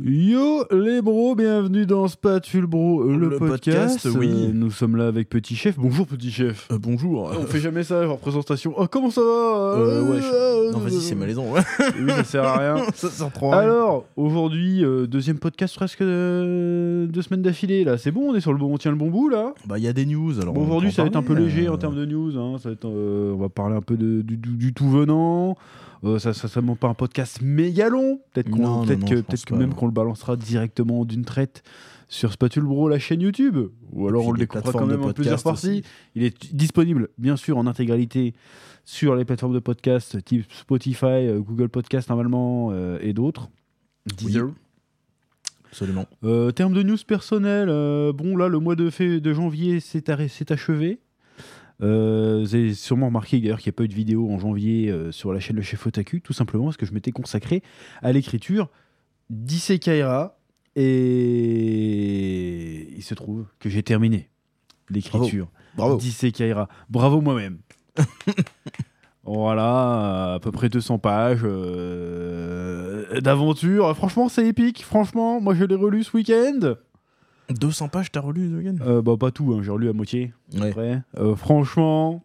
Yo les bros, bienvenue dans Spatule Bro, euh, le, Le podcast. podcast, oui. Euh, nous sommes là avec Petit Chef. Bonjour Petit Chef. Euh, bonjour. On fait jamais ça en présentation. Oh comment ça va Euh, ouais, je- Euh, Non, vas-y, c'est malaisant. ouais. Oui, ça sert à rien. ça sert trop à. Alors, aujourd'hui, euh, deuxième podcast presque euh, deux semaines d'affilée là. C'est bon, on est sur le bon, on tient le bon bout là. Bah, il y a des news. Alors Bon, aujourd'hui, ça va être un peu léger euh, en termes de news. hein. Ça va être, euh, on va parler un peu de- du, du- du tout venant. Euh, ça, ça monte pas un podcast méga long. Peut-être qu'on, peut-être que, peut-être que même qu'on le balancera directement d'une traite sur Spatule Bro, la chaîne YouTube. Ou alors on le les découvrira quand même en plusieurs parties. Il est disponible, bien sûr, en intégralité sur les plateformes de podcast type Spotify, euh, Google Podcast normalement euh, et d'autres. Deezer. Absolument. Euh, termes de news personnelles, euh, bon là le mois de, fait, de janvier s'est arrêt- s'est achevé. Euh, vous avez sûrement remarqué d'ailleurs qu'il n'y a pas eu de vidéo en janvier euh, sur la chaîne Le Chef Otaku, tout simplement parce que je m'étais consacré à l'écriture d'Isekai'ra et il se trouve que j'ai terminé l'écriture Bravo. d'Isekai'ra. Bravo moi-même. voilà, à peu près 200 pages euh, d'aventure. Franchement, c'est épique. Franchement, moi je l'ai relu ce week-end. 200 pages, t'as relu, Zogan Euh, bah, pas tout, hein, j'ai relu à moitié. Ouais. Après. Euh, franchement,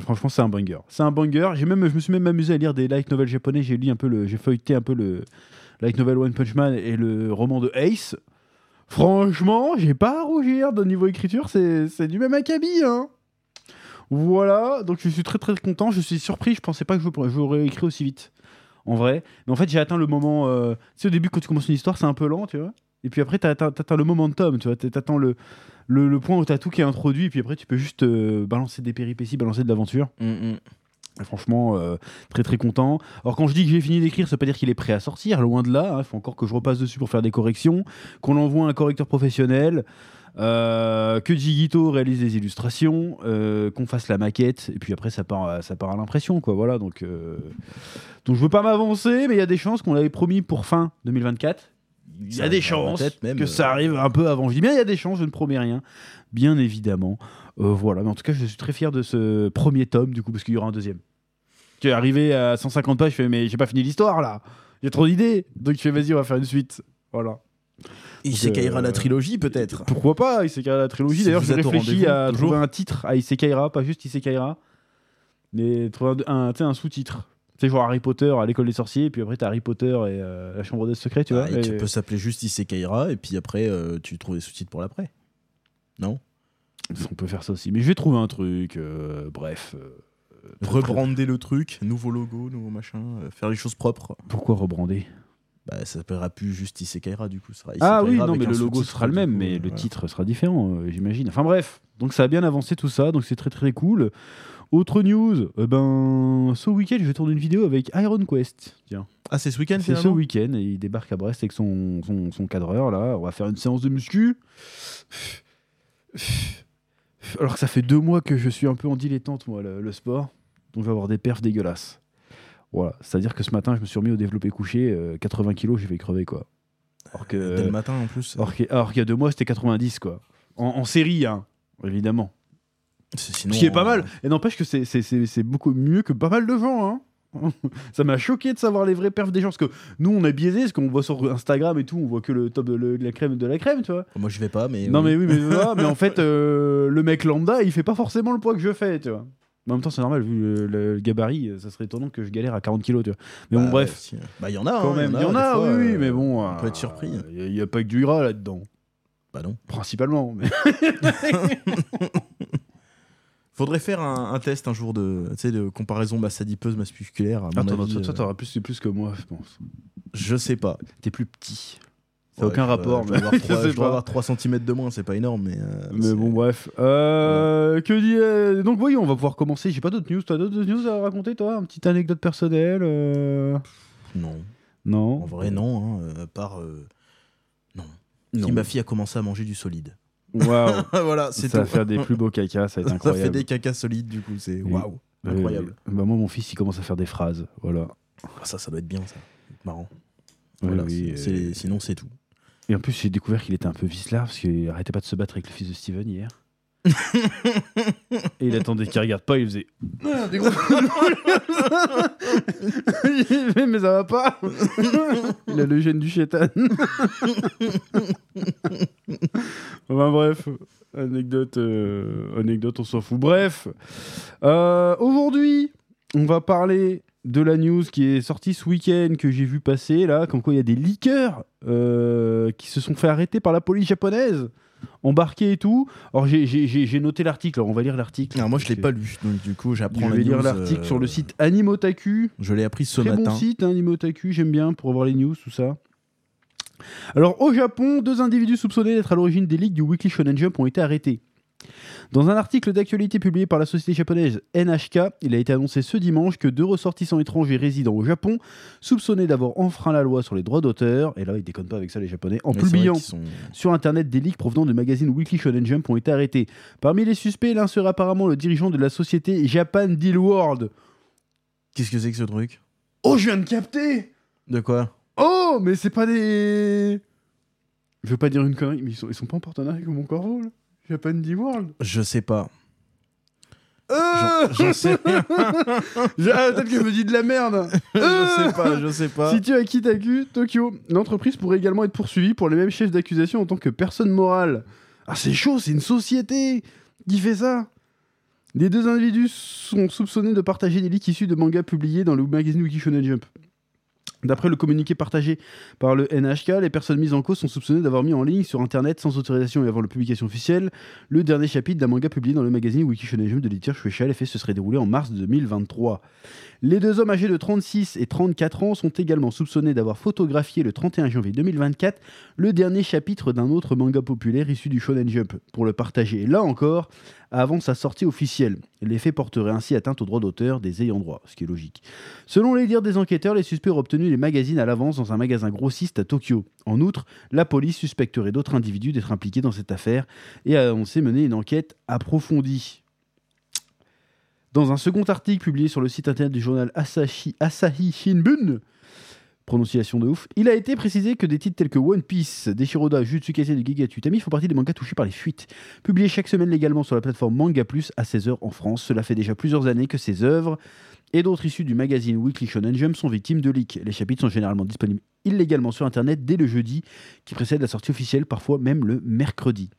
franchement, c'est un banger. C'est un banger. J'ai même, je me suis même amusé à lire des light novels japonais. J'ai lu un peu le, j'ai feuilleté un peu le light novel One Punch Man et le roman de Ace. Franchement, j'ai pas à rougir de niveau écriture. C'est, c'est du même acabit, hein. Voilà, donc je suis très très content. Je suis surpris. Je pensais pas que j'aurais écrit aussi vite, en vrai. Mais en fait, j'ai atteint le moment. euh, Tu sais, au début, quand tu commences une histoire, c'est un peu lent, tu vois. Et puis après, atteint, t'atteins le momentum, tu vois. T'attends le, le, le point où t'as tout qui est introduit. Et puis après, tu peux juste euh, balancer des péripéties, balancer de l'aventure. Mm, mm. Franchement, euh, très très content. Alors quand je dis que j'ai fini d'écrire, ça veut pas dire qu'il est prêt à sortir, loin de là. hein. Il faut encore que je repasse dessus pour faire des corrections, qu'on envoie un correcteur professionnel, euh, que Jigito réalise des illustrations, euh, qu'on fasse la maquette, et puis après ça part, à- ça part à l'impression, quoi. Voilà, donc, euh, donc je veux pas m'avancer, mais il y a des chances qu'on l'avait promis pour fin 2024. Il y a des chances même, que euh. ça arrive un peu avant. Je dis bien il y a des chances, je ne promets rien, bien évidemment. Euh, voilà, mais en tout cas, je suis très fier de ce premier tome, du coup, parce qu'il y aura un deuxième. Tu es arrivé à 150 pages, je fais, mais j'ai pas fini l'histoire là. Il a trop d'idées. Donc je fais, vas-y, on va faire une suite. Voilà. Isekai'ra euh, la trilogie, peut-être Pourquoi pas Isekai'ra la trilogie Si D'ailleurs, je réfléchis à toujours. trouver un titre à Isekai'ra, pas juste Isekai'ra, mais trouver un sous-titre. Tu sais, genre Harry Potter à l'école des sorciers, et puis après, t'as Harry Potter et euh, la chambre des secrets, tu vois. Ah, et Tu et- peux s'appeler juste Isekai'ra, et puis après, euh, tu trouves des sous-titres pour l'après. Non? On peut faire ça aussi. Mais je vais trouver un truc. euh, bref. euh, Rebrander le truc, nouveau logo, nouveau machin, euh, faire les choses propres. Pourquoi rebrander? Bah, ça s'appellera plus juste Isekai'ra, du coup. ça sera Ah oui, non, mais le logo sera le même, coup, mais euh, le titre sera différent, euh, j'imagine. Enfin bref, donc ça a bien avancé tout ça, donc c'est très très cool. Autre news, euh, ben ce week-end je vais tourner une vidéo avec Iron Quest. Tiens, Ah, c'est ce week-end, c'est ce week-end et il débarque à Brest avec son, son, son cadreur là. On va faire une séance de muscu. Alors que ça fait deux mois que je suis un peu en dilettante moi le, le sport, donc je vais avoir des perfs dégueulasses. Voilà, c'est-à-dire que ce matin je me suis remis au développé couché, euh, 80 kilos, j'ai fait crever quoi. Alors que Dès le matin, en plus. alors qu'il alors qu'il y a deux mois, c'était 90, quoi. En, en série, hein, évidemment. Sinon, Ce qui est pas euh, mal. Et n'empêche que c'est- c'est c'est- c'est beaucoup mieux que pas mal de gens, hein. Ça m'a choqué de savoir les vrais perfs des gens. Parce que nous, on est biaisé, parce qu'on voit sur Instagram et tout, on voit que le top de le- la crème de la crème, tu vois. Moi, je vais pas, mais. non, mais oui, mais, voilà, mais en fait, euh, le mec lambda, il fait pas forcément le poids que je fais, tu vois. Mais en même temps, c'est normal, vu le, le- le gabarit, ça serait étonnant que je galère à 40 kilos, tu vois. Mais Bah, bon, bref. si. Bah, il y en a, Quand hein, même, il y en des a, fois, oui, oui, euh, mais bon. on peut être surpris. Il n'y a, pas que du gras là-dedans. Bah, non. Principalement. Mais... Faudrait faire un, un test un jour de, de comparaison masse adipeuse, masse musculaire. À mon Attends, avis, toi, euh, t'auras plus, plus que moi, je pense. je sais pas. T'es plus petit. Ça Ouais, aucun rapport. Je mais- dois avoir, je trois- sais je dois pas. avoir 3 cm de moins, c'est pas énorme, mais. euh, Mais bon, bref. Euh, Que dit. euh, Donc, oui, on va pouvoir commencer. J'ai pas d'autres news. T'as d'autres news à raconter, toi? Une petite anecdote personnelle Non. Non. En vrai, non. hein, à part. Non. Non. Si ma fille a commencé à manger du solide. Waouh. voilà, c'est Ça va tout. faire des plus beaux cacas, ça va être Ça incroyable. fait des cacas solides, du coup, c'est waouh. Euh, Incroyable. bah, moi, mon fils, il commence à faire des phrases. Voilà. Ah, Ça, ça doit être bien, ça. Marrant. Oui, Voilà, oui, c'est- euh, Sinon, c'est tout. Et en plus, j'ai découvert qu'il était un peu vicelard parce qu'il arrêtait pas de se battre avec le fils de Steven hier. Et il attendait qu'il regarde pas, il faisait. Ah, des gros- Il fait, mais ça va pas Il a le gène du chétan. enfin bref, anecdote, euh, anecdote, on s'en fout. Bref, euh, aujourd'hui, on va parler de la news qui est sortie ce week-end que j'ai vu passer là, comme quoi il y a des leakers euh, qui se sont fait arrêter par la police japonaise, embarqués et tout. Alors j'ai- noté l'article, alors on va lire l'article. Moi, je l'ai Parce pas lu, donc du coup, Je j'apprends la vais lire l'article euh, sur le site Animotaku. Je l'ai appris ce Très matin. bon site, hein, Animotaku, j'aime bien pour avoir les news, tout ça. Alors, au Japon, deux individus soupçonnés d'être à l'origine des ligues du Weekly Shonen Jump ont été arrêtés. Dans un article d'actualité publié par la société japonaise NHK, il a été annoncé ce dimanche que deux ressortissants étrangers résidant au Japon, soupçonnés d'avoir enfreint la loi sur les droits d'auteur, et là ils déconnent pas avec ça les japonais, en Mais publiant sont- sur internet des leaks provenant du magazine Weekly Shonen Jump ont été arrêtés. Parmi les suspects, l'un serait apparemment le dirigeant de la société Japan Deal World. Qu'est-ce que c'est que ce truc? Oh, je viens de capter De quoi? Oh, mais c'est pas des. Je veux pas dire une connerie, mais ils sont, ils sont pas en partenariat avec mon corbeau, là Japan D World Je sais pas. Euh J'en sais rien. Ah, Peut-être que je me dis de la merde je sais pas, je sais pas. Situé à Kitaku, Tokyo, l'entreprise pourrait également être poursuivie pour les mêmes chefs d'accusation en tant que personne morale. Ah, c'est chaud, c'est une société qui fait ça Les deux individus sont soupçonnés de partager des leaks issus de mangas publiés dans le magazine Wiki Shonen Jump. D'après le communiqué partagé par le NHK, les personnes mises en cause sont soupçonnées d'avoir mis en ligne sur internet sans autorisation et avant la publication officielle le dernier chapitre d'un manga publié dans le magazine Wiki Shonen de l'éditeur Shueisha. L'effet se serait déroulé en mars 2023. Les deux hommes âgés de 36 et 34 ans sont également soupçonnés d'avoir photographié le 31 janvier 2024 le dernier chapitre d'un autre manga populaire issu du Shonen Jump pour le partager, là encore, avant sa sortie officielle. L'effet porterait ainsi atteinte aux droits d'auteur des ayants droit, ce qui est logique. Selon les dires des enquêteurs, les suspects auraient obtenu les magazines à l'avance dans un magasin grossiste à Tokyo. En outre, la police suspecterait d'autres individus d'être impliqués dans cette affaire et a annoncé mener une enquête approfondie. Dans un second article publié sur le site internet du journal Asahi, Asahi Shinbun, prononciation de ouf, il a été précisé que des titres tels que One Piece, Deshiroda, Jutsu et Gigatsu Utami font partie des mangas touchés par les fuites. Publiés chaque semaine légalement sur la plateforme Manga Plus à 16h en France, cela fait déjà plusieurs années que ces œuvres et d'autres issues du magazine Weekly Shonen Jump sont victimes de leaks. Les chapitres sont généralement disponibles illégalement sur internet dès le jeudi qui précède la sortie officielle, parfois même le mercredi.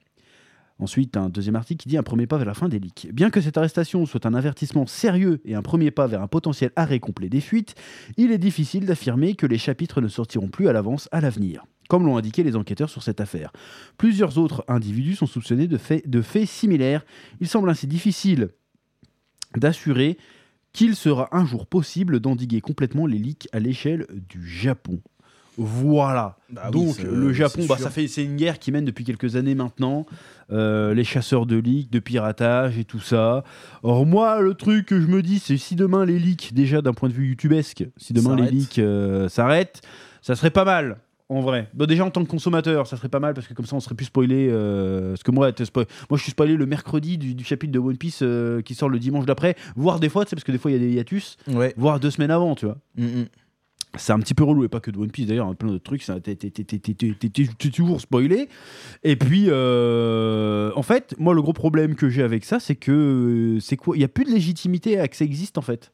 Ensuite, un deuxième article qui dit un premier pas vers la fin des leaks. Bien que cette arrestation soit un avertissement sérieux et un premier pas vers un potentiel arrêt complet des fuites, il est difficile d'affirmer que les chapitres ne sortiront plus à l'avance à l'avenir, comme l'ont indiqué les enquêteurs sur cette affaire. Plusieurs autres individus sont soupçonnés de faits, de faits similaires. Il semble ainsi difficile d'assurer qu'il sera un jour possible d'endiguer complètement les leaks à l'échelle du Japon. Voilà. Bah Donc le Japon, c'est bah, ça fait c'est une guerre qui mène depuis quelques années maintenant. Euh, les chasseurs de leaks, de piratage et tout ça. Or moi, le truc que je me dis, c'est si demain les leaks, déjà d'un point de vue youtubesque, si demain les leaks euh, s'arrêtent, ça serait pas mal. En vrai. Bon, déjà en tant que consommateur, ça serait pas mal parce que comme ça on serait plus spoilé. euh, parce que moi, t'es spoil- moi je suis spoilé le mercredi du, du chapitre de One Piece qui sort le dimanche d'après, voire des fois, tu sais, parce que des fois il y a des hiatus, Ouais. voire deux semaines avant, tu vois. Mm, mm. C'est un petit peu relou, et pas que de One Piece d'ailleurs, hein, plein d'autres trucs, t'es toujours spoilé. Et puis, euh, en fait, moi le gros problème que j'ai avec ça, c'est que euh, c'est quoi Il n'y a plus de légitimité à que ça existe en fait.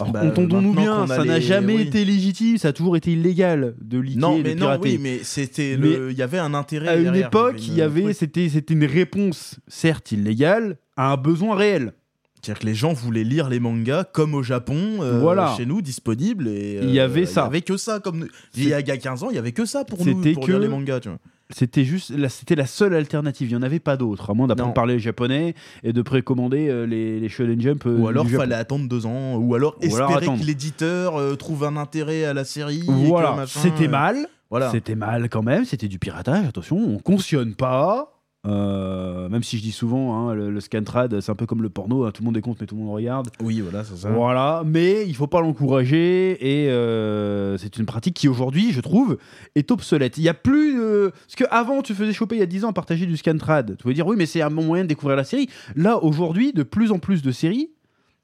Alors, Bah, entendons-nous bien, ça n'a jamais oui. été légitime, ça a toujours été illégal de liquer, Non, de mais non, pirater. oui, mais c'était le. Il y avait un intérêt. à une derrière, époque, il y avait, c'était, c'était une réponse, certes illégale, à un besoin réel. C'est-à-dire que les gens voulaient lire les mangas comme au Japon, euh, Voilà. chez nous, disponibles. Et, Il y avait ça. Il y avait que ça. Comme... Il y a il y a 15 ans, il y avait que ça pour nous, C'était pour que- lire les mangas. Tu vois. C'était juste, la- c'était la seule alternative. Il n'y en avait pas d'autre, à moins d'apprendre à parler japonais et de précommander euh, les, les Shonen Jump. euh, Ou alors, Japon. fallait attendre deux ans. Ou alors, Ou espérer que l'éditeur euh, trouve un intérêt à la série. Voilà, c'était euh, mal. Voilà. C'était mal quand même, c'était du piratage, attention, on cautionne pas. Euh, même si je dis souvent, hein, le, le scantrad, c'est un peu comme le porno, hein, tout le monde est contre mais tout le monde regarde. Oui, voilà, c'est ça. Voilà, mais il faut pas l'encourager et euh, c'est une pratique qui aujourd'hui, je trouve, est obsolète. Il y a plus de... Parce qu'avant, tu faisais choper il y a 10 ans à partager du scantrad. Tu veux dire, oui, mais c'est un bon moyen de découvrir la série. Là, aujourd'hui, de plus en plus de séries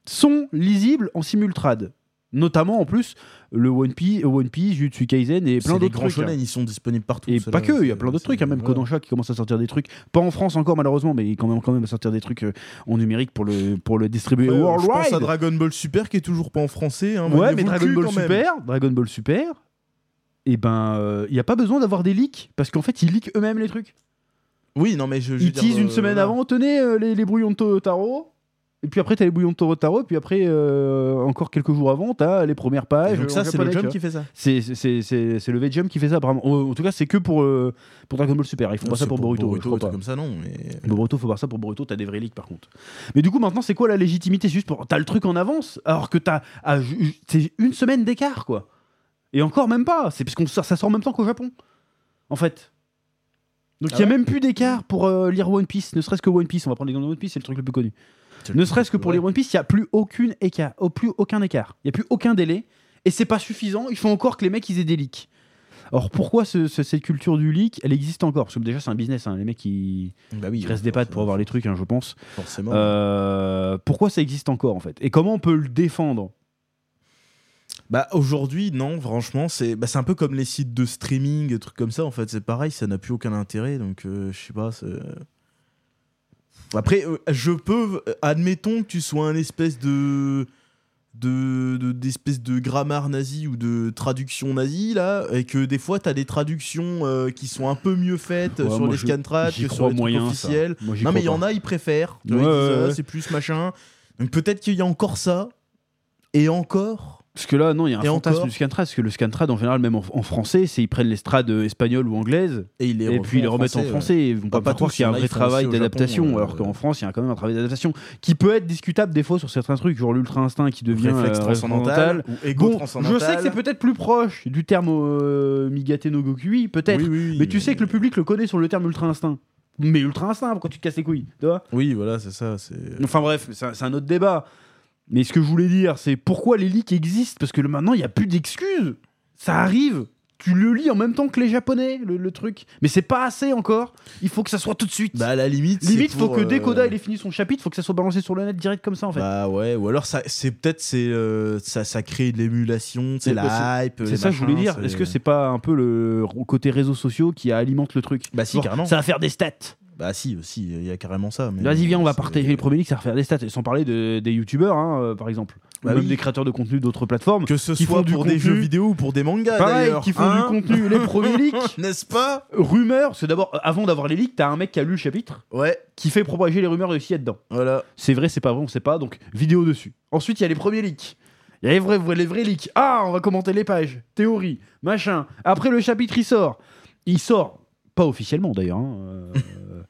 sont lisibles en simultrad. Notamment en plus le One Piece, One Piece, Kaisen et plein d'autres grands trucs. hein. shonen, ils sont disponibles partout. Et pas que, il y a plein d'autres trucs, hein, même voilà. Kodansha qui commence à sortir des trucs, pas en France encore malheureusement, mais il commence quand même à sortir des trucs euh, en numérique pour le, pour le distribuer Ouais, je pense worldwide. à Dragon Ball Super qui est toujours pas en français. hein, Ouais, mais Dragon Ball quand même. Super, Dragon Ball Super, et ben, il n'y a pas besoin d'avoir des leaks, parce qu'en fait, ils leakent eux-mêmes les trucs. Oui, non, mais je. Ils dire, teasent une euh, semaine voilà. avant, tenez euh, les, les brouillons de Totaro, et puis après, t'as les brouillons de Totaro, et puis après, euh, encore quelques jours avant, t'as les premières pages. Donc ça, c'est le Jump qui fait ça. C'est le V-Jump qui fait ça, apparemment. En, en tout cas, c'est que pour, euh, pour Dragon Ball Super. Ils font pas ça pour Boruto. Boruto, pas. comme ça, non. Mais... Boruto, faut voir ça pour Boruto, t'as des vrais leaks par contre. Mais du coup, maintenant, c'est quoi la légitimité? C'est juste pour. T'as le truc en avance, alors que t'as. ah, C'est une semaine d'écart, quoi. Et encore même pas. C'est parce que ça sort en même temps qu'au Japon. En fait. Donc il Ah y a ouais même plus d'écart pour euh, lire One Piece, ne serait-ce que One Piece. On va prendre l'exemple de One Piece, c'est le truc le plus connu. Ne serait-ce que pour lire One Piece, il n'y a plus aucune écart, au plus aucun écart. Il n'y a plus aucun délai. Et c'est pas suffisant. Il faut encore que les mecs ils aient des leaks. Alors pourquoi ce- ce- cette culture du leak, elle existe encore? Parce que déjà c'est un business, hein. les mecs ils, Bah oui, ils restent des pattes pour avoir les trucs, hein, je pense. Forcément. Euh, pourquoi ça existe encore en fait? Et comment on peut le défendre? Bah aujourd'hui, non, franchement, c'est bah, c'est un peu comme les sites de streaming, des trucs comme ça, en fait, c'est pareil, ça n'a plus aucun intérêt, donc euh, je sais pas. Après, euh, je peux, euh, admettons que tu sois un espèce de de de- d'espèce de, grammaire nazi ou de traduction nazie là et que des fois t'as des traductions euh, qui sont un peu mieux faites Ouais, sur les j'y que sur les moyen, officiels. Moi, non mais il y en a ils préfèrent. Ouais, ouais, ah, c'est plus machin. Donc peut-être qu'il y a encore ça. Et encore Parce que là, non, il y a un Et fantasme encore du scantrad. Parce que le scantrad, en général, même en, en français, c'est ils prennent l'estrade espagnole ou anglaise et ils les et puis ils les remettent en ouais. français. Ils vont pas, pas croire qu'il y a un vrai travail d'adaptation, Japon, euh, alors qu'en France, il y a quand même un travail d'adaptation qui peut être discutable des fois sur certains trucs, genre l'ultra instinct qui devient réflexe euh, transcendantal ou égo Bon, je transcendantal. sais que c'est peut-être plus proche du terme euh, Migate no Gokui, peut-être. Oui, oui, oui, mais tu sais que le public le connaît sur le terme ultra instinct. Mais ultra instinct, pourquoi tu te casses les couilles tu vois? Oui, voilà, c'est ça. C'est Enfin bref, c'est un, c'est un autre débat. Mais ce que je voulais dire, c'est pourquoi les leaks existent? Parce que le- maintenant, il n'y a plus d'excuses. Ça arrive. Tu le lis en même temps que les Japonais, le, le truc. Mais c'est pas assez encore. Il faut que ça soit tout de suite. bah à la limite. Limite, faut pour, que dès euh, qu'Oda il ait fini son chapitre, faut que ça soit balancé sur le net direct comme ça en fait. Bah ouais, ou alors ça, c'est peut-être c'est euh, ça, ça crée de l'émulation, c'est la hype. c'est ça que je voulais dire. Est-ce que c'est pas un peu le côté réseaux sociaux qui alimente le truc? Bah si, carrément. Ça va faire des stats. Bah si, aussi, il y a carrément ça. mais- Vas-y, viens, on va partager les premiers leaks, ça va faire des stats. Sans parler de- des youtubeurs, hein, euh, par exemple. Ou Bah même oui. des créateurs de contenu d'autres plateformes. Que ce qui soit font du pour des contenu. jeux vidéo ou pour des mangas Pareil, d'ailleurs. qui font hein. du contenu. Les premiers leaks. N'est-ce pas? Rumeurs, c'est d'abord, euh, avant d'avoir les leaks, t'as un mec qui a lu le chapitre, Ouais, qui fait propager les rumeurs de ce qu'il y a dedans. voilà. C'est vrai, c'est pas vrai, on sait pas, donc vidéo dessus. Ensuite, il y a les premiers leaks. Il y a les vrais, vrais- les vrais leaks. Ah, on va commenter les pages, théorie, machin. Après, le chapitre, il sort. Il sort, pas officiellement d'ailleurs, hein, euh,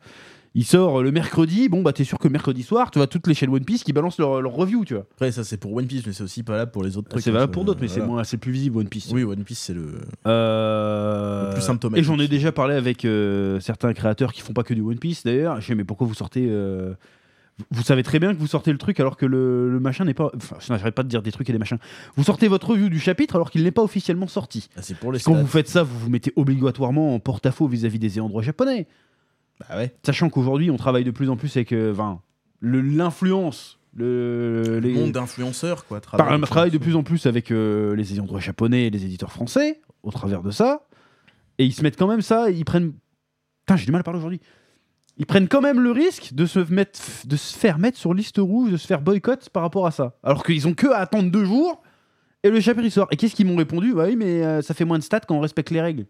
il sort le mercredi. Bon, bah, t'es sûr que mercredi soir, tu vois toutes les chaînes One Piece qui balancent leur, leur review, tu vois. Après, ça c'est pour One Piece, mais c'est aussi valable pour les autres trucs. C'est hein, valable ça, pour d'autres, mais c'est moins, c'est plus visible One Piece. Oui, One Piece, c'est le. Euh, Le plus symptomatique. Et j'en ai déjà parlé avec euh, certains créateurs qui font pas que du One Piece d'ailleurs. Je sais, mais pourquoi vous sortez. euh, Vous savez très bien que vous sortez le truc alors que le, le machin n'est pas. Enfin, je n'arrête pas de dire des trucs et des machins. Vous sortez votre review du chapitre alors qu'il n'est pas officiellement sorti. Ah, c'est pour les Quand stats. vous faites ça, vous vous mettez obligatoirement en porte-à-faux vis-à-vis des endroits japonais. Bah ouais. Sachant qu'aujourd'hui, on travaille de plus en plus avec. euh, Enfin, l'influence. Le, Le les- monde d'influenceurs, quoi. par- travaille de plus en plus avec euh, les ayants droit japonais et les éditeurs français au travers de ça. Et ils se mettent quand même ça, ils prennent. Putain, j'ai du mal à parler aujourd'hui. Ils prennent quand même le risque de se, mettre, de se faire mettre sur liste rouge, de se faire boycott par rapport à ça. Alors qu'ils ont que à attendre deux jours et le chapitre il sort. Et qu'est-ce qu'ils m'ont répondu? Bah oui, mais euh, ça fait moins de stats quand on respecte les règles.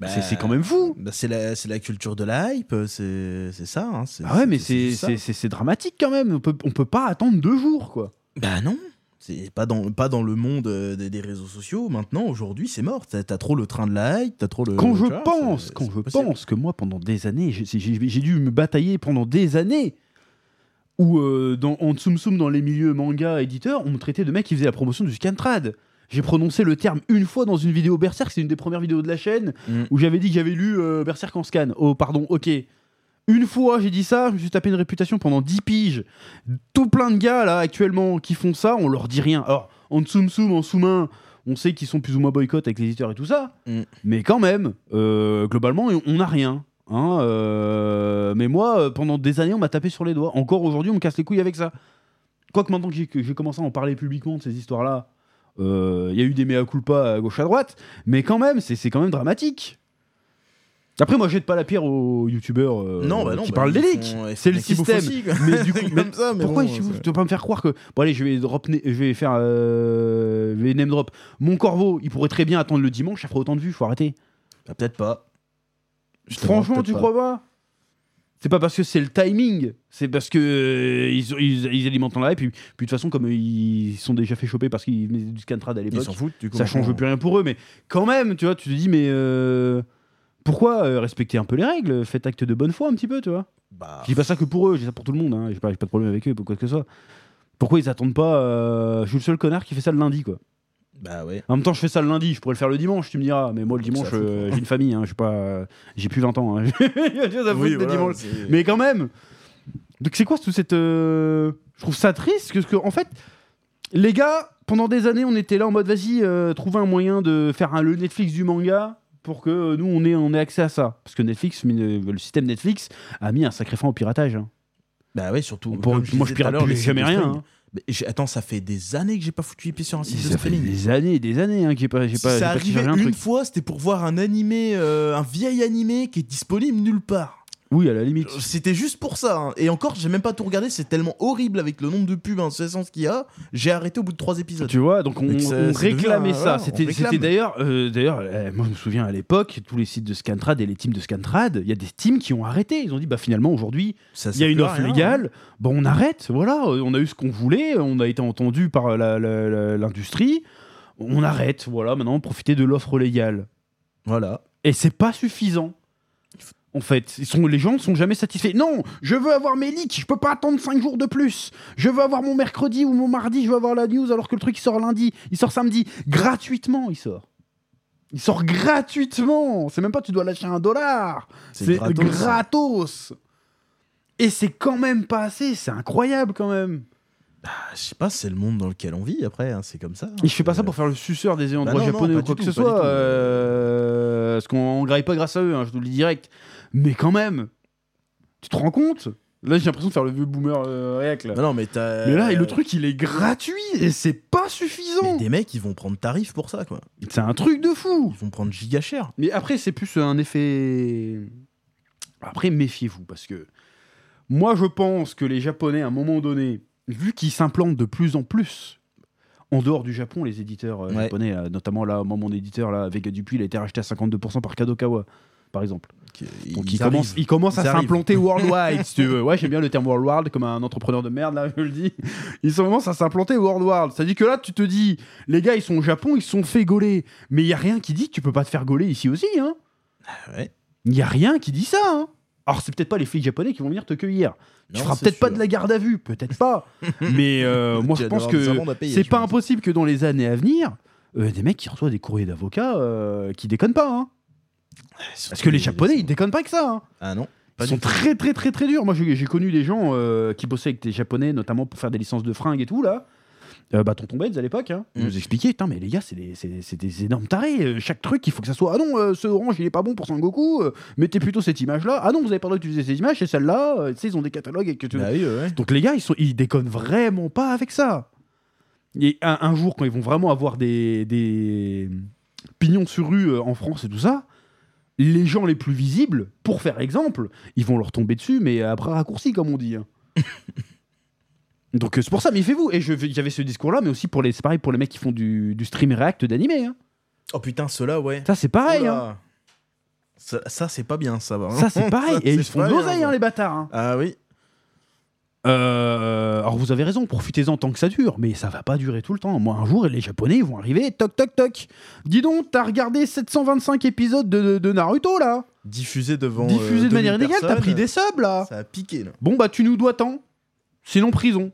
Bah, C'est- c'est quand même fou. bah, c'est la, c'est la culture de la hype, c'est c'est ça. hein, Ah ouais, mais c'est dramatique quand même. On peut, on peut pas attendre deux jours, quoi. Bah non. C'est pas dans, pas dans le monde euh, des, des réseaux sociaux. Maintenant, aujourd'hui, c'est mort. T'as trop le train de la hype, t'as trop le. Quand je vois, pense, quand je possible. pense que moi, pendant des années, j'ai dû me batailler pendant des années où, euh, dans, en tsum tsum dans les milieux manga éditeurs, on me traitait de mec qui faisait la promotion du scantrad. J'ai prononcé le terme une fois dans une vidéo Berserk, c'est une des premières vidéos de la chaîne, Mm. où j'avais dit que j'avais lu euh, Berserk en scan. Oh, pardon, ok. Une fois, j'ai dit ça, je me suis tapé une réputation pendant 10 piges. Tout plein de gars, là, actuellement, qui font ça, on leur dit rien. Alors, en tsum tsum, en sous-main, on sait qu'ils sont plus ou moins boycott avec les éditeurs et tout ça. Mm. Mais quand même, euh, globalement, on n'a rien. Hein, euh, mais moi, euh, pendant des années, on m'a tapé sur les doigts. Encore aujourd'hui, on me casse les couilles avec ça. Quoique maintenant que j'ai commencé à en parler publiquement de ces histoires-là, euh, il y a eu des mea culpa à gauche à droite, mais quand même, c'est quand même dramatique. Après, moi, je jette pas la pierre aux youtubeurs euh, non, bah non, qui bah, parlent ils des leaks. ils C'est le système. aussi. Mais du coup, mais Comme ça, mais pourquoi bon, tu vas pas me faire croire que bon allez je vais drop je vais faire euh, je vais name drop mon corbeau il pourrait très bien attendre le dimanche ça ferait autant de vues faut arrêter Bah, peut-être pas. Justement, franchement tu pas. crois pas? C'est pas parce que c'est le timing c'est parce que euh, ils, ils, ils alimentent la hype puis, puis de toute façon comme euh, ils sont déjà fait choper parce qu'ils venaient du scantrad à Ils l'époque s'en foutent, du coup. ça change plus rien pour eux mais quand même tu vois tu te dis mais pourquoi euh, respecter un peu les règles? Faites acte de bonne foi un petit peu tu vois Bah, je dis pas ça que pour eux, je dis ça pour tout le monde. Hein. J'ai pas, j'ai pas de problème avec eux, pour quoi que ce soit. Pourquoi ils attendent pas euh, Je suis le seul connard qui fait ça le lundi, quoi. bah ouais. En même temps, je fais ça le lundi, je pourrais le faire le dimanche, tu me diras. Mais moi, le dimanche, euh, j'ai une famille, hein. je suis pas, euh, j'ai plus 20 ans. Hein. J'ai Oui, voilà, dimanches. c'est- Mais quand même. Donc c'est quoi toute cette euh, Je trouve ça triste parce que en fait, les gars, pendant des années, on était là en mode vas-y, trouver un moyen de faire un, le Netflix du manga pour que euh, nous on ait, on ait accès à ça. Parce que Netflix, le système Netflix a mis un sacré frein au piratage. hein. Bah ouais, surtout. Pour- moi, je pirate plus jamais rien. hein. Mais attends, ça fait des années que j'ai pas foutu les pieds sur un site de fait streaming. des années des années hein, que j'ai pas, j'ai Si pas, ça arrivait une truc. fois, c'était pour voir un animé, euh, un vieil animé qui est disponible nulle part. Oui, à la limite. C'était juste pour ça. hein. Et encore, j'ai même pas tout regardé. C'est tellement horrible avec le nombre de pubs incessants qu'il y a. J'ai arrêté au bout de trois épisodes. Tu vois, donc on, Donc ça- on ça devient réclamait un- ça. voilà, on C'était réclame. c'était d'ailleurs, euh, d'ailleurs, euh, moi je me souviens à l'époque, tous les sites de Scantrad et les teams de Scantrad, il y a des teams qui ont arrêté. Ils ont dit, bah finalement aujourd'hui, Ça il y a sert une plus à offre rien, hein. légale, bon on arrête. Voilà, euh, on a eu ce qu'on voulait, on a été entendu par la- la- la- l'industrie, on arrête. Voilà, maintenant profiter de l'offre légale. Voilà. Et c'est pas suffisant. En fait, ils sont, les gens ne sont jamais satisfaits. Non, je veux avoir mes leaks, je peux pas attendre 5 jours de plus. Je veux avoir mon mercredi ou mon mardi, je veux avoir la news alors que le truc il sort lundi, il sort samedi. Gratuitement, il sort. Il sort gratuitement. C'est même pas tu dois lâcher un dollar. C'est gratos. gratos. Et c'est quand même pas assez, c'est incroyable quand même. Ah, je sais pas, c'est le monde dans lequel on vit après, hein, c'est comme ça. Et je fais pas ça pour faire le suceur des ayants Bah non, non, japonais ou quoi que ce soit. euh, Parce qu'on on graille pas grâce à eux, hein, je te le dis direct. Mais quand même, tu te rends compte? Là, j'ai l'impression de faire le vieux boomer euh, réac, là. Bah non, mais t'as. Mais là, et le truc, il est gratuit et c'est pas Mais suffisant. des mecs, ils vont prendre tarif pour ça, quoi. C'est un truc de fou. Ils vont prendre giga cher. Mais après, c'est plus un effet. Après, méfiez-vous parce que moi, je pense que les Japonais, à un moment donné, vu qu'ils s'implantent de plus en plus en dehors du Japon, les éditeurs euh, Ouais. japonais, euh, notamment là, moi, mon éditeur, là, Vega Dupuis, il a été racheté à 52% par Kadokawa, par exemple. Donc il, commence, arrivent. il commence à Ils arrivent. s'implanter worldwide, si tu veux. Ouais, j'aime bien le terme worldwide comme un entrepreneur de merde, là, je le dis. Il commence à s'implanter worldwide. C'est-à-dire que là, tu te dis, les gars, ils sont au Japon, ils se sont fait gauler. Mais il y a rien qui dit que tu peux pas te faire gauler ici aussi, hein. Ouais. Il y a rien qui dit ça, hein. Alors, c'est peut-être pas les flics japonais qui vont venir te cueillir. Tu feras peut-être pas de la garde à vue, peut-être pas. Mais euh, moi, je pense que c'est pas impossible que dans les années à venir, euh, des mecs qui reçoivent des courriers d'avocats euh, qui déconnent pas, hein. Parce que les Japonais, ils déconnent pas avec ça, hein. Ah non. Ils sont très très très très durs. Moi j'ai connu des gens qui bossaient avec des japonais, notamment pour faire des licences de fringues et tout là. Euh, bah Tonton Benz à l'époque, hein. il Mm. nous expliquait, mais les gars c'est des, c'est- c'est des énormes tarés, Euh, chaque truc il faut que ça soit, ah non euh, ce orange il est pas bon pour Sangoku, euh, mettez plutôt cette image là, ah non vous avez pas le droit d'utiliser cette image, c'est celle-là, Euh, tu sais ils ont des catalogues et que tu... Bah oui, ouais. Donc les gars ils, sont, ils déconnent vraiment pas avec ça. Et un, un jour quand ils vont vraiment avoir des, des pignons sur rue euh, en France et tout ça, les gens les plus visibles, pour faire exemple, ils vont leur tomber dessus, mais à bras raccourcis, comme on dit. hein. Donc euh, c'est pour ça, méfiez-vous. Et je- j'avais ce discours-là, mais aussi pour les, c'est pareil pour les mecs qui font du, du stream react d'animé. hein. Oh putain, ceux-là, ouais. Ça c'est pareil. Hein. Ça, ça, c'est pas bien, ça va. Ça c'est pareil. Ça, et ils font de l'oseille, hein, les bâtards. hein. Ah oui. Euh, alors vous avez raison, profitez-en tant que ça dure, mais ça va pas durer tout le temps. Moi un jour, les Japonais ils vont arriver, toc toc toc. Dis donc, t'as regardé 725 épisodes de, de Naruto là Diffusé devant. Diffusé euh, de manière 2000 illégale, t'as pris des subs là Ça a piqué, là. Bon bah tu nous dois tant, sinon prison.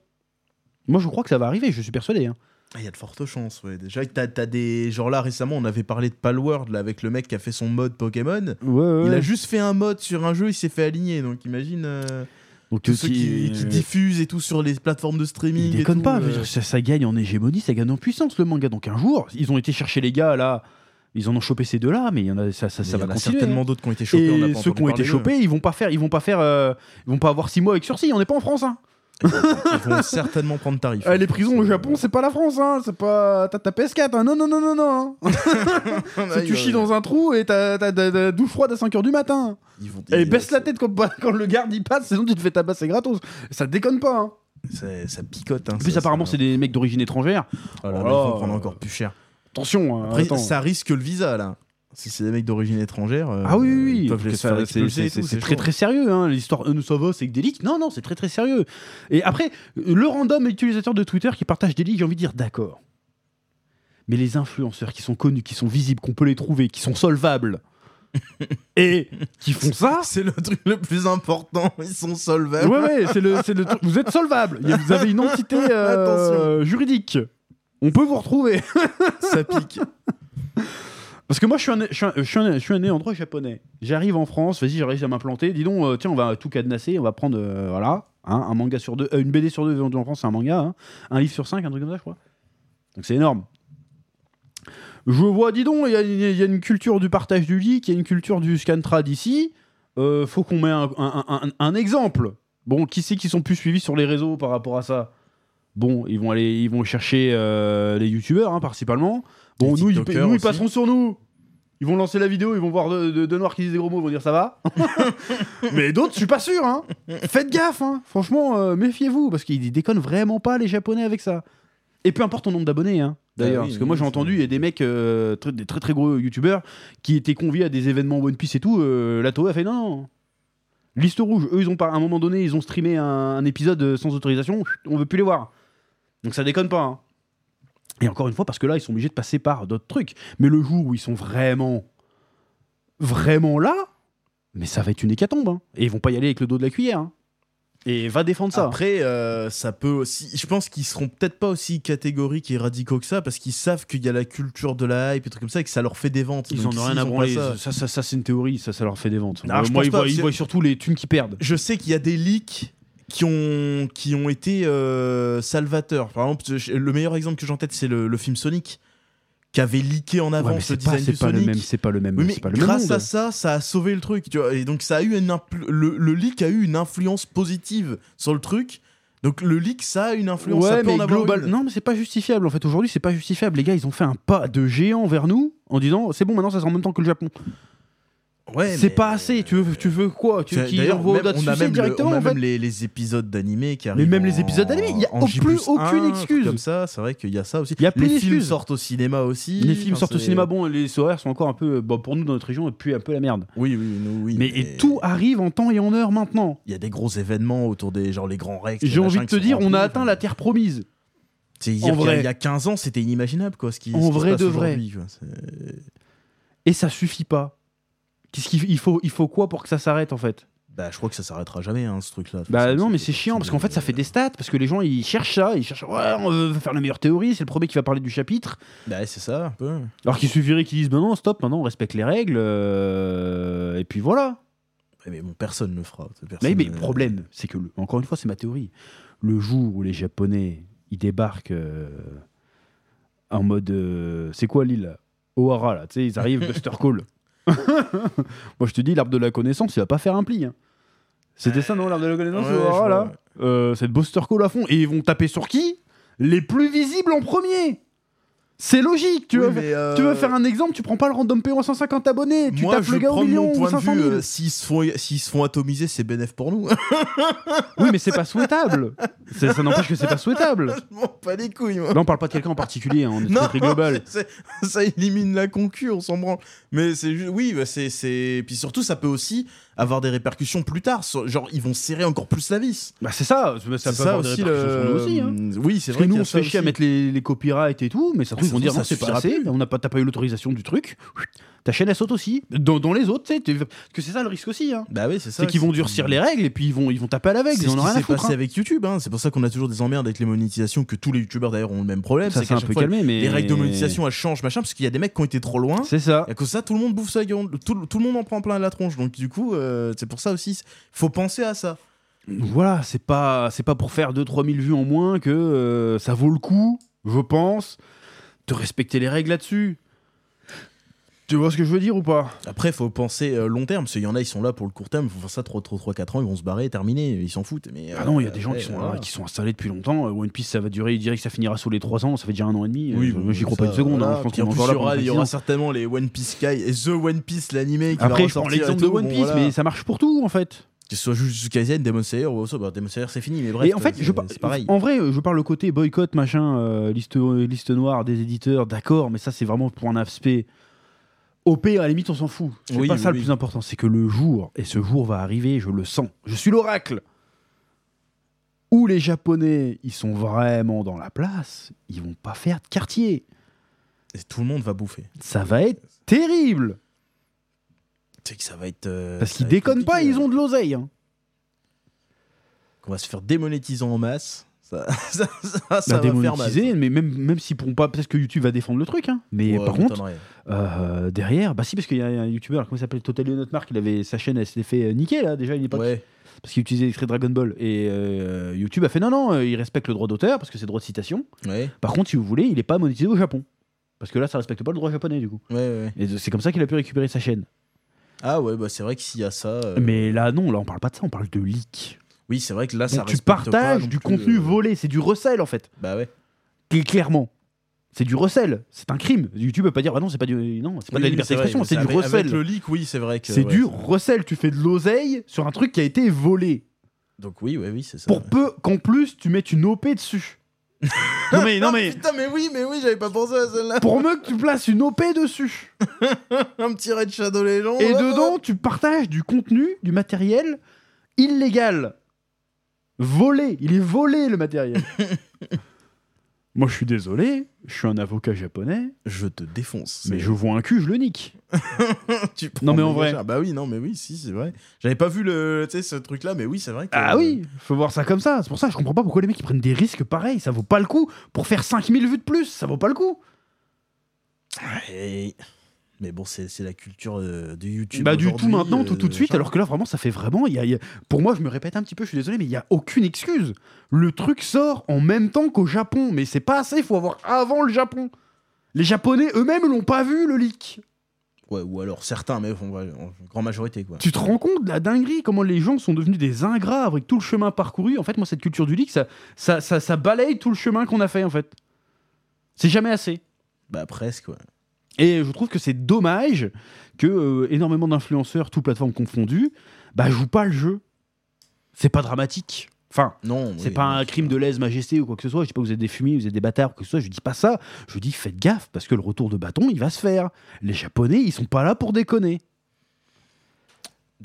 Moi je crois que ça va arriver, je suis persuadé. hein. Ah, Il y a de fortes chances, ouais. Déjà, t'as as des. Genre là, récemment, on avait parlé de Palworld, là, avec le mec qui a fait son mode Pokémon. Il a juste fait un mode sur un jeu, il s'est fait aligner. Donc imagine. euh, Donc tous ceux qui, qui diffusent et tout sur les plateformes de streaming. Ils et déconnent tout, pas, euh, je veux dire, ça, ça gagne en hégémonie, ça gagne en puissance le manga. Donc un jour, ils ont été chercher les gars là, ils en ont chopé ces deux-là, mais il y en a, ça, ça, mais ça il y va en a continuer. certainement hein. d'autres qui ont été chopés. on n'a Et pas ceux entendu qui ont été parler d'eux. chopés, ils vont pas faire, ils vont pas faire, euh, ils vont pas avoir six mois avec sursis. On n'est pas en France, hein. Ils vont certainement prendre tarif. Eh, les prisons au Japon, c'est pas la France, hein. C'est pas. T'as ta PS4, hein. Non, non, non, non, non. hein. C'est tu chies dans un trou et t'as t'as douche froide à 5h du matin. Ils vont Et baisse la tête quand, quand le garde y passe, sinon tu te fais tabasser gratos. Ça déconne pas, hein. Ça, picote. Hein, En plus, ça, apparemment, c'est des mecs d'origine étrangère. Oh là là, Oh ils là. vont prendre encore plus cher. Attention, hein, Après, attends. ça risque le visa là. Si c'est des mecs d'origine étrangère. euh, Ah oui, oui, oui. Ils peuvent les faire c'est- très très sérieux. Hein. L'histoire, euh, ça va, c'est que des leaks. Non, non, c'est très très sérieux. Et après, le random utilisateur de Twitter qui partage des leaks, j'ai envie de dire d'accord. Mais les influenceurs qui sont connus, qui sont visibles, qu'on peut les trouver, qui sont solvables, et qui font ça. C'est le truc le plus important. Ils sont solvables. Ouais, ouais, c'est le, le truc. Vous êtes solvable. Vous avez une entité euh, juridique. On peut vous retrouver. Ça pique. Parce que moi, je suis un, je suis un, je suis un- je japonais. J'arrive en France, vas-y, réussi à m'implanter. Dis donc, euh, tiens, on va tout cadenasser, on va prendre, euh, voilà, hein, un manga sur deux, euh, une BD sur deux vendue en France, c'est un manga, hein. un livre sur cinq, un truc comme ça, je crois. Donc c'est énorme. Je vois, dis donc, il y, a- une culture du partage du leak, il y a une culture du scantrad ici. Faut qu'on mette un, exemple. Bon, qui c'est qui sont plus suivis sur les réseaux par rapport à ça? Bon, ils vont aller, ils vont chercher les youtubeurs, hein, principalement. Bon, nous, ils, nous, passeront sur nous. Ils vont lancer la vidéo, ils vont voir deux de, de noirs qui disent des gros mots, ils vont dire ça va. Mais d'autres, je suis pas sûr. Hein. Faites gaffe, hein. franchement, euh, méfiez-vous, parce qu'ils déconnent vraiment pas les Japonais avec ça. Et peu importe ton nombre d'abonnés, hein, d'ailleurs. Ah oui, parce que moi, j'ai entendu, il y a des mecs, euh, très- des très très gros youtubeurs, qui étaient conviés à des événements One Piece et tout. Euh, la Toei a fait non, non. Liste rouge. Eux, ils ont pas, à un moment donné, ils ont streamé un, un épisode euh, sans autorisation. On veut plus les voir. Donc ça déconne pas. hein. Et encore une fois, parce que là, ils sont obligés de passer par d'autres trucs. Mais le jour où ils sont vraiment, vraiment là, mais ça va être une hécatombe. hein. Et ils vont pas y aller avec le dos de la cuillère. hein. Et va défendre ça. Après, euh, ça peut aussi. Je pense qu'ils seront peut-être pas aussi catégoriques et radicaux que ça parce qu'ils savent qu'il y a la culture de la hype et trucs comme ça et que ça leur fait des ventes. ils en ont rien à branler. ça- Ça, ça, ça, c'est une théorie. Ça, ça leur fait des ventes. Euh, je moi, ils voient, ils voient surtout les thunes qu'ils perdent. Je sais qu'il y a des leaks qui ont, qui ont été euh, salvateurs. Par exemple, le meilleur exemple que j'ai en tête, c'est le, le film Sonic qui avait leaké en Ouais, avance mais le pas, design c'est du pas le Sonic. même. C'est pas le même. Oui, mais c'est pas le même grâce monde. à ça, ça a sauvé le truc. Tu vois. Et donc, ça a eu une le, le leak a eu une influence positive sur le truc. Donc, le leak, ça a une influence. ça Ouais, peut mais en global... une. non, mais c'est pas justifiable. En fait, aujourd'hui, c'est pas justifiable. Les gars, ils ont fait un pas de géant vers nous en disant c'est bon, maintenant ça sera en même temps que le Japon. Ouais, c'est mais- pas assez. Tu veux, tu veux quoi? Tu veux envoient même- au on a même, le- directement on a en fait même les, les épisodes d'animé qui Mais arrivent. même les épisodes d'animé, il y a en au J+1, plus aucune excuse. Comme ça, c'est vrai qu'il y a ça aussi. Il y a plus les films sortent au cinéma aussi. Les films Enfin, sortent au cinéma, bon, les horaires sont encore un peu. Bon, pour nous, dans notre région, puis un peu la merde. Oui, oui, nous, oui. mais et tout arrive en temps et en heure maintenant. Il y a des gros événements autour des genre les grands Rex. J'ai envie de te dire, on a atteint la terre promise. C'est qu'il. Il y a 15 ans, c'était inimaginable quoi. Ce qui, En vrai de vrai. Et ça suffit pas. Qu'est-ce qu'il il faut, il faut quoi pour que ça s'arrête en fait? Bah, je crois que ça s'arrêtera jamais hein, ce truc-là. Bah non, mais c'est- chiant parce qu'en fait ça fait des stats parce que les gens ils cherchent ça, ils cherchent ouais, on veut faire la meilleure théorie, c'est le premier qui va parler du chapitre. Bah, c'est ça un peu. Alors qu'il suffirait qu'ils disent bah non, stop, maintenant on respecte les règles euh, et puis voilà. Ouais, Mais bon, personne ne le fera. Mais, Personne, mais le euh, problème, c'est que, le- encore une fois, c'est ma théorie. Le jour où les Japonais, ils débarquent euh, en mode. euh, c'est quoi l'île? Ohara, là, tu sais, ils arrivent, Buster Call. Moi, je te dis, l'arbre de la connaissance, il va pas faire un pli. hein. C'était ça, non, l'arbre de la connaissance, Ouais, Ohara, je là vois, Euh, C'est Buster Call à fond. Et ils vont taper sur qui? Les plus visibles en premier C'est logique, tu Oui, veux. mais, euh, Tu veux faire un exemple, tu prends pas le random à 150 abonnés, tu Moi, tapes le gars au million mon ou point de 500 vue. 000. euh, S'ils se font, s'ils se font atomiser, c'est bénéf pour nous. Oui, mais c'est pas souhaitable. Ça n'empêche que c'est pas souhaitable. je m'en pas les couilles, moi. Là, on parle pas de quelqu'un en particulier, hein, on est Non, très, global. ça élimine la concu, on s'en branle. Mais c'est juste, oui, bah, c'est, c'est, puis surtout, ça peut aussi avoir des répercussions plus tard. Genre, ils vont serrer encore plus la vis. Bah, c'est ça, ça peut c'est avoir des répercussions sur nous aussi. hein. Oui, c'est Parce vrai. que nous, on se fait ça chier à mettre les, les copyrights et tout, mais ça trouve, ils vont dire non, ça c'est pas assez, on n'a pas, t'as pas eu l'autorisation du truc, ta chaîne elle saute aussi. Dans, dans les autres, tu sais, que c'est ça le risque aussi. Hein. Bah oui, c'est ça. C'est qu'ils vont durcir les règles et puis ils vont, ils vont taper à l'aveugle, C'est ils ce en ont qui rien à s'est foutre. passé hein. avec YouTube. hein. C'est pour ça qu'on a toujours des emmerdes avec les monétisations, que tous les youtubeurs d'ailleurs ont le même problème. Ça c'est un peu fois, calmé, mais. les règles de monétisation elles changent, machin, parce qu'il y a des mecs qui ont été trop loin. C'est ça. Et à cause de ça, tout le monde bouffe sa gueule. Tout, tout le monde en prend plein la tronche. Donc, du coup, euh, c'est pour ça aussi, faut penser à ça. Voilà, c'est pas, c'est pas pour faire 2-3 000 vues en moins que euh, ça vaut le coup, je pense, de respecter les règles là-dessus. Tu vois ce que je veux dire ou pas? Après, faut penser euh, long terme, parce qu'il y en a, ils sont là pour le court terme, ils vont faire ça 3, 3, 4 ans, ils vont se barrer, terminer, ils s'en foutent. Mais, Ah non, il y a euh, des gens ouais, qui sont voilà. qui sont installés depuis longtemps. Euh, One Piece, ça va durer, il dirait que ça finira sous les 3 ans, ça fait déjà un an et demi. Oui, Euh, bon, j'y crois pas une seconde. voilà. hein. Je pense Puis qu'on en est plus, encore là il y aura, y 10 aura ans. certainement les One Piece Sky et The One Piece, l'animé qui Après, va je prends l'exemple de One bon, Piece, voilà. mais ça marche pour tout en fait. Que ce soit Jujutsu Kaisen, Demon Slayer ou autre, bah, Demon Slayer c'est fini, mais bref, et en fait, c'est- je par- c'est pareil. En vrai, je parle le côté boycott, machin, euh, liste, liste noire des éditeurs, d'accord, mais ça c'est vraiment pour un aspect. OP, à la limite, on s'en fout. C'est Oui, pas oui, ça le plus important. C'est que le jour, et ce jour va arriver, je le sens. Je suis l'oracle. Où les Japonais, ils sont vraiment dans la place, ils vont pas faire de quartier. Et tout le monde va bouffer. Ça va être terrible. Que ça va être. euh, Parce ça qu'ils va être déconnent pas, compliqué, ils ont de l'oseille. hein. On va se faire démonétiser en masse. Ça, ça, ça, ça La va faire mal. démonétiser, mais même, même s'ils pourront pas, peut-être que YouTube va défendre le truc. hein. Mais Ouais, par contre, m'étonnerait. euh, derrière, bah si, parce qu'il y a un YouTuber, comment il s'appelle Total Not Mark, il avait sa chaîne, elle s'était fait euh, niquer là, déjà à une époque. Ouais. Parce qu'il utilisait l'extrait Dragon Ball. Et euh, YouTube a fait non, non, euh, il respecte le droit d'auteur, parce que c'est droit de citation. Ouais, Par contre, si vous voulez, il est pas monétisé au Japon. Parce que là, ça respecte pas le droit japonais, du coup. ouais, ouais. Et c'est comme ça qu'il a pu récupérer sa chaîne. Ah ouais, bah c'est vrai que s'il y a ça. euh, Mais là, non, là, on parle pas de ça, on parle de leak. Oui, c'est vrai que là, ça Donc tu respecte pas partages non du plus, contenu euh, volé, c'est du recel en fait. Bah ouais. Cl- Clairement. C'est du recel, c'est un crime. YouTube peut pas dire ah non, c'est pas du non, c'est pas de la Oui, oui, liberté c'est vrai, d'expression, c'est du avec- recel. Avec le leak, oui, c'est vrai que. C'est ouais, du recel, tu fais de l'oseille sur un truc qui a été volé. Donc oui, ouais, oui, c'est ça. Pour ouais. peu qu'en plus tu mettes une OP dessus. Non mais non mais Putain, mais oui, mais oui, j'avais pas pensé à celle-là. pour mieux que tu places une OP dessus. Un petit Red Shadow Legend. Et là, dedans, tu partages du contenu, du matériel illégal. Volé. Il est volé le matériel. Moi, je suis désolé. Je suis un avocat japonais. Je te défonce. Mais je vois un cul, je le nique. tu Non, mais en vrai. Bah oui, non, mais oui, si, c'est vrai. J'avais pas vu le, ce truc-là, mais oui, c'est vrai que. Ah oui, faut voir ça comme ça. C'est pour ça je comprends pas pourquoi les mecs ils prennent des risques pareils. Ça vaut pas le coup. Pour faire 5000 vues de plus, ça vaut pas le coup. Et- Mais bon, c'est la culture euh, de YouTube. bah, du tout maintenant, tout, euh, tout de suite. machin. Alors que là, vraiment, ça fait vraiment. Y a, y a- Pour moi, je me répète un petit peu, je suis désolé, mais il y a aucune excuse. Le truc sort en même temps qu'au Japon. Mais c'est pas assez, il faut avoir avant le Japon. Les Japonais eux-mêmes l'ont pas vu, le leak. Ouais, ou alors certains, mais en grande majorité, quoi. Tu te rends compte de la dinguerie Comment les gens sont devenus des ingrats avec tout le chemin parcouru? En fait, moi, cette culture du leak, ça, ça, ça, ça balaye tout le chemin qu'on a fait, en fait. C'est jamais assez. Bah, presque, ouais. Et je trouve que c'est dommage que euh, énormément d'influenceurs, toutes plateformes confondues, bah, jouent pas le jeu. C'est pas dramatique. Enfin, Non, c'est oui, pas un crime de lèse-majesté ou quoi que ce soit. Je dis pas que vous êtes des fumiers, vous êtes des bâtards ou quoi que ce soit. Je dis pas ça. Je dis faites gaffe parce que le retour de bâton, il va se faire. Les Japonais, ils sont pas là pour déconner.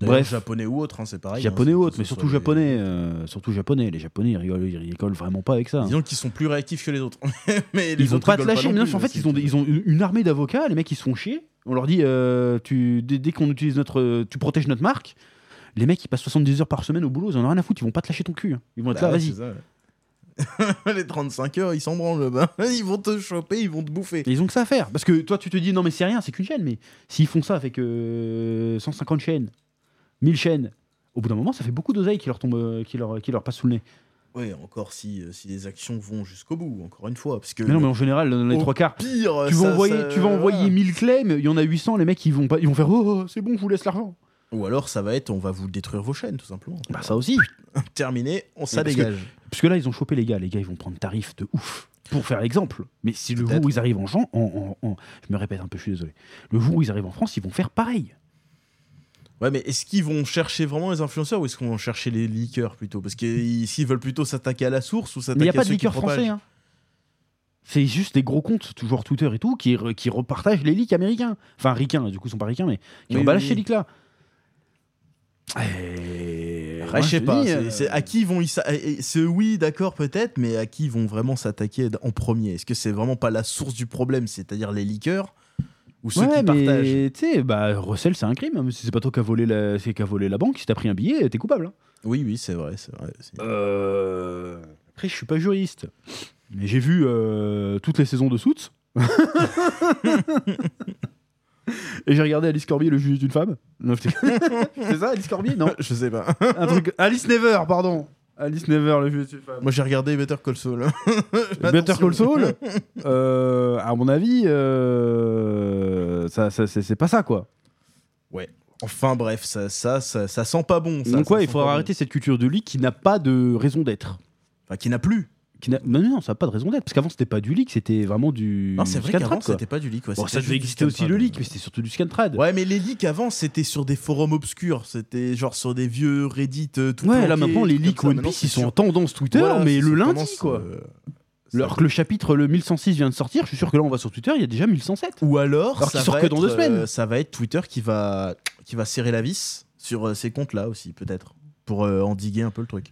Bref. japonais ou autre, hein, c'est pareil. japonais hein, ou ce mais surtout les- japonais. euh, surtout japonais. Les japonais, ils rigolent, ils rigolent vraiment pas avec ça. hein. Disons qu'ils sont plus réactifs que les autres. mais les Ils vont autres pas te lâcher. non mais non, plus, en fait, ils ont, ils ont une armée d'avocats. Les mecs, ils se font chier. On leur dit, euh, tu, dès, dès qu'on utilise notre, euh, tu protèges notre marque. Les mecs, ils passent 70 heures par semaine au boulot. Ils en ont rien à foutre. Ils vont pas te lâcher ton cul. Ils vont être Bah là, vas-y. les 35 heures, ils s'en branlent. Bah. Ils vont te choper, ils vont te bouffer. Et ils ont que ça à faire. Parce que toi, tu te dis, non, mais c'est rien, c'est qu'une chaîne. Mais s'ils font ça avec euh, 150 chaînes, 1000 chaînes, au bout d'un moment, ça fait beaucoup d'oseille qui leur tombe, euh, qui leur, qui leur passe sous le nez. Ouais, encore si, euh, si les actions vont jusqu'au bout, encore une fois. Parce que Mais non, mais en général, dans les trois quarts, pire, tu vas, ça- envoyer, ça- tu vas envoyer voilà. 1000 claims, il y en a 800, les mecs, ils vont, pas, ils vont faire, oh, oh, c'est bon, je vous laisse l'argent. Ou alors ça va être, on va vous détruire vos chaînes, tout simplement. Bah, ça aussi. Terminé, on ça parce que- dégage. Parce que là, ils ont chopé les gars. Les gars, ils vont prendre tarif de ouf. Pour faire l'exemple. Mais si le jour où ils arrivent en, Jean- en, en- en- Je me répète un peu, je suis désolé. Le jour où ils arrivent en France, ils vont faire pareil. Ouais, mais est-ce qu'ils vont chercher vraiment les influenceurs ou est-ce qu'on va chercher les leakers plutôt? Parce que ils- s'ils veulent plutôt s'attaquer à la source ou Mais il s'attaquer n'y a à pas de ceux leakers français. hein. C'est juste des gros comptes, toujours Twitter et tout, qui, qui repartagent les leaks américains. Enfin, ricains, du coup, ils sont pas ricains, mais qui Oui, ont balâché oui, ces leaks-là. Et... Ouais, moi, je sais pas. c'est- euh, à qui vont ils c'est oui, d'accord, peut-être, mais à qui vont vraiment s'attaquer en premier? Est-ce que c'est vraiment pas la source du problème, c'est-à-dire les leakers ou ceux Ouais, qui partagent tu sais, bah, recel, c'est un crime. hein. Si c'est pas toi qui as volé la, c'est qui a volé la banque, si t'as pris un billet, t'es coupable. hein. Oui, oui, c'est vrai, c'est vrai. Euh, Après, je suis pas juriste, mais j'ai vu euh, toutes les saisons de Suits. Et j'ai regardé Alice Corbier, le juge d'une femme. C'est ça, Alice Corbier? Non. Je sais pas. Un truc... Alice Never, pardon. Alice Never, le vieux femme. Moi, j'ai regardé Better Call Saul. Better. Call Saul, euh, à mon avis, euh, ça, ça- c'est c'est pas ça quoi. Enfin, bref, ça, ça, ça, ça sent pas bon. Ça, Donc ça ouais, il faudra bon. arrêter cette culture de leak qui n'a pas de raison d'être. Enfin, qui n'a plus. Qui n'a- non, ça n'a pas de raison d'être. Parce qu'avant, c'était pas du leak, c'était vraiment du. Non, c'est vrai qu'avant, quoi. c'était pas du leak. ouais, Bon, ça devait exister aussi le leak, mais c'était surtout du scantrad. Ouais, mais les leaks avant, c'était sur des forums obscurs. C'était genre sur des vieux Reddit euh, tout Ouais, là maintenant, les leaks. One Piece, ils sont en tendance Twitter, Voilà, mais le lundi, tendance, quoi. euh, Alors que le chapitre, le 1106 vient de sortir, je suis sûr que là, on va sur Twitter, il y a déjà 1107. Ou alors, Alors ça, sort va que dans deux être, semaines. euh, ça va être Twitter qui va, qui va serrer la vis sur euh, ces comptes-là aussi, peut-être. Pour endiguer un peu le truc.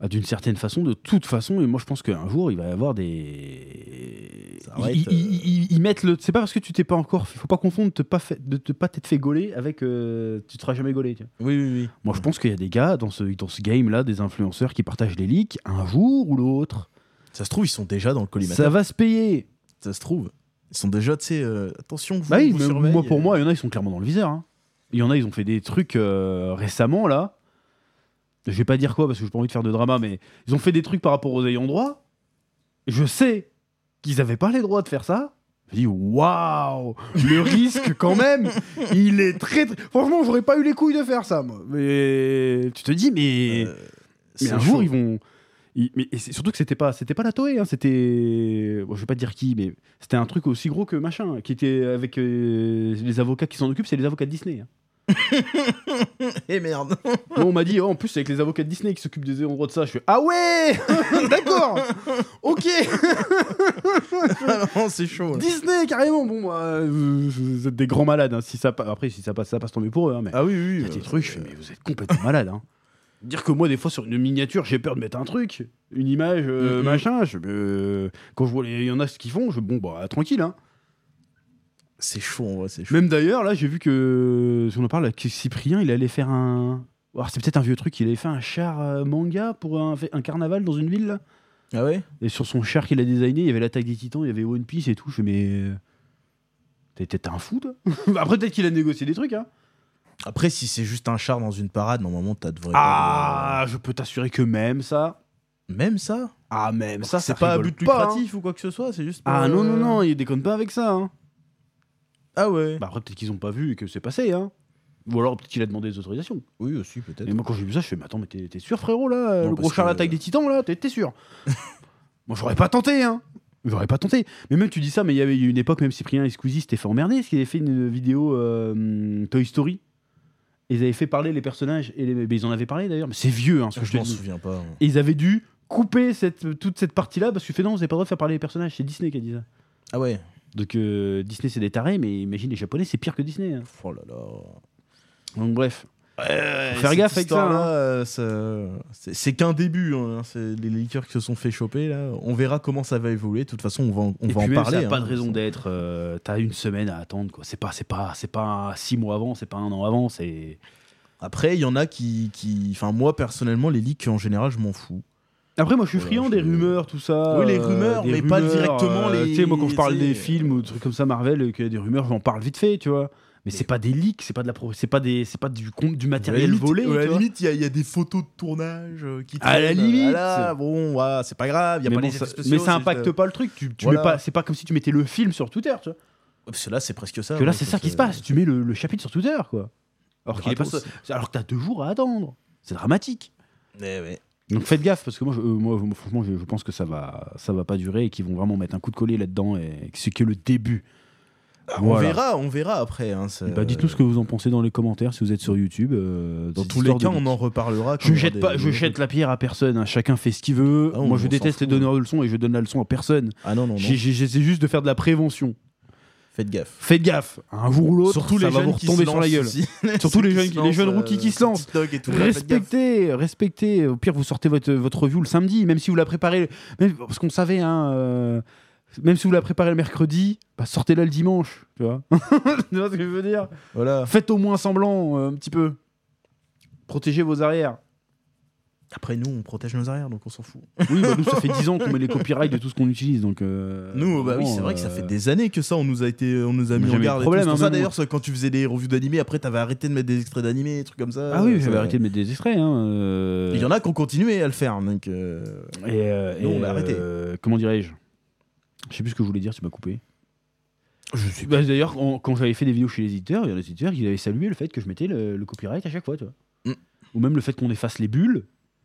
Ah, D'une certaine façon, de toute façon, et moi je pense qu'un jour il va y avoir des. Va Ils, mettent le. C'est pas parce que tu t'es pas encore. Il faut pas confondre de pas fait- de te pas t'être fait gauler avec. euh, tu te seras jamais gaulé. tu vois. Oui, oui, oui. Moi je pense qu'il y a des gars dans ce, dans ce game là, des influenceurs qui partagent les leaks un jour ou l'autre. Ça se trouve, ils sont déjà dans le collimateur. Ça va se payer. Ça se trouve. Ils sont déjà, tu sais, euh, attention, vous, Bah oui, vous mais moi pour moi, il y en a ils sont clairement dans le viseur. hein. Il y en a ils ont fait des trucs euh, récemment là. Je vais pas dire quoi parce que j'ai pas envie de faire de drama, mais ils ont fait des trucs par rapport aux ayants droit. Je sais qu'ils avaient pas les droits de faire ça. Je dis waouh, le risque quand même, il est très, très... franchement, j'aurais pas eu les couilles de faire ça moi. Mais tu te dis mais, Euh, mais c'est un jour ils vont ils- mais et surtout que c'était pas c'était pas la Toei hein, c'était bon, je vais pas dire qui mais c'était un truc aussi gros que machin qui était avec euh, les avocats qui s'en occupent, c'est les avocats de Disney. hein. Eh merde on m'a dit, oh, en plus, c'est avec les avocats de Disney qui s'occupent des endroits de ça. Je fais, ah ouais D'accord Ok Ah c'est chaud. là. Disney, carrément Bon, euh, vous êtes des grands malades. hein. Si ça, pa- Après, si ça passe, ça passe tant mieux pour eux. hein, mais Ah oui, oui. il y a oui, des euh, trucs, je fais, mais vous êtes complètement malades. Hein. Dire que moi, des fois, sur une miniature, j'ai peur de mettre un truc, une image, euh, Mhm. machin. Je, euh, quand je vois, les- il y en a ce qu'ils font, je bon, bah, tranquille. Hein. C'est chaud, en vrai, c'est chaud. Même d'ailleurs, là, j'ai vu que, si on en parle, que Cyprien, il allait faire un. Alors, c'est peut-être un vieux truc, il avait fait un char euh, manga pour un, un carnaval dans une ville. là. Ah ouais? Et sur son char qu'il a designé, il y avait l'attaque des titans, il y avait One Piece et tout. Je fais, mais. euh, T'es t'es un fou, toi Après, peut-être qu'il a négocié des trucs, hein. Après, si c'est juste un char dans une parade, normalement, t'as devrait. Ah, je peux t'assurer que même ça. Même ça? Ah, même ça, c'est ça pas à but hein. lucratif ou quoi que ce soit, c'est juste. Ah, non, non, euh, non, il déconne pas avec ça, hein. Ah ouais. Bah, après, peut-être qu'ils ont pas vu et que c'est passé, hein. Ou alors, peut-être qu'il a demandé des autorisations. oui, aussi, peut-être. Et moi, quand j'ai vu ça, je fais, mais attends, mais t'es t'es sûr, frérot, là Non, Le parce gros que- l'attaque des titans, là T'es t'es sûr Moi, j'aurais pas tenté, hein J'aurais pas tenté. Mais même, tu dis ça, mais il y avait une époque, même Cyprien et Squeezie s'étaient fait emmerder, parce qu'ils avaient fait une vidéo euh, Toy Story. Et ils avaient fait parler les personnages, et les... mais ils en avaient parlé d'ailleurs, mais c'est vieux, hein, ce que je je te m'en dis. souviens pas. hein. Et ils avaient dû couper cette, toute cette partie-là, parce que fait non, vous avez pas le droit de faire parler les personnages, c'est Disney qui a dit ça. Ah ouais. Donc euh, Disney, c'est des tarés, mais imagine les Japonais, c'est pire que Disney. hein. Oh là là. Donc bref. Ouais, faire gaffe avec ça, hein. euh, c'est- C'est qu'un début. hein, C'est les leakers qui se sont fait choper là. On verra comment ça va évoluer. De toute façon, on va, en- on et va puis en même, parler. ça n'a pas hein, de raison d'être. euh, T'as une semaine à attendre, quoi. C'est pas, c'est pas, c'est pas six mois avant, c'est pas un an avant, c'est. Après, il y en a qui, qui, enfin moi personnellement, les leaks en général, je m'en fous. Après, moi, je suis Voilà, friand je- des rumeurs, tout ça. Oui, les euh, rumeurs, mais pas directement euh, les- Tu sais, moi, quand je parle des films ou des trucs comme ça, Marvel, et qu'il y a des rumeurs, j'en parle vite fait, tu vois. Mais c'est pas des leaks, c'est pas de la, pro- c'est pas des, c'est pas du du matériel limite, volé. À la limite, il y, a- il y a des photos de tournage euh, qui. À la traînent. limite. Ah là, bon, ouais, c'est pas grave. Il y a mais, pas bon, les ça, spéciaux, mais ça impacte juste, euh, pas le truc. Tu, tu voilà. mets pas, c'est pas comme si tu mettais le film sur Twitter, tu vois. Parce que là, c'est presque ça. que là, ouais, c'est ça qui se euh, passe. Tu mets le, le chapitre sur Twitter, quoi. Alors qu'il est pas, alors que t'as deux jours à attendre. C'est dramatique. eh ouais. Donc faites gaffe parce que moi, je, euh, moi, franchement, je, je pense que ça va, ça va pas durer et qu'ils vont vraiment mettre un coup de collier là-dedans et que c'est que le début. On Voilà. verra, on verra après. hein, Bah, dites-nous ce que vous en pensez dans les commentaires si vous êtes sur YouTube. euh, Dans tous les cas, on en reparlera. Je jette des- pas, je jette la pierre à personne. hein. Chacun fait ce qu'il veut. Ah, on- moi, je on déteste les donneurs de leçons et je donne la leçon à personne. Ah non, non, non. J'essaie juste de faire de la prévention. Faites gaffe. Faites gaffe. Un jour ou l'autre, Surtout ça les va vous jeunes retomber sur la gueule. aussi. Surtout les jeunes qui les jeunes lancent, rookies qui se lancent. Et tout, là. Respectez, respectez. Au pire, vous sortez votre, votre review le samedi, même si vous la préparez. Même, parce qu'on savait, hein, euh, même si vous la préparez le mercredi, bah, sortez-la le dimanche. Tu vois, tu vois ce que je veux dire? Voilà. Faites au moins semblant, euh, un petit peu. Protégez vos arrières. Après, nous, on protège nos arrières, donc on s'en fout. Oui, bah, nous, ça fait 10 ans qu'on met les copyrights de tout ce qu'on utilise. Donc, euh, Nous, bah oui, c'est vrai que ça euh, fait des années que ça, on nous a été, on nous a mis en garde. le et problème, tout. Hein, ça d'ailleurs, c'est quand tu faisais des revues d'animés, après t'avais arrêté de mettre des extraits d'animés, des trucs comme ça. Ah oui, j'avais arrêté de mettre des extraits. Hein, euh, Il y en a qui ont continué à le faire, donc. euh, Et, Nous, on l'a arrêté. comment dirais-je? Je sais plus ce que je voulais dire, tu m'as coupé. Je suis. Bah, D'ailleurs, quand, quand j'avais fait des vidéos chez les éditeurs, il y a des éditeurs qui avaient salué le fait que je mettais le, le copyright à chaque fois, tu vois. Mm. Ou même le fait qu'on efface les bulles,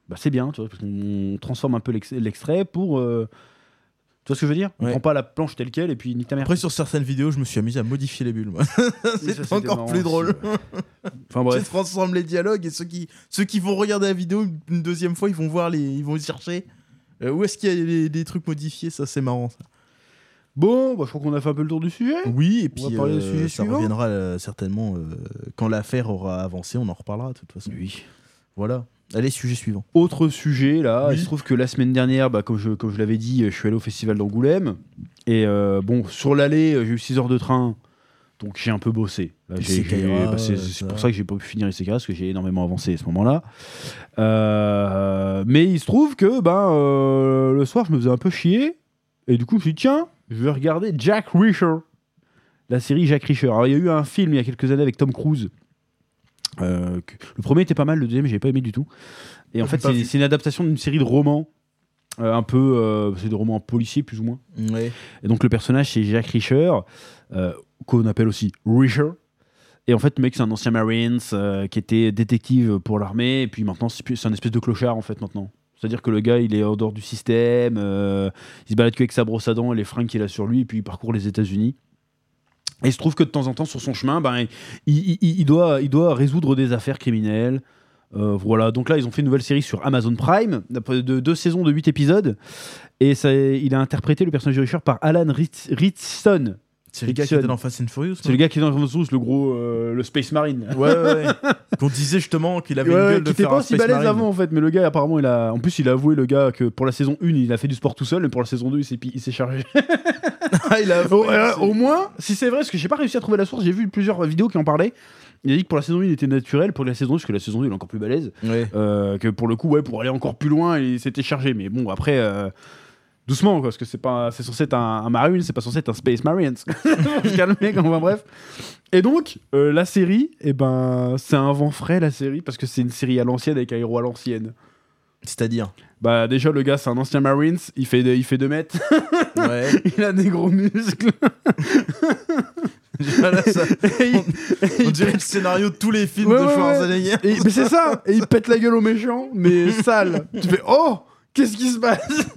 bah, c'est bien, tu vois, parce qu'on transforme un peu l'ex- l'extrait pour. euh, Tu vois ce que je veux dire? On Ouais. prend pas la planche telle quelle et puis nique ta mère. Après, sur certaines vidéos, je me suis amusé à modifier les bulles. c'est encore marrant plus drôle. Enfin Tu bref. transformes les dialogues et ceux qui, ceux qui vont regarder la vidéo une deuxième fois, ils vont voir les, ils vont chercher. euh, où est-ce qu'il y a des, des trucs modifiés? Ça, c'est marrant. Ça. Bon, bah, je crois qu'on a fait un peu le tour du sujet. Oui, et On va puis parler euh, du sujet ça suivant. reviendra euh, certainement quand l'affaire aura avancé. On en reparlera de toute façon. Oui. Voilà. Allez, sujet suivant. Autre sujet, là, Oui. il se trouve que la semaine dernière, bah, comme je, comme je l'avais dit, je suis allé au festival d'Angoulême. Et euh, bon, sur l'aller, j'ai eu 6 heures de train. Donc j'ai un peu bossé. Ra, bah, c'est euh, c'est pour ça que j'ai pas pu finir Ra, parce que j'ai énormément avancé à ce moment-là. Euh, mais il se trouve que ben, euh, le soir, je me faisais un peu chier. Et du coup, je me suis dit, tiens, je vais regarder Jack Reacher. La série Jack Reacher. Alors, il y a eu un film il y a quelques années avec Tom Cruise. Euh, que- le premier était pas mal, le deuxième, j'ai pas aimé du tout. Et en J'ai fait, c'est une adaptation d'une série de romans. euh, un peu, euh, c'est des romans policiers plus ou moins. Ouais. Et donc le personnage c'est Jack Reacher, qu'on appelle aussi Reacher. Et en fait le mec c'est un ancien Marines qui était détective pour l'armée et puis maintenant c'est un espèce de clochard en fait maintenant. C'est-à-dire que le gars il est en dehors du système, il se balade qu'avec sa brosse à dents et les fringues qu'il a sur lui et puis il parcourt les États-Unis. Et il se trouve que de temps en temps sur son chemin, ben, il, il- il- il doit, il doit résoudre des affaires criminelles. Euh, voilà, donc là ils ont fait une nouvelle série sur Amazon Prime, de de deux saisons de 8 épisodes. Et ça, il a interprété le personnage de Richard par Alan Ritson. C'est le gars qui était dans Fast and Furious. C'est le gars qui est dans Fast and Furious, le gros, euh, le Space Marine. Ouais, ouais, ouais. Qu'on disait justement qu'il avait Ouais, une gueule de était faire pas un Space balèze avant en fait, mais le gars apparemment il a, en plus il a avoué le gars que pour la saison 1 il a fait du sport tout seul, mais pour la saison 2 il s'est pi- il s'est chargé. Ah, il a au, euh, au moins, si c'est vrai, parce que j'ai pas réussi à trouver la source, j'ai vu plusieurs vidéos qui en parlaient. Il a dit que pour la saison 1 il était naturel, pour la saison 2 parce que la saison 2 il est encore plus balèze. Ouais. Euh, que pour le coup, ouais, pour aller encore plus loin, il s'était chargé. Mais bon, après, euh, doucement, quoi, parce que c'est pas, c'est censé être un, un Marine, c'est pas censé être un Space Marines. Se calmer, quoi, enfin, bref. Et donc, la série, eh ben, c'est un vent frais, la série, parce que c'est une série à l'ancienne avec un héros à l'ancienne. C'est-à-dire. Bah, déjà, le gars, c'est un ancien Marines, il fait, de- il fait 2 mètres, Ouais. il a des gros muscles. Voilà, ça. Et il- et On il dirait le scénario de tous les films Ouais, de ouais. Schwarzenegger. Et, mais c'est ça, et il pète la gueule aux méchants, mais sale. Tu fais oh, qu'est-ce qui se passe?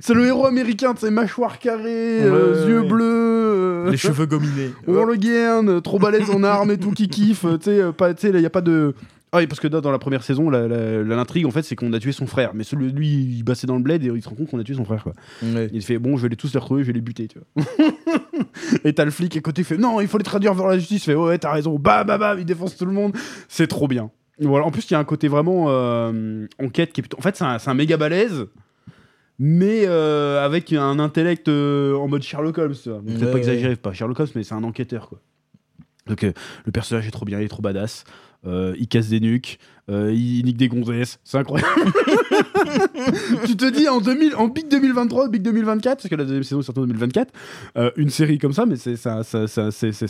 C'est le héros américain, tu sais, mâchoire carrée, euh, Ouais, yeux ouais. bleus, euh, Les cheveux gominés. Warleguen, trop balèze en armes et tout, qui kiffe, tu sais, euh, pas, tu sais, il y a pas de. Ah oui, parce que dans la première saison, la- la- la- l'intrigue, en fait, c'est qu'on a tué son frère. Mais celui, lui, il bassait dans le bled et il se rend compte qu'on a tué son frère, quoi. Ouais. Il fait bon, je vais les tous les retrouver, je vais les buter, tu vois. et t'as le flic à côté, il fait non, il faut les traduire vers la justice. Il fait ouais, t'as raison, bam, bam, bam, il défonce tout le monde. C'est trop bien. Voilà. En plus, il y a un côté vraiment euh, enquête qui est plutôt. En fait, c'est un, c'est un méga balèze, mais euh, avec un intellect euh, en mode Sherlock Holmes. tu vois. Donc, Ouais, peut-être pas ouais. exagéré, pas Sherlock Holmes, mais c'est un enquêteur, quoi. Donc, euh, le personnage est trop bien, il est trop badass. Euh, il casse des nuques, euh, il nique des gonzesses, c'est incroyable. tu te dis en, 2000, en Big 2023, Big 2024, parce que la deuxième saison est sortie en 2024, euh, une série comme ça, mais c'est ça,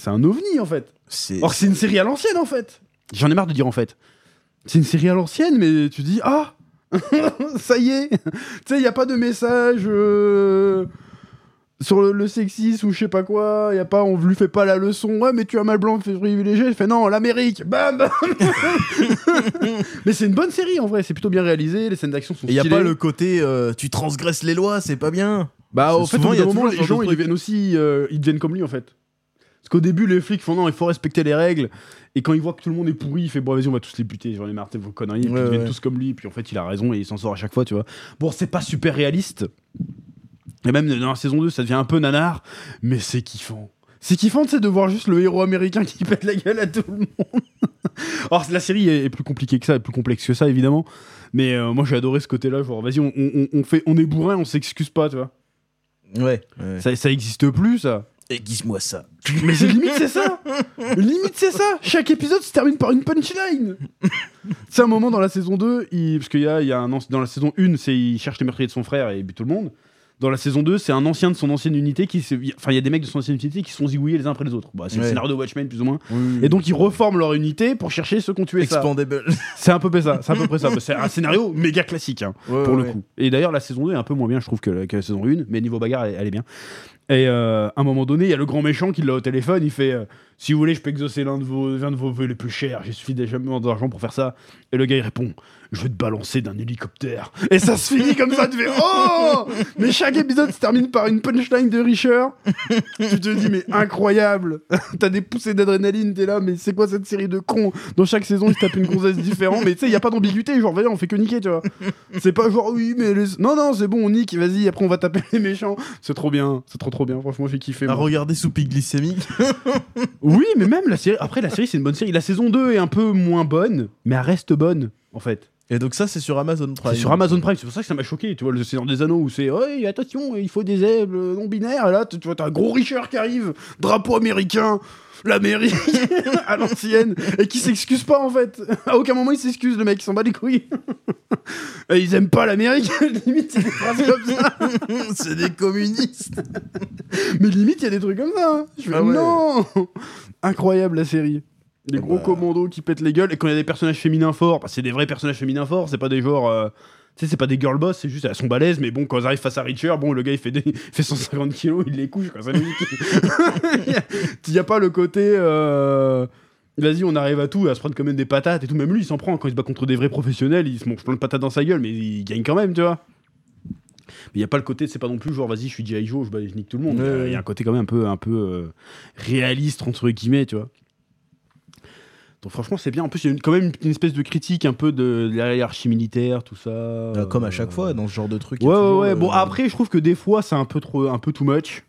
un ovni en fait. Or, c'est une série à l'ancienne en fait. J'en ai marre de dire en fait. C'est une série à l'ancienne, mais tu dis ah, ça y est. tu sais, il n'y a pas de message euh, sur le, le sexisme ou je sais pas quoi. Y a pas, on lui fait pas la leçon. Ouais, mais tu as mal blanc, fait privilégié. Il fait non, l'Amérique. Bam, bam. mais c'est une bonne série en vrai. C'est plutôt bien réalisé. Les scènes d'action sont Il y a stylées. pas le côté euh, tu transgresses les lois, c'est pas bien. Bah, au fait, au moment, les gens, ils deviennent aussi. euh, ils deviennent comme lui, en fait. Parce qu'au début, les flics font non, il faut respecter les règles. Et quand ils voient que tout le monde est pourri, il fait bon, vas-y, on va tous les buter. J'en ai marre de vos conneries. Et puis ils deviennent ouais. tous comme lui. Et puis en fait, il a raison et il s'en sort à chaque fois, tu vois. Bon, c'est pas super réaliste. Et même dans la saison 2, ça devient un peu nanar. Mais c'est kiffant. C'est kiffant, sais, de voir juste le héros américain qui pète la gueule à tout le monde. Alors, la série est plus compliquée que ça, est plus complexe que ça, évidemment. Mais euh, moi, j'ai adoré ce côté-là. Genre, vas-y, on, on- on fait, on est bourrin, on s'excuse pas, tu vois. Ouais. ouais. Ça, ça existe plus, ça. Aiguise-moi ça. Mais c'est limite c'est ça Limite c'est ça Chaque épisode se termine par une punchline C'est un moment dans la saison 2, il... parce qu'il y a, il y a un anci- dans la saison 1, c'est il cherche les meurtriers de son frère et il bute tout le monde. Dans la saison 2, c'est un ancien de son ancienne unité qui se... Enfin, il y a des mecs de son ancienne unité qui se sont zigouillés les uns après les autres. Bah, c'est le Ouais. scénario de Watchmen plus ou moins. Et donc ils reforment leur unité pour chercher ceux qui ont tué ça. Expandable. C'est à peu près ça. C'est à peu près ça. Bah, C'est un scénario méga classique. hein pour le coup. Et d'ailleurs, la saison 2 est un peu moins bien, je trouve, que, la- que la saison 1, mais niveau bagarre, elle, elle est bien. Et euh, à un moment donné, il y a le grand méchant qui l'a au téléphone, il fait euh, Si vous voulez, je peux exaucer l'un de vos, l'un de vos vœux les plus chers, j'ai suffisamment d'argent pour faire ça. Et le gars, il répond Je vais te balancer d'un hélicoptère. Et ça se finit comme ça, tu fais Oh Mais chaque épisode se termine par une punchline de Richer. tu te dis, mais incroyable T'as des poussées d'adrénaline, t'es là, mais c'est quoi cette série de cons? Dans chaque saison, ils se tapent une gonzesse différente, mais tu sais, il a pas d'ambiguïté, genre, vas-y, on fait que niquer, tu vois. C'est pas genre oui, mais les- non, non, c'est bon, on nique, vas-y, après on va taper les méchants. C'est trop bien, c'est trop trop bien, franchement, j'ai kiffé. À moi. regarder sous pic glycémique. Oui, mais même la série, après la série, c'est une bonne série. La saison 2 est un peu moins bonne, mais elle reste bonne, en fait. Et donc ça, c'est sur Amazon Prime. C'est sur Amazon Prime, c'est pour ça que ça m'a choqué, tu vois, le Seigneur des Anneaux où c'est ouais, attention, il faut des ailes non binaires, et là, tu tu vois, t'as un gros Richard qui arrive, drapeau américain, l'Amérique à l'ancienne, et qui s'excuse pas en fait. À aucun moment il s'excuse, le mec, il s'en bat les couilles. Et ils aiment pas l'Amérique, limite, c'est des phrases comme ça. c'est des communistes. Mais limite, il y a des trucs comme ça. hein. Je fais, Ah ouais. non Incroyable la série. Des Ah gros bah. commandos qui pètent les gueules. Et quand il y a des personnages féminins forts, bah, c'est des vrais personnages féminins forts, c'est pas des genres. euh, Tu sais, c'est pas des girl boss, c'est juste elles sont balèzes, mais bon, quand ils arrivent face à Richard, bon, le gars il fait, des... il fait 150 kilos, il les couche, quoi, ça logique. Il y a pas le côté. euh, Vas-y, on arrive à tout, à se prendre quand même des patates et tout. Même lui, il s'en prend quand il se bat contre des vrais professionnels, il se mange plein de patates dans sa gueule, mais il gagne quand même, tu vois. Mais il n'y a pas le côté, c'est pas non plus genre, vas-y, je suis G.I. Joe, je, nique tout le monde. Il Ouais, y a- ouais. il y a un côté quand même un peu, un peu euh, réaliste, entre guillemets, tu vois. Donc franchement, c'est bien. En plus, il y a une- quand même une, espèce de critique un peu de, de la hiérarchie militaire, tout ça. Euh, Comme à chaque fois, dans ce genre de truc. Ouais, ouais, euh, Bon, après, je trouve que des fois, c'est un peu trop, un peu too much.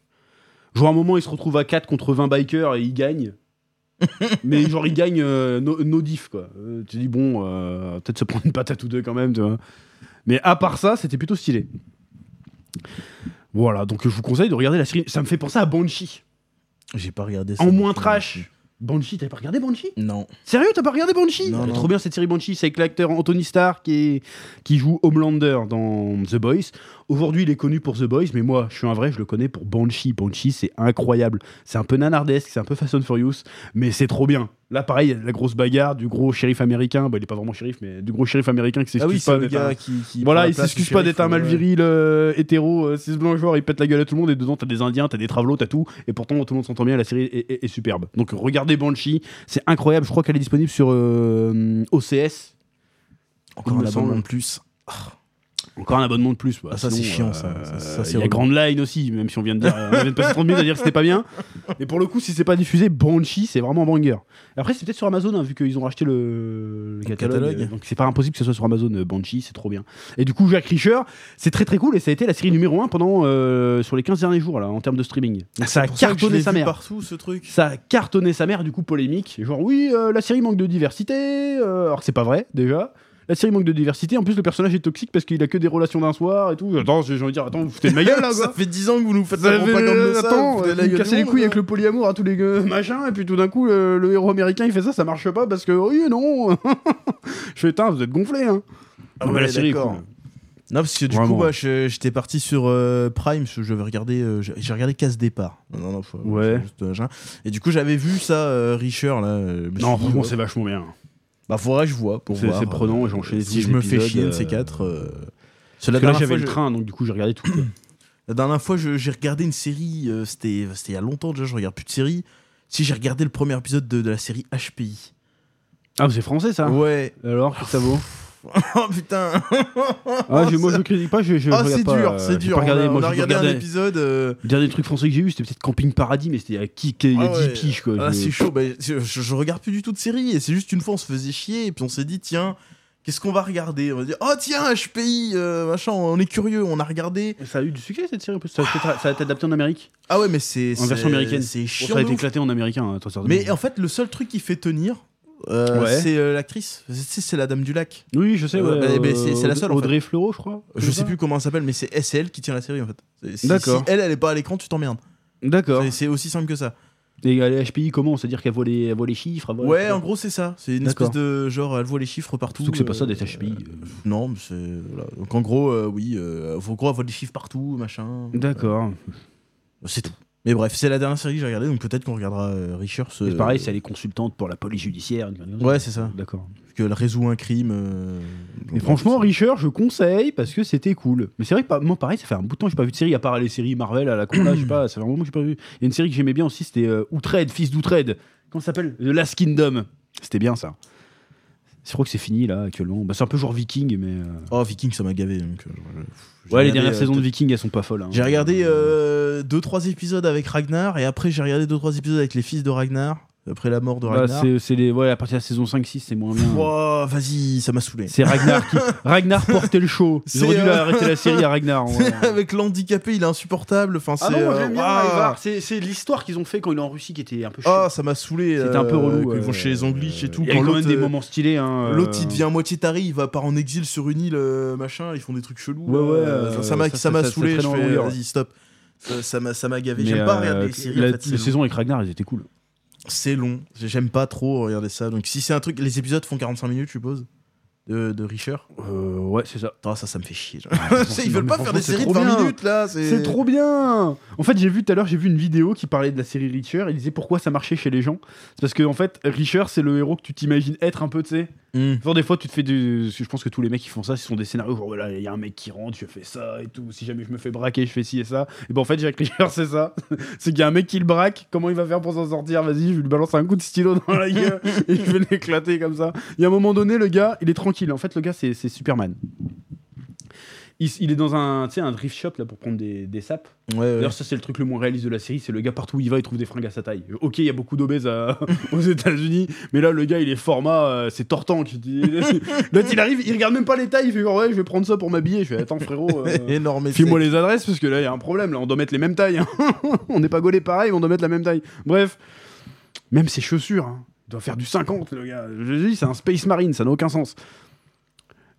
Genre, à un moment, il se retrouve à 4 contre 20 bikers et il gagne. Mais genre, il gagne euh, no, diff, quoi. Euh, tu te dis, bon, euh, peut-être se prendre une patate ou deux quand même, tu vois. Mais à part ça, c'était plutôt stylé. Voilà, donc je vous conseille de regarder la série. Ça me fait penser à Banshee. J'ai pas regardé ça. En moins trash. Banshee, t'avais pas regardé Banshee? Non. Sérieux, t'as pas regardé Banshee? Non, Elle est non. Trop bien cette série Banshee, c'est avec l'acteur Anthony Starr qui, est- qui joue Homelander dans The Boys. Aujourd'hui, il est connu pour The Boys, mais moi, je suis un vrai, je le connais pour Banshee. Banshee, c'est incroyable. C'est un peu nanardesque, c'est un peu Fast and Furious, mais c'est trop bien. Là, pareil, la grosse bagarre du gros shérif américain, bah, il est pas vraiment shérif, mais du gros shérif américain qui s'excuse Ah oui, c'est pas le d'être gars un- qui. qui prend Voilà, il s'excuse pas d'être un mal ouais. viril euh, hétéro, euh, cis blanc genre, il pète la gueule à tout le monde et dedans t'as des indiens, t'as des travelots, t'as tout, et pourtant tout le monde s'entend bien, la série est, est- est superbe. Donc regardez Banshee, c'est incroyable, je crois qu'elle est disponible sur euh, OCS. Encore un abonnement de plus. Encore un abonnement de plus. bah, Ah, ça, c'est sinon, chiant, ça. euh, Ça, ça, c'est Il y a. Grand Line aussi, même si on vient de dire, on vient de passer 30 minutes à dire que c'était pas bien. Mais pour le coup, si c'est pas diffusé, Banshee, c'est vraiment un banger. Après, c'est peut-être sur Amazon, hein, vu qu'ils ont racheté le, le catalogue. catalogue. Donc c'est pas impossible que ce soit sur Amazon, euh, Banshee, c'est trop bien. Et du coup, Jack Reacher, c'est très très cool et ça a été la série numéro 1 pendant, euh, sur les 15 derniers jours, là, en termes de streaming. Donc ça a cartonné sa mère. partout, ce truc. Ça a cartonné sa mère, du coup, polémique. Genre, oui, euh, la série manque de diversité, euh, alors que c'est pas vrai, déjà. La série manque de diversité, en plus, le personnage est toxique parce qu'il a que des relations d'un soir et tout. Attends, j'ai envie de dire, attends, vous foutez de ma gueule là, ça quoi. fait 10 ans que vous nous faites Ça la fait- propagande de ça. attends, vous foutez de la vous cassez les couilles avec le polyamour à tous les gars, machin, et puis tout d'un coup, le, le héros américain il fait ça, ça marche pas parce que, oui, non. je fais, vous êtes gonflés, hein. Ah ouais, la série cool. Non, parce que du Vraiment. coup, bah, j'étais parti sur euh, Prime, je vais regarder, euh, j'ai regardé Casse Départ. Non, non, non, faut- Ouais. juste, euh. Et du coup, j'avais vu ça, euh, Richer, là. euh, Non, franchement, c'est vachement bien. Bah, faudrait que je vois pour C'est- voir. c'est prenant, euh, tous Si je me fais chier de euh, ces quatre. euh, parce que la là, dernière j'avais fois, le je- train, donc du coup, j'ai regardé tout. quoi. La dernière fois, je- j'ai regardé une série, euh, c'était c'était il y a longtemps déjà, je regarde plus de séries. Si j'ai regardé le premier épisode de, de la série HPI. ah, mais c'est français ça Ouais. Alors, qu'est-ce que ça vaut? Oh putain. Ah, je- moi, je critique pas, je, je Ah, regarde c'est pas, dur, euh, c'est dur. regardé, on a, moi, on a regardé un épisode. euh, Le dernier truc français que j'ai vu, c'était peut-être Camping Paradis, mais c'était il y a, qui- il y a ah 10 ouais. piges quoi. Ah, c'est chaud. bah, je, je- regarde plus du tout de séries. Et c'est juste une fois, on se faisait chier. Et puis on s'est dit, tiens, qu'est-ce qu'on va regarder? On va dire, oh tiens, HPI, euh, machin, on est curieux. On a regardé. Ça a eu du succès cette série, ça a été, ça a été adapté en Amérique, Ah ouais, mais c'est. en version américaine. C'est chiant. ça a été éclaté en américain, hein. Mais en fait, le seul truc qui fait tenir, euh, Ouais. c'est euh, l'actrice. C'est c'est la Dame du Lac. Oui, je sais, Ouais, ouais. bah, bah, c'est- c'est la seule, en fait. Audrey Fleurot, je crois. Je sais plus comment elle s'appelle, mais c'est c'est elle qui tient la série en fait. Si, D'accord. si elle, elle est pas à l'écran, tu t'emmerdes. D'accord. C'est- C'est aussi simple que ça. Et euh, les HPI, comment? C'est-à-dire qu'elle voit, les- elle voit les chiffres elle voit- Ouais, en gros, c'est ça. C'est une D'accord. espèce de genre, elle voit les chiffres partout. Surtout que c'est pas ça, euh, des HPI. Non, mais c'est. voilà. Donc en gros, euh, oui, euh, faut gros, elle voit des chiffres partout, machin. D'accord. C'est tout. Mais bref, c'est la dernière série que j'ai regardée, donc peut-être qu'on regardera euh, Richer. ce- pareil, c'est elle est consultante pour la police judiciaire. Ouais, c'est ça. D'accord. qu'elle résout un crime. euh, Et donc, franchement, Richer, je conseille parce que c'était cool. Mais c'est vrai que moi, pareil, ça fait un bout de temps que j'ai pas vu de série, à part les séries Marvel à la con, là, je sais pas, ça fait un moment que j'ai pas vu. Il y a une série que j'aimais bien aussi, c'était euh, Outrade, fils d'Outrade. Comment ça s'appelle? The Last Kingdom. C'était bien ça. Je crois que c'est fini là actuellement. Bah, c'est un peu genre Viking, mais. euh, Oh, Viking, ça m'a gavé. Donc, euh, j'ai Ouais, les regardé, dernières euh, saisons de peut-être- Viking, elles sont pas folles. hein. J'ai regardé 2-3 épisodes avec Ragnar, et après j'ai regardé 2-3 épisodes avec les fils de Ragnar, après la mort de Bah, Ragnar. c'est c'est les... ouais, à partir de la saison 5-6, c'est moins bien. Ouah, vas-y, ça m'a saoulé. C'est Ragnar qui. Ragnar portait le show. Ils C'est, auraient dû euh, arrêter la série à Ragnar. avec l'handicapé, il est insupportable. Enfin, Ah c'est, non, moi euh, j'aime bien. C'est c'est l'histoire qu'ils ont fait quand il est en Russie qui était un peu chiant. Ah, ça m'a saoulé. C'était un peu euh, relou. Quand ils euh, vont chez les Anglish et tout. Il y a quand même l'autre, des euh, moments stylés. hein, L'autre, il euh, devient à moitié taré, il va part en exil sur une île, euh, machin, ils font des trucs chelous. Ouais, ouais, ça m'a ça, m'a saoulé, je fais, vas-y, stop. Ça- m'a ça m'a gavé. J'aime pas regarder les séries, la- saisons avec Ragnar, elles étaient cool. C'est long, j'aime pas trop regarder ça. Donc si c'est un truc, les épisodes font 45 minutes, je suppose, de, de Richer. Euh, ouais, c'est ça. Ah, ça, ça me fait chier. ils veulent pas faire des c'est séries de trop 20 bien. minutes là. C'est trop bien En fait, j'ai vu tout à l'heure, j'ai vu une vidéo qui parlait de la série Richer. Il disait pourquoi ça marchait chez les gens. C'est parce que, en fait, Richer, c'est le héros que tu t'imagines être un peu, tu sais. Mm. Genre, des fois, tu te fais du. Je pense que tous les mecs qui font ça, ce sont des scénarios genre, voilà, il y a un mec qui rentre, je fais ça et tout. Si jamais je me fais braquer, je fais ci et ça. Et ben, en fait, Jack Richer, c'est ça. c'est qu'il y a un mec qui le braque. Comment il va faire pour s'en sortir? Vas-y, je lui balance un coup de stylo dans la gueule et je vais l'éclater comme ça. Il y a un moment donné, le gars, il est tranquille. En fait, le gars, c'est Superman. Il, il est dans un, un drift shop là pour prendre des, des sapes. Ouais, ouais. D'ailleurs, ça, c'est le truc le moins réaliste de la série. C'est le gars partout où il va, il trouve des fringues à sa taille. Ok, il y a beaucoup d'obèses à- aux États-Unis, mais là, le gars, il est format, euh, c'est tortant. Là, il arrive, il regarde même pas les tailles. Il fait genre, ouais, je vais prendre ça pour m'habiller. Je fais, attends, frérot. euh, Énorme. sec. les adresses parce que là, il y a un problème. Là, on doit mettre les mêmes tailles. hein. on n'est pas gaulé pareil, on doit mettre la même taille. Bref, même ses chaussures, hein. il doit faire du 50, le gars. Je dis, c'est un Space Marine, ça n'a aucun sens.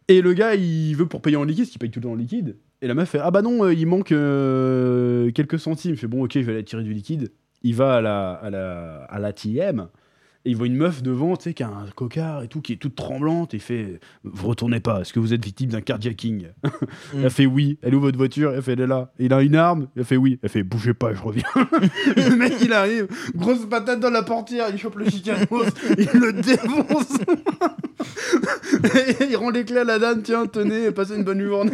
Et le gars, il veut pour payer en liquide, parce qu'il paye tout le temps en liquide. Et la meuf fait Ah bah non, euh, il manque euh, quelques centimes. Il fait Bon, ok, je vais aller tirer du liquide. Il va à la, à la, à la TM. Et il voit une meuf devant, tu sais, qui a un cocard et tout, qui est toute tremblante. Et il fait Vous retournez pas, est-ce que vous êtes victime d'un carjacking Mm. Elle fait oui. Elle ouvre votre voiture. Elle fait Elle est là. Il a une arme. Elle fait oui. Elle fait Bougez pas, je reviens. le mec, il arrive. Grosse patate dans la portière. Il chope le chicanos. il le défonce. Et il rend les clés à la dame. Tiens, tenez, passez une bonne journée.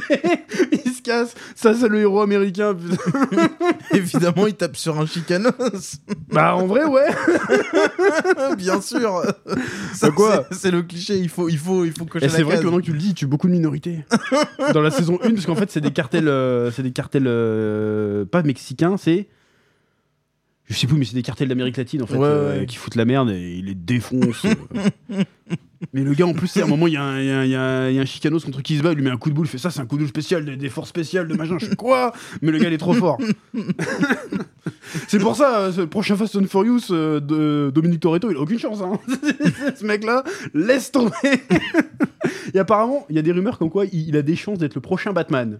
il se casse. Ça, c'est le héros américain. putain. Évidemment, il tape sur un chicanos. bah, en vrai, ouais. Bien sûr. Ça, quoi c'est- le cliché. Il faut, il faut, il faut cocher Et c'est vrai que maintenant que tu le dis, il tue beaucoup de minorités. Dans la saison 1, parce qu'en fait, c'est des cartels, euh, c'est des cartels euh, pas mexicains, c'est. Je sais plus, mais c'est des cartels d'Amérique latine en fait, Ouais, euh, ouais. qui foutent la merde et ils les défoncent. euh. mais le gars, en plus, c'est à un moment, il y, a un- y y y a chicanos contre qui se bat, il lui met un coup de boule, il fait ça, c'est un coup de boule spécial, des, des forces spéciales, de machin. Je fais quoi? Mais le gars, il est trop fort. c'est pour ça, euh, ce prochain Fast and Furious euh, de Dominique Toretto, il a aucune chance. Hein. ce mec-là, laisse tomber. Et apparemment, il y a des rumeurs comme quoi il, il a des chances d'être le prochain Batman.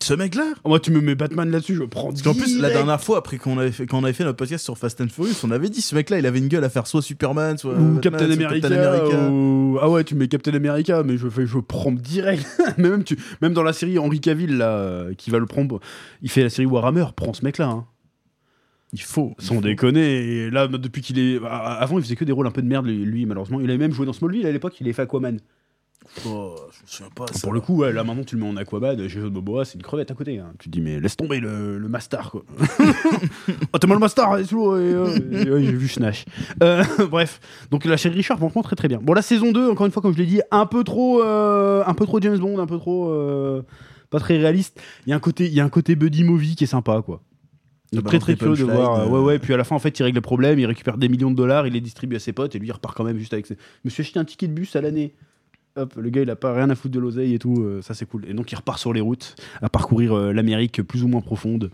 Ce mec-là. Oh, moi, tu me mets Batman là-dessus, je prends. Parce qu'en plus, la dernière fois, après qu'on avait fait, quand on avait fait notre podcast sur Fast and Furious, on avait dit ce mec-là, il avait une gueule à faire soit Superman, soit ou Batman, Captain soit America, Captain America. ou- ah ouais tu mets Captain America mais je fais je prends direct mais même tu même dans la série Henry Cavill là euh, qui va le prendre il fait la série Warhammer prends ce mec là hein. Il faut. il sans faut. déconner et là depuis qu'il est avant il faisait que des rôles un peu de merde lui, lui, malheureusement il avait même joué dans Smallville à l'époque il avait fait Aquaman Oh, je me souviens pas. ça. pour le coup ouais, là maintenant tu le mets en Aquaman Jason Momoa c'est une crevette à côté hein. tu te dis mais laisse tomber le, le Mastar quoi. Oh t'es mal le Mastar et euh, et, ouais, j'ai vu Snash Euh, bref. Donc la série Richard franchement très très bien. Bon la saison 2 encore une fois comme je l'ai dit un peu trop euh, un peu trop James Bond un peu trop euh, pas très réaliste. Il y a un côté il y a un côté buddy movie qui est sympa quoi. Donc très très curieux de voir ouais ouais puis à la fin en fait il règle le problème il récupère des millions de dollars il les distribue à ses potes et lui il repart quand même juste avec ses... je me suis acheté un ticket de bus à l'année Hop, le gars il a pas rien à foutre de l'oseille et tout, euh, ça c'est cool. Et donc il repart sur les routes à parcourir euh, l'Amérique plus ou moins profonde.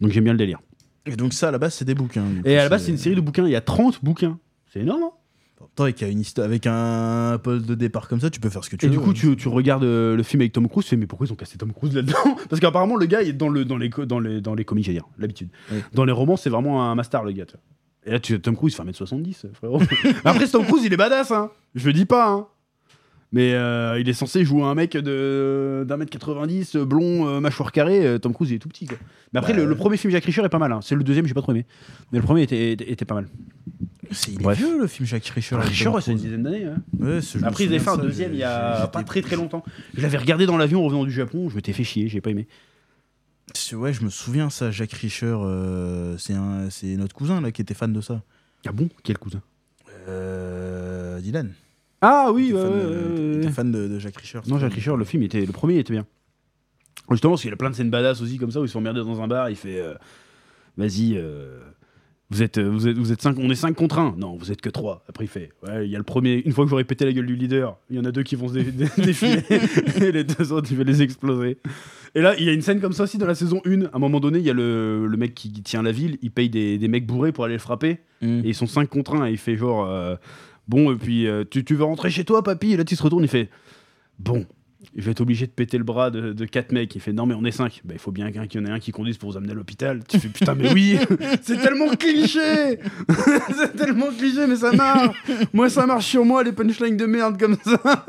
Donc j'aime bien le délire. Et donc, ça, à la base, c'est des bouquins. coup, Et à la base c'est une série de bouquins, il y a 30 bouquins. C'est énorme. hein Pourtant, avec, une histoire, avec un poste de départ comme ça, tu peux faire ce que tu Et veux. du coup, tu, tu regardes euh, le film avec Tom Cruise, tu fais, mais pourquoi ils ont cassé Tom Cruise là-dedans Parce qu'apparemment, le gars est dans, le, dans, les, dans, les, dans les comics, j'allais dire, l'habitude. Dans les romans, c'est vraiment un master, le gars. tu vois. Et là, tu, Tom Cruise fait 1m70, frérot. Après, Tom Cruise, il est badass, hein. Je le dis pas, hein. Mais euh, il est censé jouer un mec de d'un mètre 90, euh, blond, euh, mâchoire carrée. Tom Cruise, il est tout petit, quoi. Mais après, Bah, le, premier film Jack Reacher est pas mal. hein. C'est le deuxième, j'ai pas trop aimé. Mais le premier était, était, était pas mal. C'est il est Bref. vieux le film Jack Reacher. avec Reacher, Tom ouais, c'est une Cruise. dizaine d'années. hein. Ouais, ce- je me Après, ils souviens avaient fait un de ça, deuxième il y j'ai- a j'étais- pas très très longtemps. Je l'avais regardé dans l'avion en revenant du Japon, je m'étais fait chier, j'ai pas aimé. C'est- Ouais, je me souviens ça, Jack Reacher, euh, c'est un, c'est notre cousin là qui était fan de ça. Ah bon? Quel cousin? Euh, Dylan. Ah oui, ouais, fan, ouais, de, ouais, était ouais. fan de, de Jack Reacher. Non, Jack Reacher, le film était, le premier était bien. Justement, parce qu'il a plein de scènes badass aussi comme ça où ils sont emmerdés dans un bar, il fait, euh, vas-y, euh, vous êtes, vous êtes, vous êtes cinq, on est 5 contre 1. Non, vous êtes que 3. Après il fait, ouais, il y a le premier, une fois que j'aurai pété la gueule du leader, il y en a deux qui vont se dé- dé- défiler et les deux autres, il va les exploser. Et là, il y a une scène comme ça aussi dans la saison 1. À un moment donné, il y a le, le mec qui tient la ville, il paye des, des mecs bourrés pour aller le frapper. Mm. Et ils sont 5 contre 1 et il fait genre euh, Bon, et puis euh, tu, veux rentrer chez toi, papy? Et là, tu se retourne, il fait Bon, je vais être obligé de péter le bras de, de 4 mecs. Il fait Non, mais on est 5. Bah, il faut bien qu'il y en ait un qui conduise pour vous amener à l'hôpital. Tu fais Putain, mais oui C'est tellement cliché C'est tellement cliché, mais ça marche Moi, ça marche sur moi, les punchlines de merde comme ça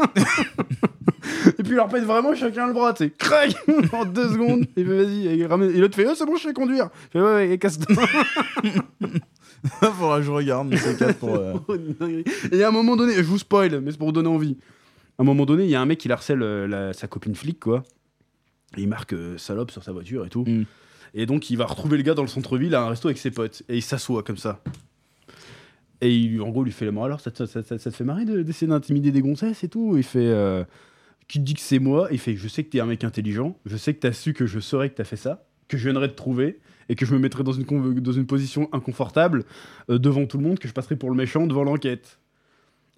Et puis il leur pète vraiment chacun le bras, tu sais, En deux secondes, il fait vas-y, et, l'autre fait oh c'est bon, je sais conduire. Il fait ouais, ouais, et casse-toi. Faudra que je regarde, mais c'est pour. euh, Oh. Et à un moment donné, je vous spoil, mais c'est pour vous donner envie. À un moment donné, il y a un mec qui harcèle euh, la- sa copine flic, quoi. Et il marque euh, salope sur sa voiture et tout. Mm. Et donc, il va retrouver le gars dans le centre-ville à un resto avec ses potes. Et il s'assoit comme ça. Et il, en gros, il lui fait le alors, ça te, ça, ça- ça te fait marrer de- d'essayer d'intimider des gonzesses et tout? Il fait. euh, qui te dit que c'est moi? Il fait Je sais que t'es un mec intelligent. Je sais que t'as su que je saurais que t'as fait ça. Que je viendrais te trouver. Et que je me mettrais dans une, conv- dans une position inconfortable euh, devant tout le monde. Que je passerai pour le méchant devant l'enquête.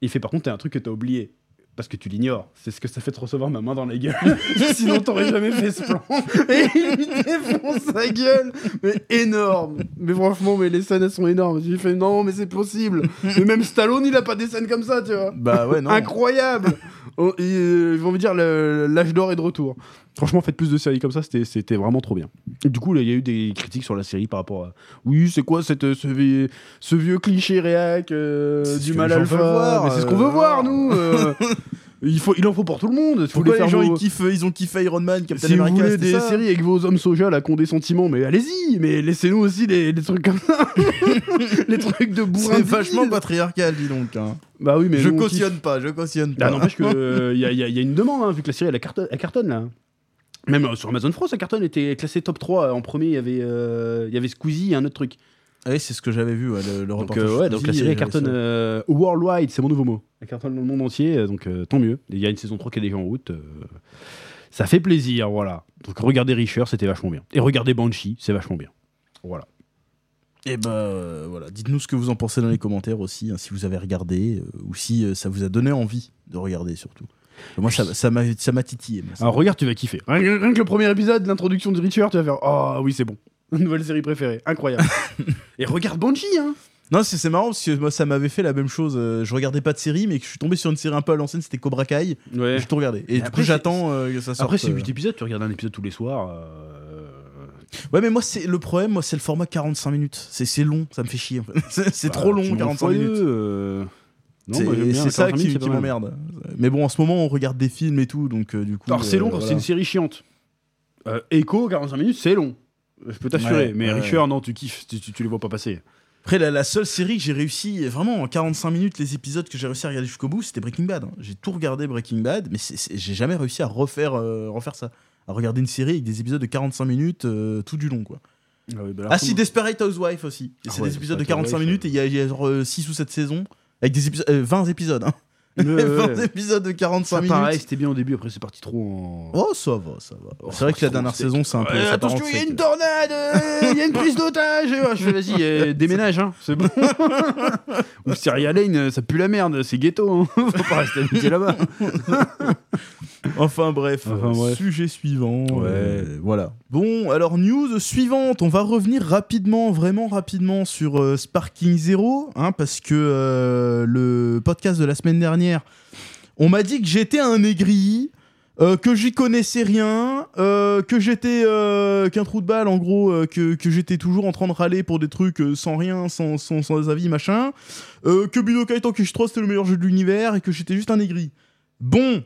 Il fait Par contre, t'as un truc que t'as oublié. Parce que tu l'ignores. C'est ce que ça fait de recevoir ma main dans la gueule. Sinon, t'aurais jamais fait ce plan. Et il lui défonce sa gueule. Mais énorme. Mais franchement, mais les scènes, elles sont énormes. J'ai fait non, mais c'est possible. Mais même Stallone, il a pas des scènes comme ça, tu vois. Bah ouais, non. Incroyable. Et, ils vont me dire le- l'âge d'or est de retour. Franchement, faites plus de séries comme ça, c'était- vraiment trop bien. Et du coup, il y a eu des critiques sur la série par rapport à. Oui, c'est quoi cette, euh, ce, vieux, ce vieux cliché réac euh, du mal alpha c'est ce qu'on euh, veut voir, nous. euh. il, faut, il en faut pour tout le monde. Vous Pourquoi les gens vos- ils kiffent, ils ont kiffé Iron Man, Captain si vous voulez des ça séries avec vos hommes soja là qui ont des sentiments, mais allez-y, mais laissez-nous aussi des, trucs comme ça. les trucs de bourrin. C'est vachement patriarcal, dis donc. hein. Bah oui, mais je kiffe. cautionne pas, je cautionne pas. Ah, n'empêche que euh, y, a, y a- y a une demande, hein, vu que la série elle, elle cartonne là. Même euh, sur Amazon France, la cartonne était classée top 3. En premier, il y avait, euh, il y avait Squeezie et un autre truc. Ah oui, c'est ce que j'avais vu, ouais, le, le Donc, reportage. euh, ouais, donc la série euh, worldwide, c'est mon nouveau mot. Elle cartonne dans le monde entier, euh, donc euh, tant mieux. Il y a une saison 3 qui est déjà en route. euh, ça fait plaisir, voilà. Donc regardez Richer, c'était vachement bien. Et regardez Banshee, c'est vachement bien. Voilà. Et bah euh, voilà, dites-nous ce que vous en pensez dans les commentaires aussi, hein, si vous avez regardé euh, ou si euh, ça vous a donné envie de regarder surtout. Moi, ça ça m'a ça m'a titillé. moi, ça. Alors regarde, tu vas kiffer. Rien, rien que le premier épisode, l'introduction de Richer, tu vas faire Oh oui, c'est bon. Nouvelle série préférée, incroyable. et regarde Banshee, hein. Non, c'est c'est marrant parce que moi, ça m'avait fait la même chose. euh, je regardais pas de série, mais que je suis tombé sur une série un peu à l'ancienne, c'était Cobra Kai. Ouais. J'ai tout regardé. Et du après, coup, j'attends euh, que ça sorte. Après, c'est euh. 8 épisodes, tu regardes un épisode tous les soirs. euh, Ouais, mais moi, c'est le problème, moi, c'est le format 45 minutes. C'est c'est long, ça me fait chier. en fait. c'est c'est bah, trop tu long, montes 45 fois deux, minutes. euh, C'est c'est ça 45 qui, qui c'est m'emmerde. Mais bon, en ce moment, on regarde des films et tout, donc euh, du coup. Alors, c'est long euh, quand c'est voilà. une série chiante. Euh, Echo, 45 minutes, c'est long. Je peux t'assurer. Ouais, mais ouais. Richer, non, tu kiffes, tu, tu- tu les vois pas passer. Après, la, la seule série que j'ai réussi, vraiment en 45 minutes, les épisodes que j'ai réussi à regarder jusqu'au bout, c'était Breaking Bad. hein. J'ai tout regardé Breaking Bad, mais c'est- c'est- j'ai jamais réussi à refaire, euh, refaire ça. À regarder une série avec des épisodes de 45 minutes euh, tout du long, quoi. Ah si, Desperate Housewife aussi. Ah c'est ouais, des épisodes de Desperate 45 Housewife, minutes et il y a, il y a genre 6 ou 7 saisons. Avec des épisodes, euh, 20 épisodes, hein. Ouais, ouais, 20 ouais. épisodes de 45 Ça, minutes. pareil, c'était bien au début, après c'est parti trop en. Oh, ça va, ça va. Oh, c'est vrai que la dernière saison, c'est un peu. En attention, il y a une tornade, euh, il y a une prise d'otage. Ouais, Je fais, vas-y, euh, déménage, hein, c'est bon. Ou Syria Lane, ça pue la merde, c'est ghetto, hein. faut pas rester habité là-bas. Enfin bref, Enfin, euh, bref. sujet suivant. Ouais. euh, voilà. Bon, alors news suivante. On va revenir rapidement, vraiment rapidement sur euh, Sparking Zero, hein, parce que euh, le podcast de la semaine dernière, on m'a dit que j'étais un aigri. euh, que j'y connaissais rien, euh, que j'étais euh, qu'un trou de balle en gros, que, j'étais toujours en train de râler pour des trucs sans rien, sans, sans, avis, machin, que Budokai Tenkaichi 3 c'était le meilleur jeu de l'univers et que j'étais juste un aigri. Bon,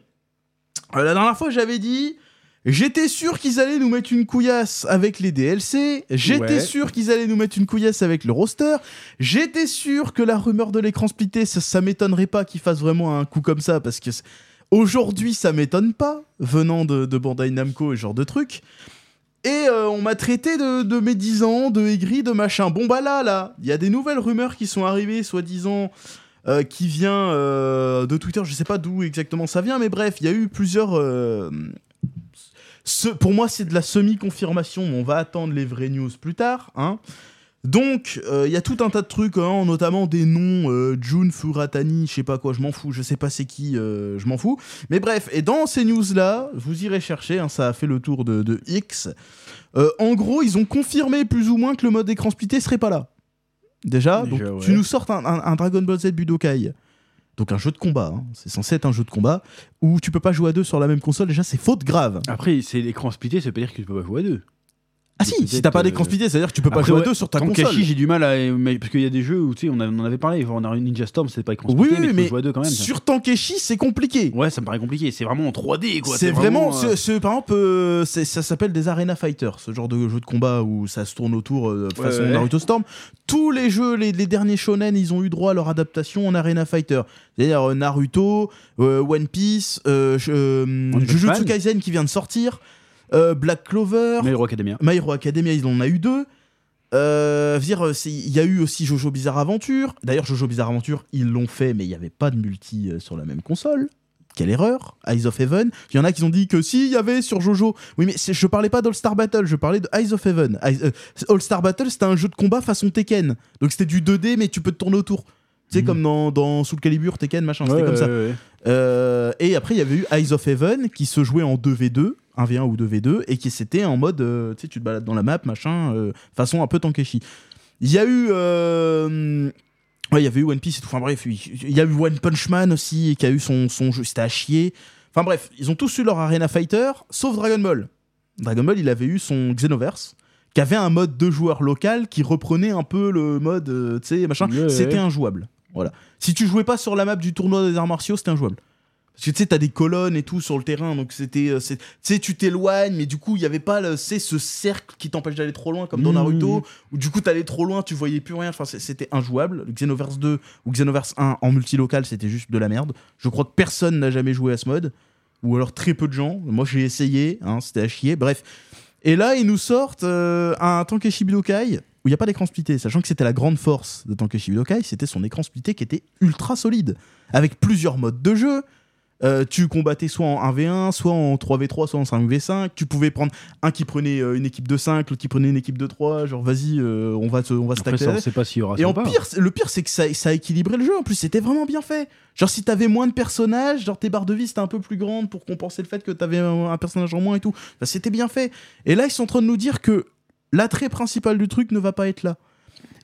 la dernière fois, j'avais dit. J'étais sûr qu'ils allaient nous mettre une couillasse avec les DLC. J'étais Ouais. sûr qu'ils allaient nous mettre une couillasse avec le roster. J'étais sûr que la rumeur de l'écran splitté, ça, ça m'étonnerait pas qu'ils fassent vraiment un coup comme ça parce que aujourd'hui, ça m'étonne pas venant de, de Bandai Namco et ce genre de truc. Et euh, on m'a traité de, de médisant, de aigri, de machin. Bon bah là, là, il y a des nouvelles rumeurs qui sont arrivées, soi-disant euh, qui vient euh, de Twitter, je sais pas d'où exactement ça vient, mais bref, il y a eu plusieurs. euh, ce- pour moi, c'est de la semi-confirmation, mais on va attendre les vraies news plus tard. Hein. Donc, euh, il y a tout un tas de trucs, hein, notamment des noms, euh, Jun Furatani, je sais pas quoi, je m'en fous, je sais pas c'est qui, euh, je m'en fous. Mais bref, et dans ces news-là, vous irez chercher, hein, ça a fait le tour de, de X. Euh, en gros, ils ont confirmé plus ou moins que le mode écran splitté serait pas là. Déjà, Déjà, donc ouais. tu nous sortes un, un- un Dragon Ball Z Budokai. Donc un jeu de combat, hein. c'est censé être un jeu de combat où tu peux pas jouer à deux sur la même console. Déjà, c'est faute grave. Après, c'est l'écran splitté, ça veut pas dire que tu peux pas jouer à deux. Ah si, si t'as pas euh, splitté, c'est-à-dire que tu peux pas Après, jouer ouais, à deux sur ta console. j'ai du mal à. mais- parce qu'il y a des jeux où, tu sais, on, a- on en avait parlé, on a une Ninja Storm, c'est pas écran Oui, oui, mais, tu mais peux jouer à deux quand même. Sur Tankeshi, c'est compliqué. Ouais, ça me paraît compliqué. C'est vraiment en 3D, quoi. C'est vraiment, euh, c'est- par exemple, euh, ça s'appelle des Arena Fighter, ce genre de jeu de combat où ça se tourne autour euh, façon Ouais, ouais. Naruto Storm. Tous les jeux, les, les derniers shonen, ils ont eu droit à leur adaptation en Arena Fighter. C'est-à-dire euh, Naruto, One Piece, Jujutsu. Kaisen qui vient de sortir, Black Clover, Mais Hero Academia. My Hero Academia, ils en ont eu deux. Euh, dire, il y a eu aussi Jojo Bizarre Aventure. D'ailleurs, Jojo Bizarre Aventure, ils l'ont fait, mais il n'y avait pas de multi euh, sur la même console. Quelle erreur Eyes of Heaven. Il y en a qui ont dit que si, il y avait sur Jojo. Oui, mais je parlais pas d'All Star Battle, je parlais de Eyes of Heaven. Euh, All Star Battle, c'était un jeu de combat façon Tekken. Donc c'était du 2D, mais tu peux te tourner autour. Tu sais, Mhm. comme dans, dans Soul Calibur, Tekken, machin, c'était Ouais, comme ça. ouais. Euh, et après, il y avait eu Eyes of Heaven qui se jouait en 2v2, 1v1 ou 2v2, et qui c'était en mode, euh, tu sais, tu te balades dans la map, machin, euh, façon un peu Tankeshi. Il y a eu. Ouais, il y avait eu One Piece et tout. Enfin bref, il y a eu One Punch Man aussi, qui a eu son, son jeu, c'était à chier. Enfin bref, ils ont tous eu leur Arena Fighter, sauf Dragon Ball. Dragon Ball, il avait eu son Xenoverse, qui avait un mode de joueur local qui reprenait un peu le mode, tu sais, machin. C'était injouable. Voilà. Si tu jouais pas sur la map du tournoi des arts martiaux, c'était injouable. Parce que tu sais, t'as des colonnes et tout sur le terrain, donc c'était. euh, c'est- Tu sais, tu t'éloignes, mais du coup, il y avait pas le, c'est ce cercle qui t'empêche d'aller trop loin, comme dans Mmh. Naruto, où du coup, t'allais trop loin, tu voyais plus rien. Enfin, c'était injouable. Le Xenoverse 2 ou Xenoverse 1 en multilocal, c'était juste de la merde. Je crois que personne n'a jamais joué à ce mode, ou alors très peu de gens. Moi, j'ai essayé, hein, c'était à chier. Bref. Et là, ils nous sortent euh, un Tankeshi Budokai où il n'y a pas d'écran splitté, sachant que c'était la grande force de Tankeshi Budokai, c'était son écran splitté qui était ultra solide, avec plusieurs modes de jeu. Euh, tu combattais soit en 1v1, soit en 3v3, soit en 5v5. Tu pouvais prendre un qui prenait euh, une équipe de 5, l'autre qui prenait une équipe de 3. Genre, vas-y, euh, on va se, on va se aura Et en pas. pire, le pire, c'est que ça, ça a équilibré le jeu. En plus, c'était vraiment bien fait. Genre, si t'avais moins de personnages, genre tes barres de vie c'était un peu plus grandes pour compenser le fait que t'avais un, un personnage en moins et tout. Enfin, c'était bien fait. Et là, ils sont en train de nous dire que l'attrait principal du truc ne va pas être là.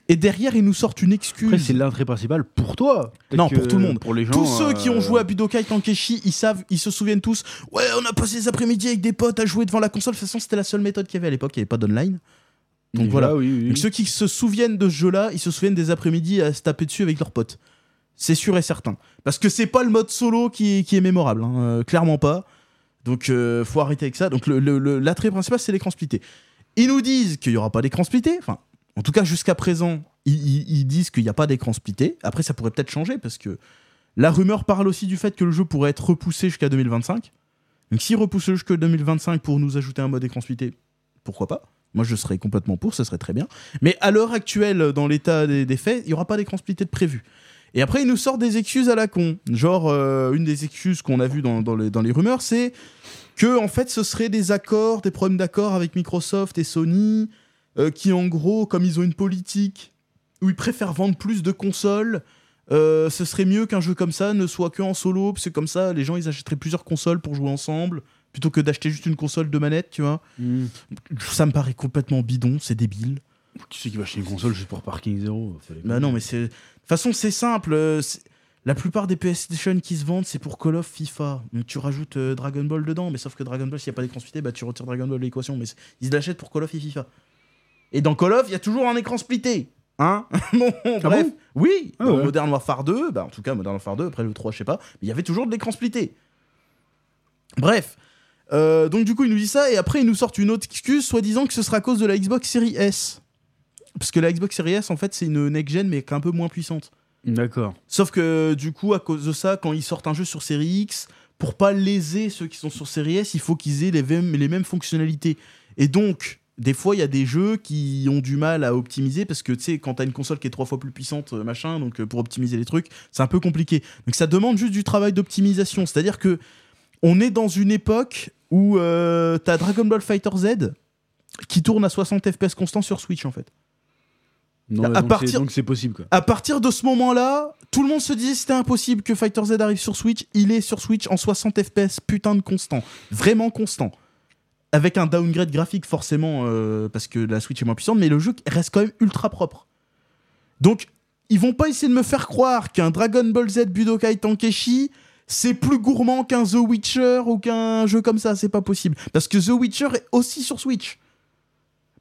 Et derrière, ils nous sortent une excuse. Après, c'est l'entrée principale pour toi. Non, pour tout le monde. Pour les gens. Tous ceux qui ont euh, joué à Budokai Tankeshi, ils savent, ils se souviennent tous. Ouais, on a passé les après-midi avec des potes à jouer devant la console. De toute façon, c'était la seule méthode qu'il y avait à l'époque. Il n'y avait pas d'online. Donc voilà. oui, oui, Donc ceux qui se souviennent de ce jeu-là, ils se souviennent des après-midi à se taper dessus avec leurs potes. C'est sûr et certain. Parce que c'est pas le mode solo qui est, qui est mémorable, hein, euh, clairement pas. Donc euh, faut arrêter avec ça. Donc le- le- le- l'attrait principal, c'est l'écran splitté. Ils nous disent qu'il y aura pas d'écran splitté. Enfin, en tout cas jusqu'à présent, ils, disent qu'il n'y a pas d'écran splitté. Après, ça pourrait peut-être changer parce que la rumeur parle aussi du fait que le jeu pourrait être repoussé jusqu'à 2025. Donc s'ils repoussent jusqu'à 2025 pour nous ajouter un mode écran splitté, pourquoi pas? Moi, je serais complètement pour, ce serait très bien. Mais à l'heure actuelle, dans l'état des, faits, il n'y aura pas d'écran splitté de prévu. Et après, ils nous sortent des excuses à la con. Genre, euh, une des excuses qu'on a vues dans les rumeurs, c'est que, en fait, ce serait des accords, des problèmes d'accord avec Microsoft et Sony, euh, qui, en gros, comme ils ont une politique où ils préfèrent vendre plus de consoles, Euh, ce serait mieux qu'un jeu comme ça ne soit que en solo, parce que comme ça, les gens ils achèteraient plusieurs consoles pour jouer ensemble, plutôt que d'acheter juste une console de manette, tu vois. Hmm. Ça me paraît complètement bidon, c'est débile. Qui c'est qui va acheter une console juste pour Parking Zero Bah non, mais c'est. De toute façon, c'est simple. euh, c'est- La plupart des PlayStation qui se vendent, c'est pour Call of FIFA. Donc tu rajoutes euh, Dragon Ball dedans, mais sauf que Dragon Ball, s'il n'y a pas d'écran splitté, bah tu retires Dragon Ball de l'équation. Mais ils l'achètent pour Call of et FIFA. Et dans Call of, il y a toujours un écran splitté. Hein Bon, bref. bon oui, Ah dans ouais. Modern Warfare 2, bah en tout cas Modern Warfare 2, après le 3, je sais pas, mais il y avait toujours de l'écran splitté. Bref. Euh, donc du coup, il nous dit ça, et après, il nous sort une autre excuse, soi-disant que ce sera à cause de la Xbox Series S. Parce que la Xbox Series S, en fait, c'est une next-gen, mais un peu moins puissante. D'accord. Sauf que du coup, à cause de ça, quand ils sortent un jeu sur série X, pour pas léser ceux qui sont sur série S, il faut qu'ils aient les mêmes, les mêmes fonctionnalités. Et donc, des fois, il y a des jeux qui ont du mal à optimiser parce que tu sais, quand t'as une console qui est trois fois plus puissante, euh, machin, donc euh, pour optimiser les trucs, c'est un peu compliqué. Donc ça demande juste du travail d'optimisation. C'est-à-dire que on est dans une époque où euh, t'as Dragon Ball Fighter Z qui tourne à 60 FPS constant sur Switch en fait. Non, À donc partir- c'est- donc c'est possible quoi. À partir de ce moment-là, tout le monde se disait c'était impossible que Fighter Z arrive sur Switch. Il est sur Switch en 60 FPS, putain de constant. Vraiment constant. Avec un downgrade graphique, forcément, euh, parce que la Switch est moins puissante, mais le jeu reste quand même ultra propre. Donc, ils vont pas essayer de me faire croire qu'un Dragon Ball Z Budokai Tankeshi, c'est plus gourmand qu'un The Witcher ou qu'un jeu comme ça. C'est pas possible. Parce que The Witcher est aussi sur Switch.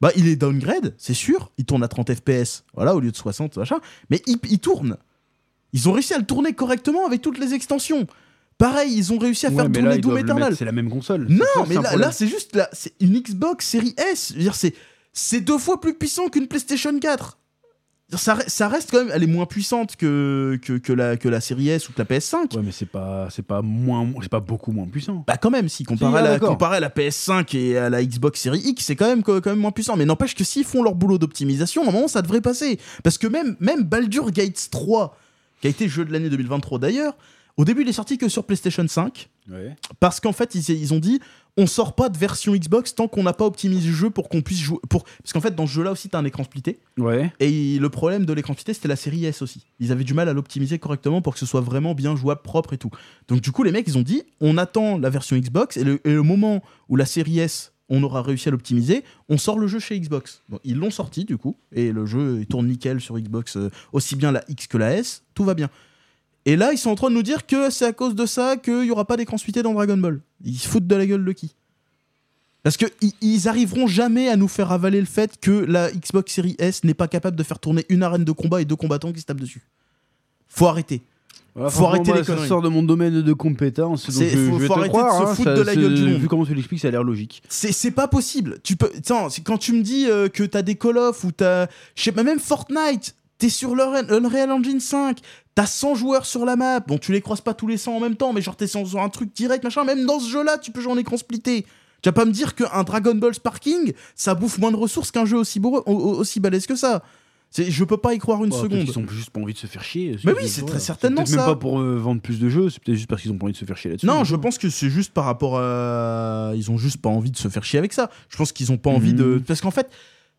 Bah, il est downgrade, c'est sûr. Il tourne à 30 FPS, voilà, au lieu de 60, machin. Mais il, il tourne. Ils ont réussi à le tourner correctement avec toutes les extensions. Pareil, ils ont réussi à Ouais, faire mais tourner là, Doom Eternal. C'est la même console. Non, mais là, c'est juste là, c'est une Xbox série S. C'est deux fois plus puissant qu'une PlayStation 4. Ça, ça reste quand même, elle est moins puissante que, que, que la, que la série S ou que la PS5. Ouais, mais c'est pas, c'est pas moins, c'est pas beaucoup moins puissant. Bah quand même, si comparé, Si, à, ah, la, d'accord. comparé à la PS5 et à la Xbox Series X, c'est quand même, quand même moins puissant. Mais n'empêche que s'ils font leur boulot d'optimisation, à un moment, ça devrait passer. Parce que même, même Baldur Gates 3, qui a été jeu de l'année 2023 d'ailleurs, au début, il est sorti que sur PlayStation 5. Ouais. Parce qu'en fait, ils, ils ont dit on sort pas de version Xbox tant qu'on n'a pas optimisé le jeu pour qu'on puisse jouer. Pour... Parce qu'en fait, dans ce jeu-là aussi, t'as un écran splitté. Ouais. Et le problème de l'écran splitté, c'était la série S aussi. Ils avaient du mal à l'optimiser correctement pour que ce soit vraiment bien jouable, propre et tout. Donc, du coup, les mecs, ils ont dit on attend la version Xbox et le, et le moment où la série S, on aura réussi à l'optimiser, on sort le jeu chez Xbox. Ils l'ont sorti, du coup, et le jeu il tourne nickel sur Xbox, euh, aussi bien la X que la S, tout va bien. Et là, ils sont en train de nous dire que c'est à cause de ça qu'il n'y aura pas d'écran splitté dans Dragon Ball. Ils se foutent de la gueule de qui? Parce que i- ils arriveront jamais à nous faire avaler le fait que la Xbox Series S n'est pas capable de faire tourner une arène de combat et deux combattants qui se tapent dessus. Faut arrêter. Voilà, Faut arrêter moi, les ça conneries. sort de mon domaine de compétence. donc je, faut- je vais faut te arrêter croire, de se hein, foutre ça- de la gueule du monde. Vu comment tu l'expliques, ça a l'air logique. C'est pas possible. Tu peux. Tiens, quand tu me dis euh, que t'as des Call of ou t'as. Je sais pas, même Fortnite, t'es sur l'Unreal Unreal Engine 5, t'as 100 joueurs sur la map. Bon, tu les croises pas tous les 100 en même temps, mais genre t'es sur un truc direct, machin. Même dans ce jeu-là, tu peux jouer en écran splitté. Tu vas pas me dire qu'un Dragon Ball Sparking, ça bouffe moins de ressources qu'un jeu aussi, beau- au- au- aussi balèze que ça. Je peux pas y croire une seconde. qu'ils ont juste pas envie de se faire chier. Mais oui, c'est très certainement peut-être même ça. pas pour euh, vendre plus de jeux, c'est peut-être juste parce qu'ils ont pas envie de se faire chier là-dessus. Non, je pense que c'est juste par rapport à. Ils ont juste pas envie de se faire chier avec ça. Je pense qu'ils ont pas envie Mhm. de. Parce qu'en fait,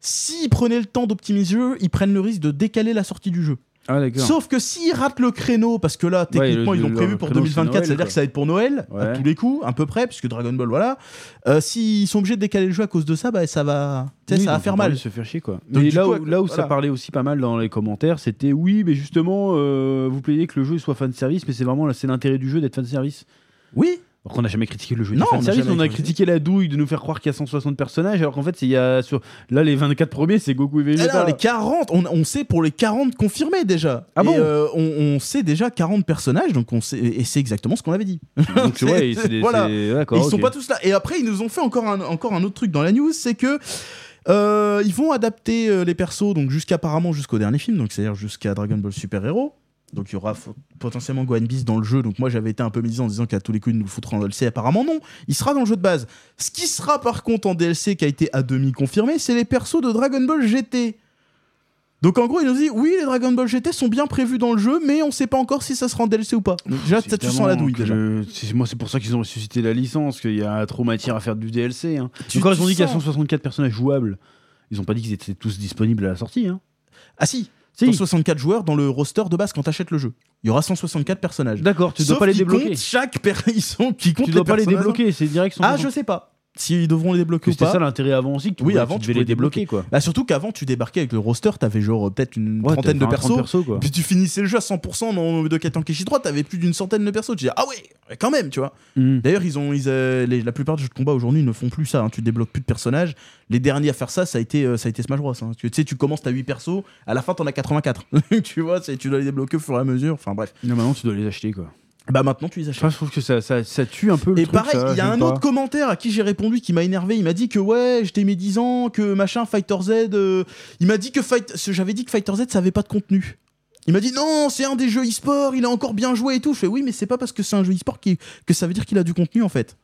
s'ils prenaient le temps d'optimiser le jeu, ils prennent le risque de décaler la sortie du jeu. Ah. Sauf que s'ils ratent le créneau, parce que là, techniquement, le- ils l'ont prévu pour créneau, c'est 2024, Noël, c'est-à-dire que ça va être pour Noël, à tous les coups, à peu près, puisque Dragon Ball, voilà. Euh, s'ils sont obligés de décaler le jeu à cause de ça, bah, ça va, Oui, ça va faire mal. se faire chier quoi. Donc, mais là, coup, où, là où ça parlait aussi pas mal dans les commentaires, c'était oui, mais justement, euh, vous plaignez que le jeu soit fan service, mais c'est vraiment c'est l'intérêt du jeu d'être fan service. Oui, Alors qu'on n'a jamais critiqué le jeu Non, de service, on a critiqué. la douille de nous faire croire qu'il y a 160 personnages, alors qu'en fait, il y a sur là les 24 premiers, c'est Goku et Ah Vegeta. non, les 40, on, on sait pour les 40 confirmés déjà. Ah et bon euh, on, on sait déjà 40 personnages, donc on sait, et c'est exactement ce qu'on avait dit. Donc c'est- ouais, c'est des- Voilà. c'est- Et d'accord. ils sont ok. pas tous là. Et après, ils nous ont fait encore un, encore un autre truc dans la news, c'est que euh, ils vont adapter euh, les persos, donc jusqu'apparemment jusqu'au dernier film, donc c'est-à-dire jusqu'à Dragon Ball Super Hero. Donc il y aura potentiellement Gohan Beast dans le jeu. Donc moi j'avais été un peu médisant en disant qu'à tous les coups ils nous le foutraient en DLC. Apparemment non, il sera dans le jeu de base. Ce qui sera par contre en DLC qui a été à demi confirmé, c'est les persos de Dragon Ball GT. Donc en gros il nous dit oui les Dragon Ball GT sont bien prévus dans le jeu, mais on sait pas encore si ça sera en DLC ou pas. Donc déjà ça tu sens la douille déjà. le- Moi, c'est pour ça qu'ils ont ressuscité la licence, qu'il y a trop matière à faire du DLC. Hein. Tu ils ont dit qu'il y a sens- 164 personnages jouables. Ils ont pas dit qu'ils étaient tous disponibles à la sortie. Hein. Ah Si. 164 joueurs dans le roster de base quand t'achètes le jeu. Il y aura 164 personnages. D'accord, tu dois Sauf pas les débloquer. chaque per... ils sont qui comptent Tu dois pas les débloquer, c'est direct. Ah, je sais pas s'ils devront les débloquer ou C'était pas. ça l'intérêt avant aussi. Que tu Oui, pouvais- avant, tu devais les débloquer quoi. Bah, surtout qu'avant, tu débarquais avec le roster, t'avais genre euh, peut-être une Ouais, trentaine de t'avais 20, 30 persos. quoi. Puis tu finissais le jeu à 100% dans Budokai Tenkaichi 3, t'avais plus d'une centaine de persos. Tu disais, ah ouais, quand même, tu vois. Mhm. D'ailleurs, ils ont, ils, euh, les- la plupart des jeux de combat aujourd'hui ne font plus ça. hein. Tu débloques plus de personnages. Les derniers à faire ça, ça a été, euh, ça a été Smash Bros. hein. Tu sais, tu commences, t'as 8 persos, à la fin, t'en as 84. tu vois, c'est- tu dois les débloquer au fur et à mesure. Enfin bref. Non, maintenant tu dois les acheter quoi. Bah maintenant, tu les achètes. Enfin, je trouve que ça, ça, ça tue un peu le Et truc. pareil, il y a un pas. autre commentaire à qui j'ai répondu qui m'a énervé. Il m'a dit que ouais, j'étais mes 10 ans, que machin Fighter Z. euh, Il m'a dit que Fight... j'avais dit que Fighter Z ça avait pas de contenu. Il m'a dit non, c'est un des jeux e-sport, il a encore bien joué et tout. Je fais oui, mais c'est pas parce que c'est un jeu e-sport qui... que ça veut dire qu'il a du contenu en fait.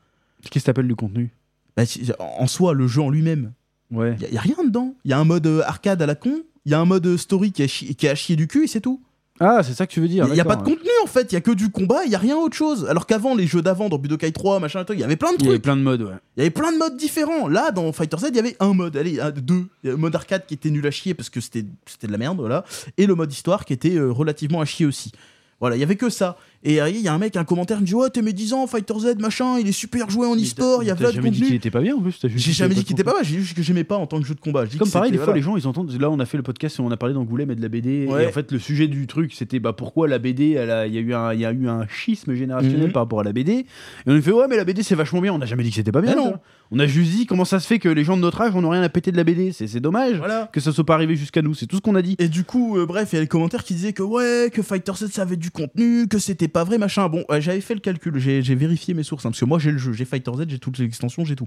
Qu'est-ce que t'appelles du contenu? Bah, en soi, le jeu en lui-même, Ouais. il y, a- y a rien dedans. Il y a un mode euh, arcade à la con, il y a un mode euh, story qui a, chi- qui a chié du cul et c'est tout. Ah, c'est ça que tu veux dire. Il y a pas de contenu en fait, il y a que du combat, il y a rien autre chose. Alors qu'avant, les jeux d'avant, dans Budokai 3, machin, il y avait plein de Il y avait trucs. plein de modes, ouais. Il y avait plein de modes différents. Là, dans Fighter Z, il y avait un mode, allez, un, deux. Il y a le mode arcade qui était nul à chier parce que c'était c'était de la merde, voilà. Et le mode histoire qui était euh, relativement à chier aussi. Voilà, il y avait que ça. Et euh, il y a un mec, un commentaire, me dit Ouais, t'es mes 10 ans, Fighter Z, machin, il est super joué en e-sport, il y a plein de jamais dit qu'il contenu. était pas bien en plus. J'ai jamais dit qu'il était pas mal, j'ai dit juste que j'aimais pas en tant que jeu de combat. Comme pareil, des fois les gens ils entendent. Là, on a fait le podcast et on a parlé d'Angoulême et de la BD. Et en fait, le sujet du truc, c'était bah, pourquoi la BD, il y, a eu un- il y a eu un schisme générationnel Mhm. par rapport à la BD. Et on a fait ouais, mais la BD c'est vachement bien. On n'a jamais dit que c'était pas bien. Mais non. On a juste dit comment ça se fait que les gens de notre âge, on n'a rien à péter de la BD. C'est c'est dommage que ça soit pas arrivé jusqu'à nous. C'est tout ce qu'on a dit. Et du coup, euh, bref, il y a les commentaires qui disaient que ouais, que Fighter Z ça avait du contenu, que c'était pas vrai, machin. Bon, euh, j'avais fait le calcul, j'ai vérifié mes sources, hein, parce que moi j'ai le jeu, j'ai Fighter Z, j'ai toutes les extensions, j'ai tout.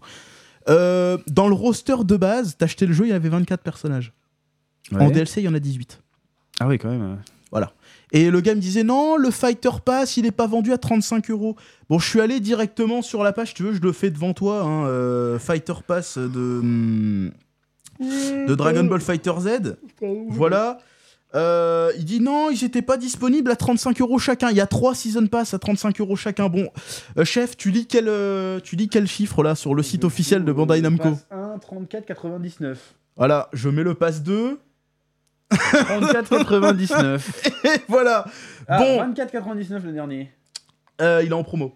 Euh, dans le roster de base, t'achetais le jeu, il y avait 24 personnages. En. DLC, il y en a 18. Ah oui, quand même. ouais. Et le gars me disait non, le Fighter Pass, il est pas vendu à 35 euros. Bon, je suis allé directement sur la page, tu veux, je le fais devant toi, hein, euh, Fighter Pass de, hum, de Dragon Ball Fighter Z. Voilà. Euh, il dit non, ils étaient pas disponibles à 35 euros chacun. Il y a trois Season Pass à 35 euros chacun. Bon, euh, chef, tu lis quel, euh, tu lis quel chiffre là sur le site officiel de Bandai Namco 1, 34, 99. Voilà, je mets le pass 2. 34, 99. Et voilà. Bon. 24, 99 le dernier. Euh, il est en promo.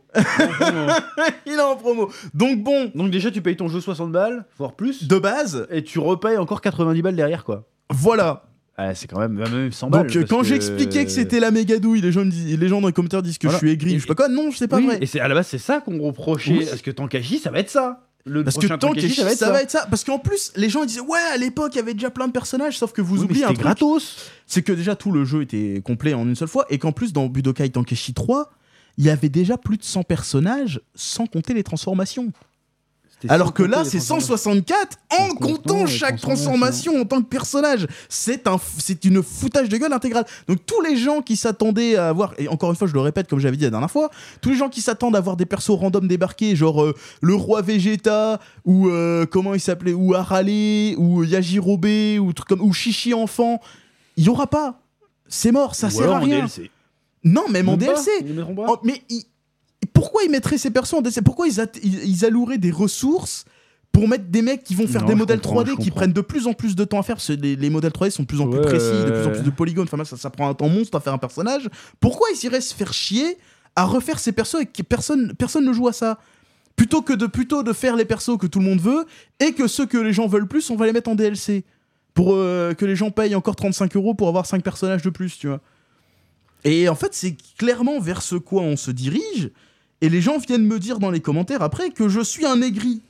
il est en promo. Donc bon, Donc déjà tu payes ton jeu 60 balles, voire plus, de base, et tu repayes encore 90 balles derrière quoi. voilà. Ah, c'est quand même, même 100 balles. Donc euh, parce quand que- j'expliquais que c'était la méga douille, les gens, me disent- les gens dans les commentaires disent que Voilà. je suis aigri. Et- Je sais pas quoi. Non, c'est pas Oui, vrai. Et c'est à la base c'est ça qu'on reprochait, Oui. parce que Tankashi ça va être ça. Le Parce que Tankashi, ça va être ça. Parce qu'en plus, les gens ils disaient ouais, à l'époque il y avait déjà plein de personnages, sauf que vous Oui, oubliez un c'était truc. gratos. c'est que déjà tout le jeu était complet en une seule fois et qu'en plus dans Budokai Tenkaichi 3, il y avait déjà plus de 100 personnages sans compter les transformations. Alors que là c'est transformations. 164 en En comptant chaque transformation en tant que personnage. C'est un c'est une foutage de gueule intégrale. Donc tous les gens qui s'attendaient à avoir et encore une fois je le répète comme j'avais dit la dernière fois, tous les gens qui s'attendent à voir des persos random débarquer genre euh, le roi Vegeta ou euh, comment il s'appelait ou Harale ou Yajirobe ou truc comme ou Shishi enfant, il y aura pas. C'est mort, ça Ou sert alors à en rien. DLC. Non, même en pas, DLC. ils. Oh, mais ils- pourquoi ils mettraient ces persos en DLC Pourquoi ils, ils, alloueraient des ressources pour mettre des mecs qui vont faire Non, des modèles comprends, 3D je qui prennent de plus en plus de temps à faire? Parce que les, les modèles 3D sont de plus en plus Ouais, précis, de plus en plus de polygones. Enfin, ça, ça prend un temps monstre à faire un personnage. Pourquoi ils iraient se faire chier à refaire ces persos et que personne, personne ne joue à ça? Plutôt que de plutôt de faire les persos que tout le monde veut et que ceux que les gens veulent plus, on va les mettre en DLC pour euh, que les gens payent encore 35 euros pour avoir 5 personnages de plus, tu vois. Et en fait, c'est clairement vers ce quoi on se dirige. Et les gens viennent me dire dans les commentaires après que je suis un aigri.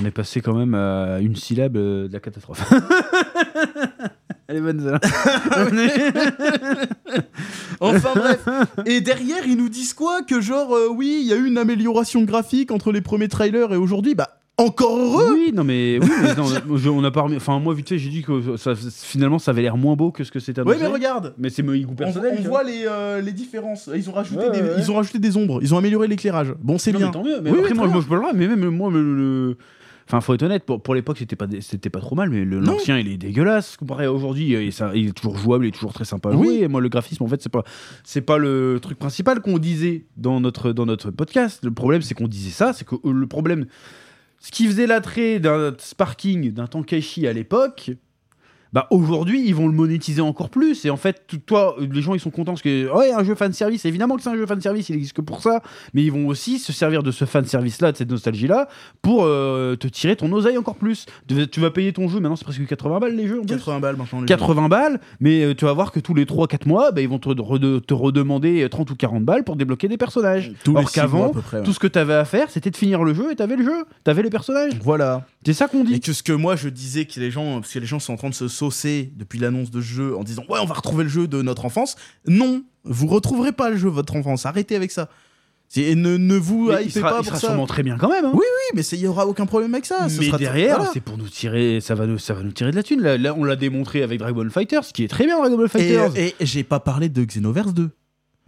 On est passé quand même à une syllabe euh, de la catastrophe. Elle est bonne ça. Enfin bref. Et derrière, ils nous disent quoi? Que genre, euh, oui, il y a eu une amélioration graphique entre les premiers trailers et aujourd'hui? Bah, encore heureux oui, non mais, oui, mais non, je- on a pas remis- Enfin, moi, vite fait, j'ai dit que ça- finalement, ça avait l'air moins beau que ce que c'était Oui, annoncé. mais regarde. Mais c'est mon goût On, personnel. on tu voit les, euh, les différences. Ils ont, rajouté Ouais, des, ouais, ouais. ils ont rajouté des ombres. Ils ont amélioré l'éclairage. Bon, c'est Non, bien. mais tant mieux. Mais Oui, après, oui, moi, très moi, je peux le voir, mais même moi, le. le- Enfin, faut être honnête, pour, pour l'époque, c'était pas, c'était pas trop mal, mais le- Non. l'ancien, il est dégueulasse comparé à aujourd'hui. Et ça, il est toujours jouable, il est toujours très sympa à Oui. jouer. Et moi, le graphisme, en fait, c'est pas, c'est pas le truc principal qu'on disait dans notre, dans notre podcast. Le problème, c'est qu'on disait ça, c'est que euh, le problème, ce qui faisait l'attrait d'un Sparking, d'un Tankaichi à l'époque, Bah aujourd'hui, ils vont le monétiser encore plus. Et en fait, toi, euh, les gens, ils sont contents parce que, ouais, un jeu fan service, évidemment que c'est un jeu fan service, il existe que pour ça. Mais ils vont aussi se servir de ce fan service-là, de cette nostalgie-là, pour euh, te tirer ton oseille encore plus. Tu tu vas payer ton jeu, maintenant c'est presque 80 balles les jeux en plus. 80 balles maintenant. les 80 balles, mais euh, tu vas voir que tous les 3-4 mois, bah, ils vont te, te redemander euh, 30 ou 40 balles pour débloquer des personnages. Tous mois, qu'avant, ouais. tout ce que tu avais à faire, c'était de finir le jeu et t'avais le jeu, t'avais les personnages. Voilà. C'est ça qu'on Et dit. que ce que moi je disais que les gens, parce que les gens sont en train de se saucer depuis l'annonce de ce jeu en disant ouais on va retrouver le jeu de notre enfance. Non, vous retrouverez pas le jeu de votre enfance. Arrêtez avec ça. Et ne, ne vous hypez sera, pas il pour sera ça. sûrement très bien quand même. hein. Oui, Oui, mais il y aura aucun problème avec ça. Mais sera- derrière, voilà. c'est pour nous tirer, ça va nous, ça va nous tirer de la thune. Là, là, on l'a démontré avec Dragon Ball Fighters, ce qui est très bien Dragon Ball Et, Fighters. et j'ai pas parlé de Xenoverse 2.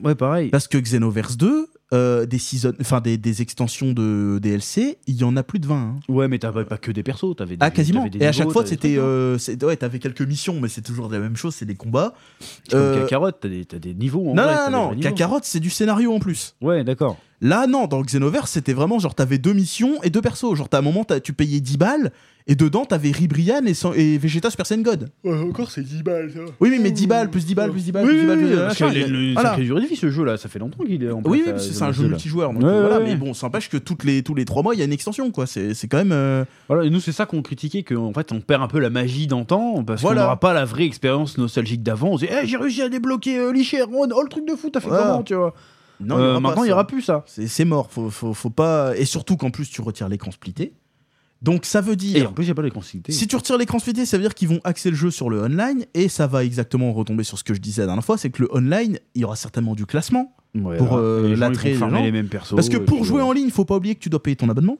Ouais, pareil. Parce que Xenoverse 2, euh, des, season, enfin, des, des extensions de DLC, il y en a plus de 20. hein. Ouais, mais t'avais pas que des persos, t'avais des Ah, quasiment. des Et à chaque fois, c'était. hein. euh, ouais, t'avais quelques missions, mais c'est toujours la même chose, c'est des combats. C'est comme euh, Kakarot, t'as des, niveaux. En non, vrai, non, non, non. Kakarot, c'est du scénario en plus. Ouais, d'accord. Là, non, dans le Xenoverse, c'était vraiment genre, t'avais deux missions et deux persos. Genre, t'as un moment, t'as- tu payais 10 balles, et dedans, t'avais Ribrian et, San- et Vegeta Super Saiyan God. Ouais, encore c'est 10 balles, ça. Oui, oui, mais 10 balles, plus 10 balles, plus 10 balles, Oui, plus 10 oui, balles. oui, plus- parce machin, qu'il a il y a- une voilà. sacrée durée de vie ce jeu là, ça fait longtemps qu'il est en Oui, oui, euh, parce que ce c'est un jeu jeu-là. multijoueur. Donc Ouais, euh, voilà, ouais, mais bon, ça n'empêche que toutes les, tous les 3 mois, il y a une extension, quoi. C'est c'est quand même. euh, Voilà, et nous c'est ça qu'on critiquait, qu'en fait on perd un peu la magie d'antan, parce Voilà. qu'on n'aura pas la vraie expérience nostalgique d'avant. On se dit, Eh, j'ai réussi à débloquer euh, Licheron, oh le truc de fou, t'as fait Voilà. comment, tu vois? Non, Euh, il y aura pas Maintenant il y ça. aura plus ça. C'est mort, faut, faut, faut pas. Et surtout qu'en plus, tu retires l'écran splitté. Donc ça veut Et dire. en plus il n'y a pas les consiglités. Si tu retires l'écran splitté, ça veut dire qu'ils vont axer le jeu sur le online, et ça va exactement retomber sur ce que je disais la dernière fois, c'est que le online, il y aura certainement du classement. Ouais, pour, euh, Et les l'attrait les mêmes persos. Parce que et pour jouer en ligne, il faut pas oublier que tu dois payer ton abonnement.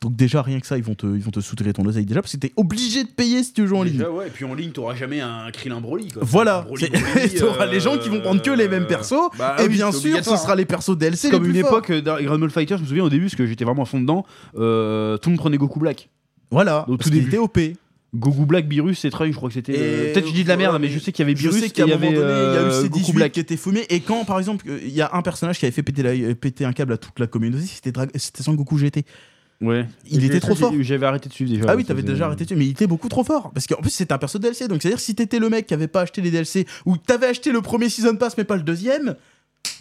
Donc déjà, rien que ça, ils vont te, ils vont te soutirer ton oseille déjà, parce que t'es obligé de payer si tu jouer en ligne. Déjà, ouais, et puis en ligne, t'auras jamais un Krillin Broly. Quoi. Voilà, t'auras euh, les gens qui vont prendre que les mêmes persos, bah et oui, bien sûr, ce sera les persos DLC les comme plus une forts. époque euh, dans Dragon Ball Fighter, je me souviens au début, parce que j'étais vraiment à fond dedans, euh, tout le monde prenait Goku Black. Voilà, parce tout début. était OP. Goku Black, Virus et Trunks, je crois que c'était. Euh, Peut-être que je dis de la merde, ouais, mais je sais qu'il y avait Je Virus sais qu'à il y un moment avait donné, il y a eu euh, ces Goku 18 Black. qui étaient fumés. Et quand, par exemple, euh, il y a un personnage qui avait fait péter, la- péter un câble à toute la communauté, c'était Dra- c'était Son Goku GT. Ouais. Il était trop fort. J'avais arrêté de suivre déjà. Ah oui, t'avais déjà arrêté dessus, mais il était beaucoup trop fort. Parce qu'en plus, c'était un perso DLC. Donc, c'est-à-dire, si t'étais le mec qui avait pas acheté les DLC, ou t'avais acheté le premier Season Pass, mais pas le deuxième.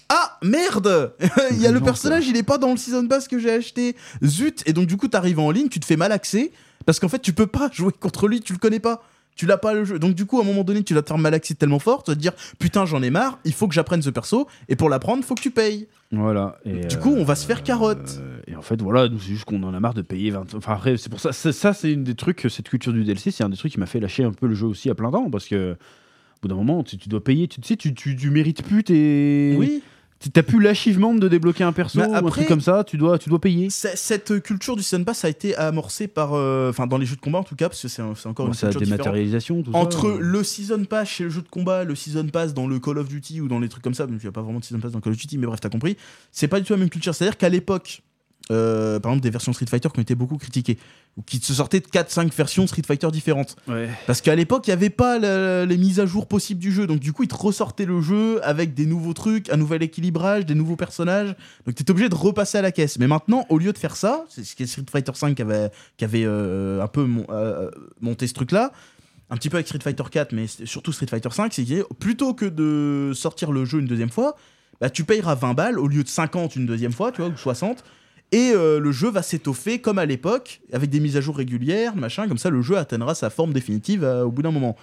Ah merde Il y a le personnage, il est pas dans le Season Pass que j'ai acheté. Zut Et donc, du coup, t'arrives en ligne, tu te fais mal axer. Parce qu'en fait, tu peux pas jouer contre lui, tu le connais pas. Tu l'as pas le jeu. Donc, du coup, à un moment donné, tu vas te faire malaxer tellement fort, tu vas te dire Putain, j'en ai marre, il faut que j'apprenne ce perso. Et pour l'apprendre, faut que tu payes. Voilà. Et, Du coup, on va se faire carotte. euh, et en fait, voilà, nous, c'est juste qu'on en a marre de payer 20. Enfin, après, c'est pour ça. Ça, c'est une des trucs, cette culture du DLC, c'est un des trucs qui m'a fait lâcher un peu le jeu aussi à plein temps. Parce que. Au bout d'un moment, tu, tu dois payer, tu tu sais, tu, tu, tu mérites plus tes. Oui. Tu- T'as plus l'achievement de débloquer un perso Mais ou un truc comme ça, tu dois, tu dois payer. Cette culture du Season Pass a été amorcée par. euh, Enfin, dans les jeux de combat en tout cas, parce que c'est encore Bon, une c'est la culture différente. dématérialisation, tout ça. Entre le Season Pass chez le jeu de combat, le Season Pass dans le Call of Duty ou dans les trucs comme ça, même s'il n'y a pas vraiment de Season Pass dans Call of Duty, mais bref, t'as compris, c'est pas du tout la même culture. C'est-à-dire qu'à l'époque, euh, par exemple, des versions Street Fighter qui ont été beaucoup critiquées, ou qui se sortaient de 4-5 versions Street Fighter différentes. Ouais. Parce qu'à l'époque, il n'y avait pas la- les mises à jour possibles du jeu. Donc, du coup, ils te ressortaient le jeu avec des nouveaux trucs, un nouvel équilibrage, des nouveaux personnages. Donc, tu obligé de repasser à la caisse. Mais maintenant, au lieu de faire ça, c'est ce qui est Street Fighter V qui avait, qui avait euh, un peu mon- euh, monté ce truc-là. Un petit peu avec Street Fighter 4, mais surtout Street Fighter 5, c'est que plutôt que de sortir le jeu une deuxième fois, bah, tu payeras 20 balles au lieu de 50 une deuxième fois, tu vois, ou 60. Et euh, le jeu va s'étoffer comme à l'époque, avec des mises à jour régulières, machin, comme ça le jeu atteindra sa forme définitive euh, au bout d'un moment.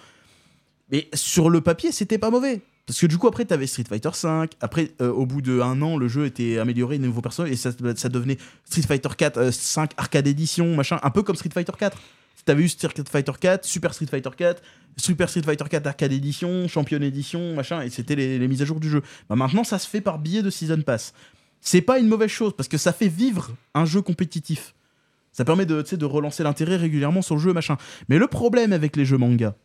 Mais sur le papier, c'était pas mauvais. Parce que du coup, après, t'avais Street Fighter 5. Après, euh, au bout d'un an, le jeu était amélioré, des nouveaux personnages, et ça, devenait Street Fighter 4, euh, 5 Arcade Edition, machin, un peu comme Street Fighter 4. T'avais eu Street Fighter 4, Super Street Fighter 4, Super Street Fighter 4 Arcade Edition, Champion Edition, machin, et c'était les, mises à jour du jeu. Bah, maintenant, ça se fait par biais de Season Pass. C'est pas une mauvaise chose, parce que ça fait vivre un jeu compétitif. Ça permet de, de relancer l'intérêt régulièrement sur le jeu, machin. Mais le problème avec les jeux manga,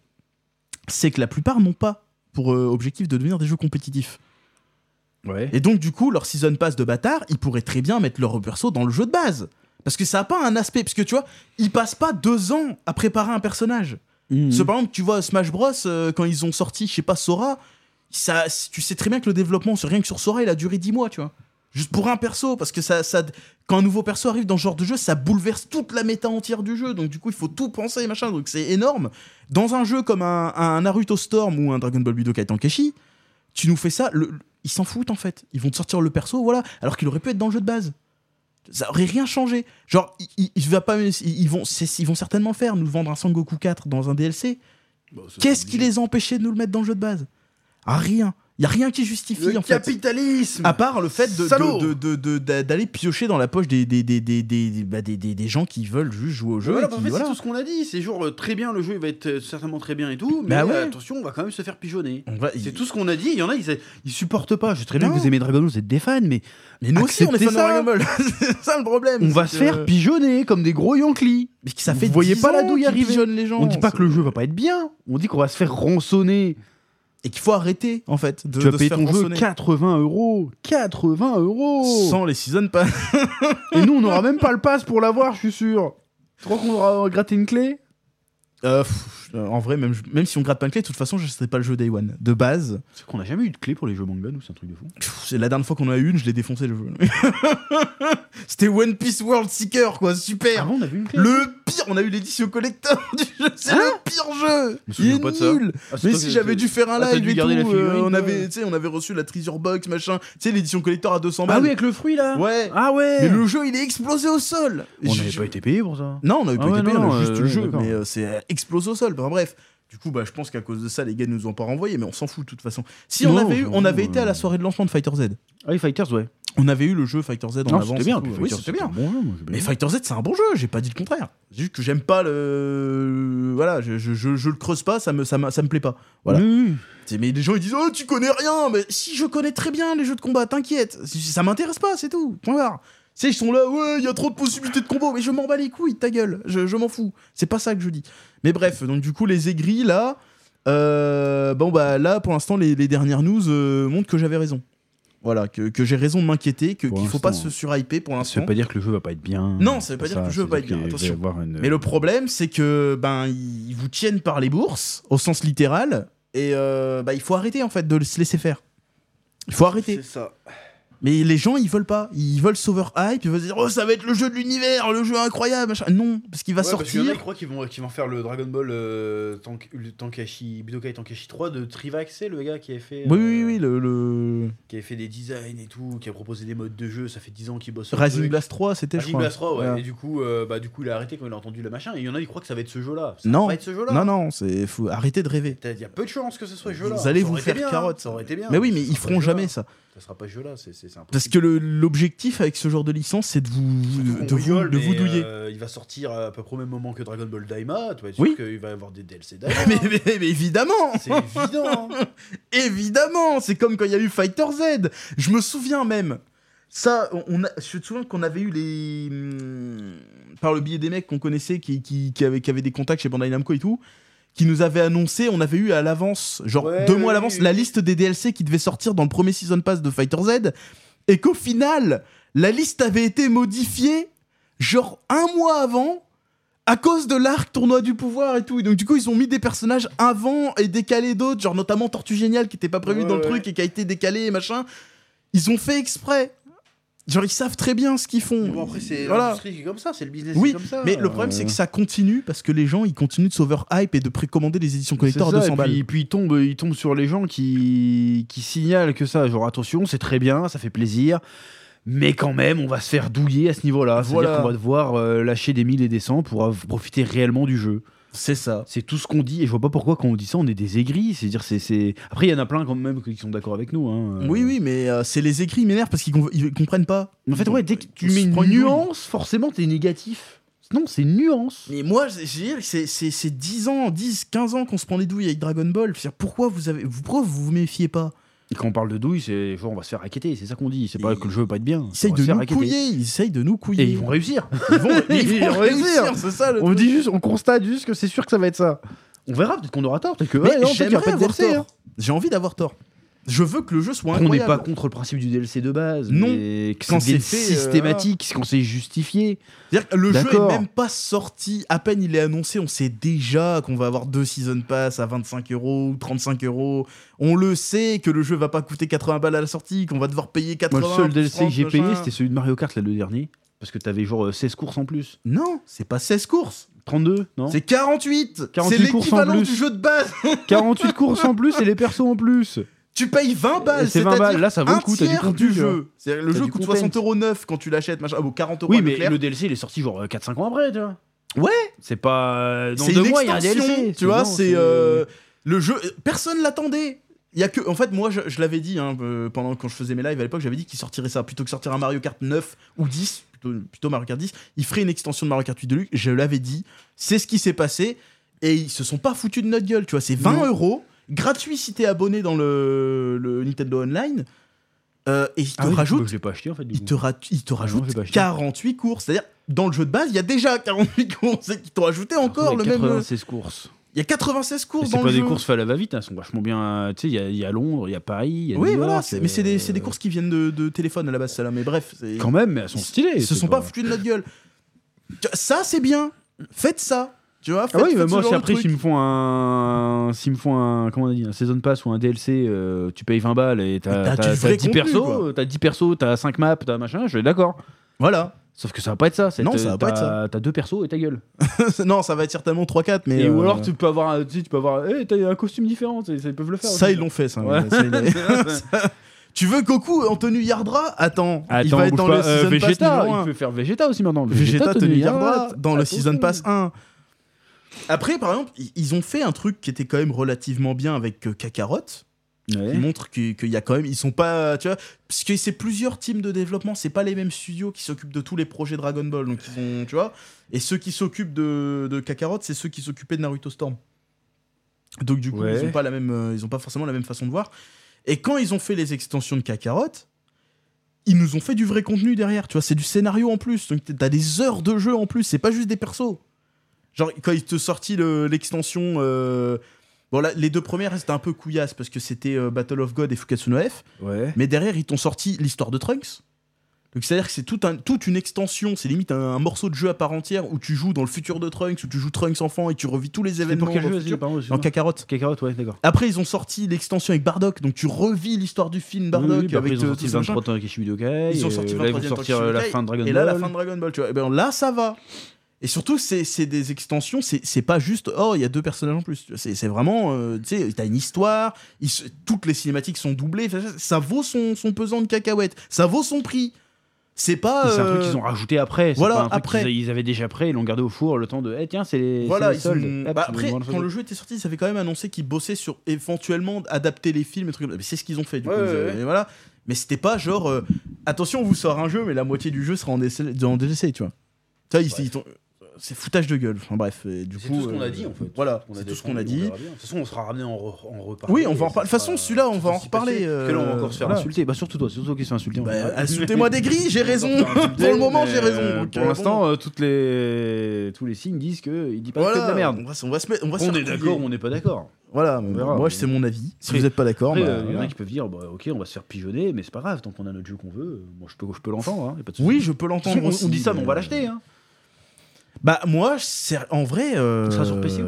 c'est que la plupart n'ont pas pour euh, objectif de devenir des jeux compétitifs. Ouais. Et donc, du coup, leur season pass de bâtard, ils pourraient très bien mettre leur perso dans le jeu de base. Parce que ça a pas un aspect. Parce que tu vois, ils passent pas deux ans à préparer un personnage. Parce que, par exemple, tu vois, Smash Bros, euh, quand ils ont sorti, je sais pas, Sora, ça, tu sais très bien que le développement, sur rien que sur Sora, il a duré 10 mois, tu vois. Juste pour un perso, parce que ça, ça, quand un nouveau perso arrive dans ce genre de jeu, ça bouleverse toute la méta entière du jeu. Donc du coup, il faut tout penser, machin. Donc c'est énorme. Dans un jeu comme un, un Naruto Storm ou un Dragon Ball Budokai Tenkaichi, tu nous fais ça, le- ils s'en foutent en fait. Ils vont te sortir le perso, voilà. Alors qu'il aurait pu être dans le jeu de base. Ça aurait rien changé. Genre, il, il- va pas, ils, vont, ils vont certainement le faire, nous vendre un Sangoku 4 dans un DLC. Bah, Qu'est-ce qui les a empêchés de nous le mettre dans le jeu de base? Ah, Rien. Il y a rien qui justifie Le en fait. capitalisme À part le fait de- Salaud de- de- d'aller piocher dans la poche des, des, des, des, bah, des- gens qui veulent juste jouer au jeu. Voilà, bah, en fait, voilà. c'est tout ce qu'on a dit. C'est genre euh, très bien, le jeu il va être euh, certainement très bien et tout, mais Bah ouais. euh, attention, on va quand même se faire pigeonner. C'est il- tout ce qu'on a dit. Il y en a, ils, ils supportent pas. Je sais très bien que vous aimez Dragon Ball, vous êtes des fans, mais Mais nous aussi, on est fans de. Dragon Ball. c'est ça le problème. on va se faire pigeonner comme des gros Yankees. Mais que ça Vous fait voyez 10 pas la douille arriver. les gens. On dit pas que le jeu va pas être bien. On dit qu'on va se faire rançonner. Et qu'il faut arrêter, en fait, de, tu vas de se payer faire ton jeu rançonner. 80 euros. 80 euros. Sans les season pass. Et nous, on n'aura même pas le pass pour l'avoir, je suis sûr. Tu crois qu'on aura gratté une clé? Euh, pff, euh, en vrai, même, même si on gratte pas une clé, de toute façon, je sais pas le jeu Day One. De base, C'est qu'on a jamais eu de clé pour les jeux manga, nous, c'est un truc de fou. c'est la dernière fois qu'on en a eu une, je l'ai défoncé le jeu. C'était One Piece World Seeker, quoi, super. Avant, on a vu une clé Le pire, on a eu l'édition collector du jeu, c'est Hein le pire jeu. Je Il est pas nul. Ah, Mais si j'avais dû faire un Ah, live et tout, euh, on avait, on avait reçu la Treasure Box, machin, tu sais, l'édition collector à 200 balles. Ah oui, avec le fruit là Ouais. Ah ouais Mais le jeu, il est explosé au sol. On n'avait pas été payé pour ça. Non, on n'avait Ah pas été payé, non, on a juste euh, le ouais, jeu, mais euh, c'est euh, explosé au sol. Enfin, bref. Du coup, bah, je pense qu'à cause de ça, les gars nous ont pas renvoyé, mais on s'en fout de toute façon. Si on Non, avait eu, on avait été à la soirée de lancement de Fighter Z. Ah, les Fighters, ouais. On avait eu le jeu Fighter Z en Non, avance. c'était bien. puis Oui, c'était bien. bon jeu, moi, Mais. Fighter Z, c'est un bon jeu, j'ai pas dit le contraire. Juste que j'aime pas le. Voilà, je, je, je, je le creuse pas, ça me, ça, me- ça me plaît pas. Voilà. Oui, oui. Mais les gens ils disent Oh, tu connais rien Mais si je connais très bien les jeux de combat, t'inquiète. Ça m'intéresse pas, c'est tout. Point barre. Tu sais, ils sont là, ouais, il y a trop de possibilités de combo, mais je m'en bats les couilles, ta gueule. Je, je m'en fous. C'est pas ça que je dis. Mais bref, donc du coup, les aigris là. euh, bon, bah là, pour l'instant, les, les dernières news euh, montrent que j'avais raison. Voilà, que, que j'ai raison de m'inquiéter, qu'il faut pas se surhyper pour Ça l'instant. veut pas dire que le jeu va pas être bien. Non, ça veut pas dire que le jeu va pas être bien, attention. une- Mais le problème, c'est que ben ils vous tiennent par les bourses, au sens littéral, et euh, bah, il faut arrêter en fait de se laisser faire. Il faut arrêter. C'est ça. Mais les gens, ils veulent pas. Ils veulent Sauver Hype, ils veulent dire oh ça va être le jeu de l'univers, le jeu incroyable, machin. Non, parce qu'il va Ouais, parce y en a, sortir. ils croient qu'ils vont, faire le Dragon Ball euh, Tank- Tankashi, Budokai Tankashi 3 de Trivax, c'est le gars qui avait fait. Oui, euh, oui, oui, le, le... Qui avait fait des designs et tout, qui a proposé des modes de jeu, ça fait 10 ans qu'il bosse Rising. Blast 3, c'était Rising. Blast 3, ouais. Voilà. Et du coup, euh, bah, du coup, il a arrêté quand il a entendu le machin. Et il y en a, ils croient que ça va être ce jeu-là. Non. va être ce. Non, non, c'est faut arrêter de rêver. Il y a peu de chances que ce soit ce jeu-là. Vous allez vous faire bien, carotte. Ça aurait été bien. Mais oui, mais ils feront jamais ça. Ça sera pas ce jeu-là, c'est c'est. Parce que le- l'objectif avec ce genre de licence, c'est de vous, de vous, de vous douiller. euh, il va sortir à peu près au même moment que Dragon Ball Daima. Tu vas être Oui. sûr qu'il va y avoir des DLC Daima. mais, mais- mais évidemment C'est évident. Évidemment, c'est comme quand il y a eu Fighter Z. Je me souviens même. Ça, on a, je me souviens qu'on avait eu les. hum, par le biais des mecs qu'on connaissait qui, qui, qui, avaient, qui avaient des contacts chez Bandai Namco et tout, qui nous avaient annoncé, on avait eu à l'avance, genre Ouais, deux mois à l'avance, oui. la liste des DLC qui devait sortir dans le premier Season Pass de Fighter Z, et qu'au final, la liste avait été modifiée, genre un mois avant, à cause de l'arc tournoi du pouvoir et tout. Et donc, du coup, ils ont mis des personnages avant et décalé d'autres, genre notamment Tortue Géniale qui était pas prévu Ouais, dans le ouais. truc et qui a été décalé et machin. Ils ont fait exprès. Genre, ils savent très bien ce qu'ils font. Bon, après, c'est Voilà. l'industrie qui est comme ça, c'est le business Oui, qui est comme ça. mais le problème, c'est que ça continue parce que les gens, ils continuent de sauver hype et de précommander les éditions collector à c'est ça, 200 et balles. puis, puis il tombe, il tombe sur les gens qui, qui signalent que ça, genre attention, c'est très bien, ça fait plaisir, mais quand même, on va se faire douiller à ce niveau-là. Voilà. C'est-à-dire qu'on va devoir euh, lâcher des 1000 et des 100 pour profiter réellement du jeu. C'est ça. C'est tout ce qu'on dit, et je vois pas pourquoi quand on dit ça, on est des aigris. C'est-à-dire, c'est, c'est... Après, il y en a plein quand même qui sont d'accord avec nous. hein. Oui, oui, mais euh, c'est les écrits, ils m'énervent parce qu'ils com- comprennent pas. En fait, ouais, dès que tu mets une nuance, forcément, t'es négatif. Non, c'est une nuance. Mais moi, je je veux dire, c'est- c'est c'est 10 ans, 10, 15 ans qu'on se prend des douilles avec Dragon Ball. Dire, pourquoi vous avez, vous- pourquoi vous vous méfiez pas? Quand on parle de douille, c'est genre on va se faire raqueter, c'est ça qu'on dit. C'est pas que le jeu va pas être bien. Ils essayent de nous raqueter. couiller, ils essayent de nous couiller. Et ils vont réussir. Ils vont, ils réussir, c'est ça le On truc. dit juste, on constate juste que c'est sûr que ça va être ça. On verra, peut-être qu'on aura tort, peut-être que ouais, non, peut-être qu'il y aura j'aimerais pas de avoir DLC, tort. hein. J'ai envie d'avoir tort. Je veux que le jeu soit On n'est incroyable. pas contre le principe du DLC de base. Non. mais que Quand c'est euh, systématique, quand c'est justifié. C'est-à-dire que le jeu est même pas sorti, à peine il est annoncé, on sait déjà qu'on va avoir deux Season Pass à 25 euros ou 35 euros. On le sait que le jeu va pas coûter 80 balles à la sortie, qu'on va devoir payer 80 Moi, le seul DLC que j'ai 30, payé, c'était celui de Mario Kart, là, le dernier. Parce que t'avais genre euh, 16 courses en plus. Non, c'est pas 16 courses, 32, non c'est 48 48 C'est courses en l'équivalent plus. du jeu de base 48 courses en plus et les persos en plus. Tu payes 20 balles, C'est 20 c'est-à-dire balles, là, ça vaut le coup, t'as du contenu, jeu. Le jeu coûte content. 60 euros neuf quand tu l'achètes, machin, ah, bon, 40 euros Oui, mais le DLC, il est sorti genre 4-5 ans après, tu vois. Ouais. C'est pas. euh, Dans c'est deux une mois, il y a un DLC. tu vois, c'est euh, le jeu. Personne l'attendait. Il y a que, en fait, moi, je, je l'avais dit hein, euh, pendant quand je faisais mes lives à l'époque, j'avais dit qu'il sortirait ça plutôt que sortir un Mario Kart 9 ou 10, plutôt, plutôt Mario Kart 10. Il ferait une extension de Mario Kart 8 Deluxe. Je l'avais dit. C'est ce qui s'est passé et ils se sont pas foutus de notre gueule. Tu vois, c'est 20 Non. euros gratuit si t'es abonné dans le, le Nintendo Online. Euh, et il te Ah oui, rajoute Je l'ai pas acheté en fait. du il coup. te, ra- il te rajoute j'ai pas acheté. 48 courses. C'est-à-dire, dans le jeu de base, il y a déjà 48 courses et qu'ils t'ont rajouté encore le même. 96 courses. Il y a 96 Et courses C'est dans pas le des jeu. courses fait à la va-vite, elles sont vachement bien. Tu sais, il y a- il y, a Londres, il y a Paris, il y a Oui, New voilà. York, c'est- Mais c'est des, c'est des euh, courses qui viennent de, de téléphone à la base, celle-là. Mais bref. c'est- Quand même, mais elles sont stylées. Ils se c'est sont pas foutus de notre gueule. Ça, c'est bien. Faites ça. Tu vois, Ah oui, ce moi, si après, s'ils me font un. S'ils me font un. Comment on dit Un Season Pass ou un DLC, euh, tu payes 20 balles et t'as t'as t'as- du t'as vrai 10 contenu, persos, t'as 10 persos, t'as 5 maps, t'as machin, je suis d'accord. Voilà. Sauf que ça va pas être ça. Non, ça va pas être ça. T'as deux persos et ta gueule. non, ça va être certainement 3-4, mais. Et, Ou euh, alors tu peux avoir, un- tu sais, tu peux avoir, hey, t'as un costume différent, ils peuvent le faire. Ça, aussi. ils l'ont fait, ça. Ouais. Ça, ils l'ont- Tu veux Goku en tenue Yardra? Attends, il Attends, va être dans pas. le Euh, Season Pass Vegeta, il peut faire Vegeta aussi maintenant. Vegeta tenue Yardra Yardra, dans le. Season Pass 1. Après, par exemple, ils ont fait un truc qui était quand même relativement bien avec euh, Kakarot, Ouais. qui montre que- qu'il y a quand même, ils sont pas, tu vois, parce que c'est plusieurs teams de développement, c'est pas les mêmes studios qui s'occupent de tous les projets Dragon Ball, donc ils ont, tu vois, et ceux qui s'occupent de, de Kakarot, c'est ceux qui s'occupaient de Naruto Storm. Donc du coup, Ouais. ils ont pas la même, euh, ils ont pas forcément la même façon de voir. Et quand ils ont fait les extensions de Kakarot, ils nous ont fait du vrai contenu derrière, tu vois, c'est du scénario en plus, donc t'as des heures de jeu en plus, c'est pas juste des persos. Genre quand ils te sorti le- l'extension, euh, bon là, les deux premières c'était un peu couillasse parce que c'était euh, Battle of God et Fukatsu no F, Ouais. mais derrière ils t'ont sorti l'histoire de Trunks. Donc c'est à dire que c'est tout un- toute une extension, c'est limite un, un morceau de jeu à part entière où tu joues dans le futur de Trunks, où tu joues Trunks enfant et tu revis tous les événements pour quel dans jeu futur. pardon, excuse-moi. Kakarot. Kakarot, ouais, d'accord. Après, ils ont sorti l'extension avec Bardock, donc tu revis l'histoire du film Bardock Oui, oui, puis après, avec ils ont euh, sorti tout ce machin. 23 Takeshi Budokai. Ils ont et, sorti euh, là, ils vont 23e sortir Takeshi euh, la Budokai, fin de Dragon Et Ball. là, la fin de Dragon Ball, tu vois. Et ben là, ça va. Et surtout, c'est des extensions, c'est pas juste, oh, il y a deux personnages en plus. C'est vraiment, euh, tu sais, t'as une histoire, toutes les cinématiques sont doublées, ça- ça vaut son, son pesant de cacahuètes, ça vaut son prix. C'est pas. C'est un truc euh, qu'ils ont rajouté après. voilà, pas un truc après. Ils avaient déjà prêt, ils l'ont gardé au four le temps de. Eh tiens, c'est les. Voilà, les soldes. Hop, bah, après, quand le jeu était sorti, ils avaient quand même annoncé qu'ils bossaient sur éventuellement adapter les films et trucs ça. C'est ce qu'ils ont fait, du Ouais, coup. ouais, ils avaient- ouais. et voilà. Mais c'était pas genre, euh, attention, on vous sort un jeu, mais la moitié du jeu sera en DLC, en DLC, tu vois. Tu vois, ils- ils c'est foutage de gueule. Enfin bref, et du C'est coup. tout ce qu'on euh, a dit en fait. Voilà, On c'est tout ce qu'on a on dit. De toute façon, on sera ramené en, re- en reparler. Oui, on va en reparler. De toute façon, celui-là, on va en reparler, euh, Que là, on va encore se faire insulter. Bah, surtout toi, surtout toi qui se fait insulter. Bah, on insultez-moi des grilles, j'ai raison. On Pour le moment, j'ai raison. euh, Pour euh, l'instant, bon. euh, toutes les... tous les signes disent qu'il dit pas que de la merde. On va, se- on mettre. On, On est d'accord ou on n'est pas d'accord. Voilà, verra. moi, c'est mon avis. Si vous n'êtes pas d'accord, bah, euh, il y en a qui peuvent dire bah, ok, on va se faire pigeonner, mais c'est pas grave, tant qu'on a notre jeu qu'on veut. Moi, je peux, je peux l'entendre. Hein. Oui, je peux l'entendre. on, on dit ça, mais on va euh, l'acheter. Hein. Bah moi, c'est en vrai. euh, Il sera sur PC ou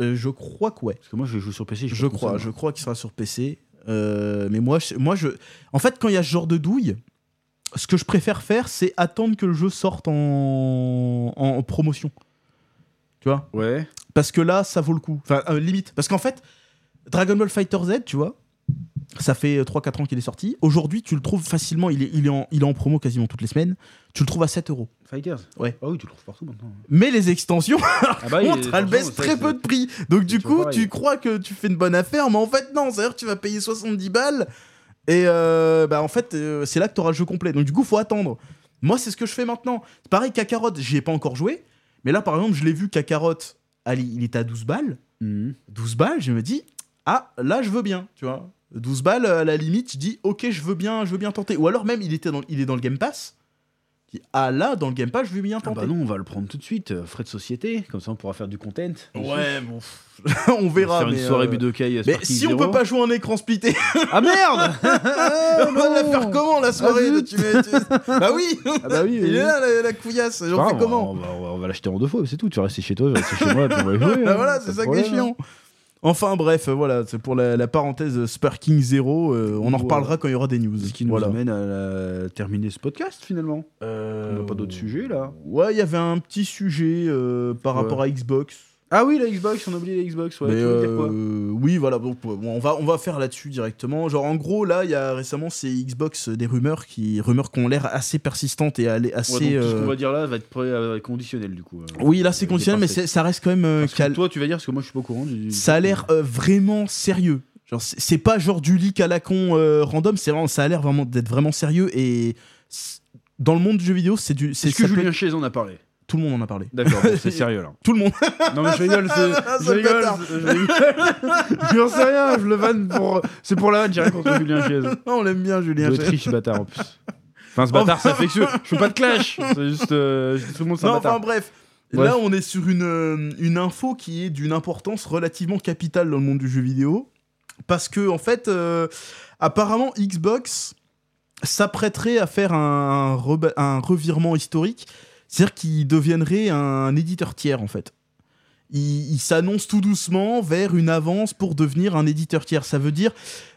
euh, Je crois que ouais. Parce que moi, je vais jouer sur PC. Je crois, console, je crois qu'il sera sur PC. Euh, mais moi, je- moi, je. En fait, quand il y a ce genre de douille, ce que je préfère faire, c'est attendre que le jeu sorte en, en promotion. Tu vois? Ouais. Parce que là, ça vaut le coup. Enfin, euh, limite. Parce qu'en fait, Dragon Ball Fighter Z, tu vois, ça fait 3-4 ans qu'il est sorti. Aujourd'hui, tu le trouves facilement. Il est, il, est en, il est en promo quasiment toutes les semaines. Tu le trouves à 7 euros. Fighters Ouais. Ah oui, tu le trouves partout maintenant. Mais les extensions, Ah bah, contre, elle attention, baisse ça, très peu de prix. Donc du coup, tu crois que tu fais une bonne affaire, mais en fait non. C'est-à-dire que tu vas payer 70 balles et euh, bah en fait euh, c'est là que tu auras le jeu complet. Donc du coup, faut attendre. Moi, c'est ce que je fais maintenant. C'est pareil, Kakarot, j'y ai pas encore joué, mais là par exemple, je l'ai vu Kakarot, allez, il était à 12 balles. Mhm. 12 balles, je me dis ah, là je veux bien, tu vois. 12 balles à la limite, je dis OK, je veux bien, je veux bien tenter. Ou alors même il était dans il est dans le Game Pass. qui ah là dans le Game Pass je vais bien Ah tenter. bah non, on va le prendre tout de suite. euh, Frais de société, comme ça on pourra faire du content. Ouais, bon, on verra. Faire une mais, soirée euh, Budokai. Mais Sparking si on peut pas jouer en écran splitté, Ah merde on va la faire comment la soirée Ah, tu mets- tu- Bah oui Ah bah oui, Il est là la, la couillasse, j'en Ah, fais on comment va- on va, on va l'acheter en deux fois, c'est tout. Tu vas rester chez toi, je vais rester chez moi, puis on va jouer. Bah hein, voilà, c'est ça qui est problème, chiant. Enfin bref, euh, voilà, c'est pour la, la parenthèse Sparking Zero. euh, on en reparlera quand il y aura des news. Ce qui nous voilà. amène à la- terminer ce podcast finalement. Euh, On n'a pas d'autres sujets là. Ouais, il y avait un petit sujet euh, par Ouais. rapport à Xbox. Ah oui, la Xbox, on a oublié la Xbox. Ouais, Mais, tu veux dire quoi euh, oui, voilà, donc bon, on va on va faire là-dessus directement. Genre en gros là, il y a récemment c'est Xbox euh, des rumeurs qui rumeurs qui ont l'air assez persistantes et Ouais, assez. donc, tout ce euh, qu'on va dire là va être prêt à- conditionnel du coup. euh. Oui, là c'est conditionnel, mais ça reste quand même euh, Parce que toi, tu vas dire parce que moi je suis pas au courant. du- Ça a l'air euh, vraiment sérieux. Genre c'est pas genre du leak à la con euh, random, c'est vraiment ça a l'air vraiment d'être vraiment sérieux et dans le monde du jeu vidéo, c'est du c'est Est-ce que Julien Chiez en a parlé? Tout le monde en a parlé. D'accord, bon, c'est sérieux là. Tout le monde. Non mais je rigole, c'est- je rigole, je rigole. Je n'en sais rien, je le vanne pour. C'est pour la vanne, j'ai rien contre Julien Chiez. on l'aime bien Julien. doit être riche, ce bâtard en plus. Enfin, ce bâtard, c'est affectueux. Je fais pas de clash. C'est juste. euh, tout le monde, Non, enfin bref. Là, on est sur une, euh, une info qui est d'une importance relativement capitale dans le monde du jeu vidéo. Parce que, en fait, euh, apparemment, Xbox s'apprêterait à faire un, un revirement historique. C'est-à-dire qu'il deviendrait un éditeur tiers, en fait. Il, s'annonce tout doucement vers une avance pour devenir un éditeur tiers. Ça veut dire,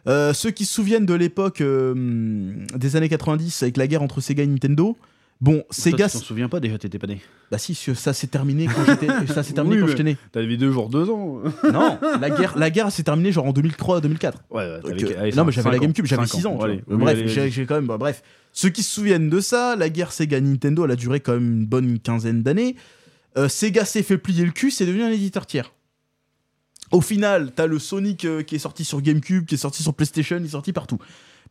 euh, ceux qui se souviennent de l'époque euh, des années 90 avec la guerre entre Sega et Nintendo, bon, Sega, tu t'en souviens pas déjà, t'étais pas né. bah si, ça s'est terminé quand j'étais, ça s'est terminé Oui, quand j'étais né. T'avais deux jours, deux ans. Non, la guerre, la guerre s'est terminée genre en 2003-2004. Ouais, ouais. Donc, t'avais- euh, allez, non, mais j'avais la GameCube, j'avais Cinq 6 ans. Allez, oui, bref, j'ai quand même. bah, bref, ceux qui se souviennent de ça, la guerre Sega Nintendo, elle a duré quand même une bonne quinzaine d'années. Euh, Sega s'est fait plier le cul, c'est devenu un éditeur tiers. Au final, t'as le Sonic euh, qui est sorti sur GameCube, qui est sorti sur PlayStation, il est sorti partout.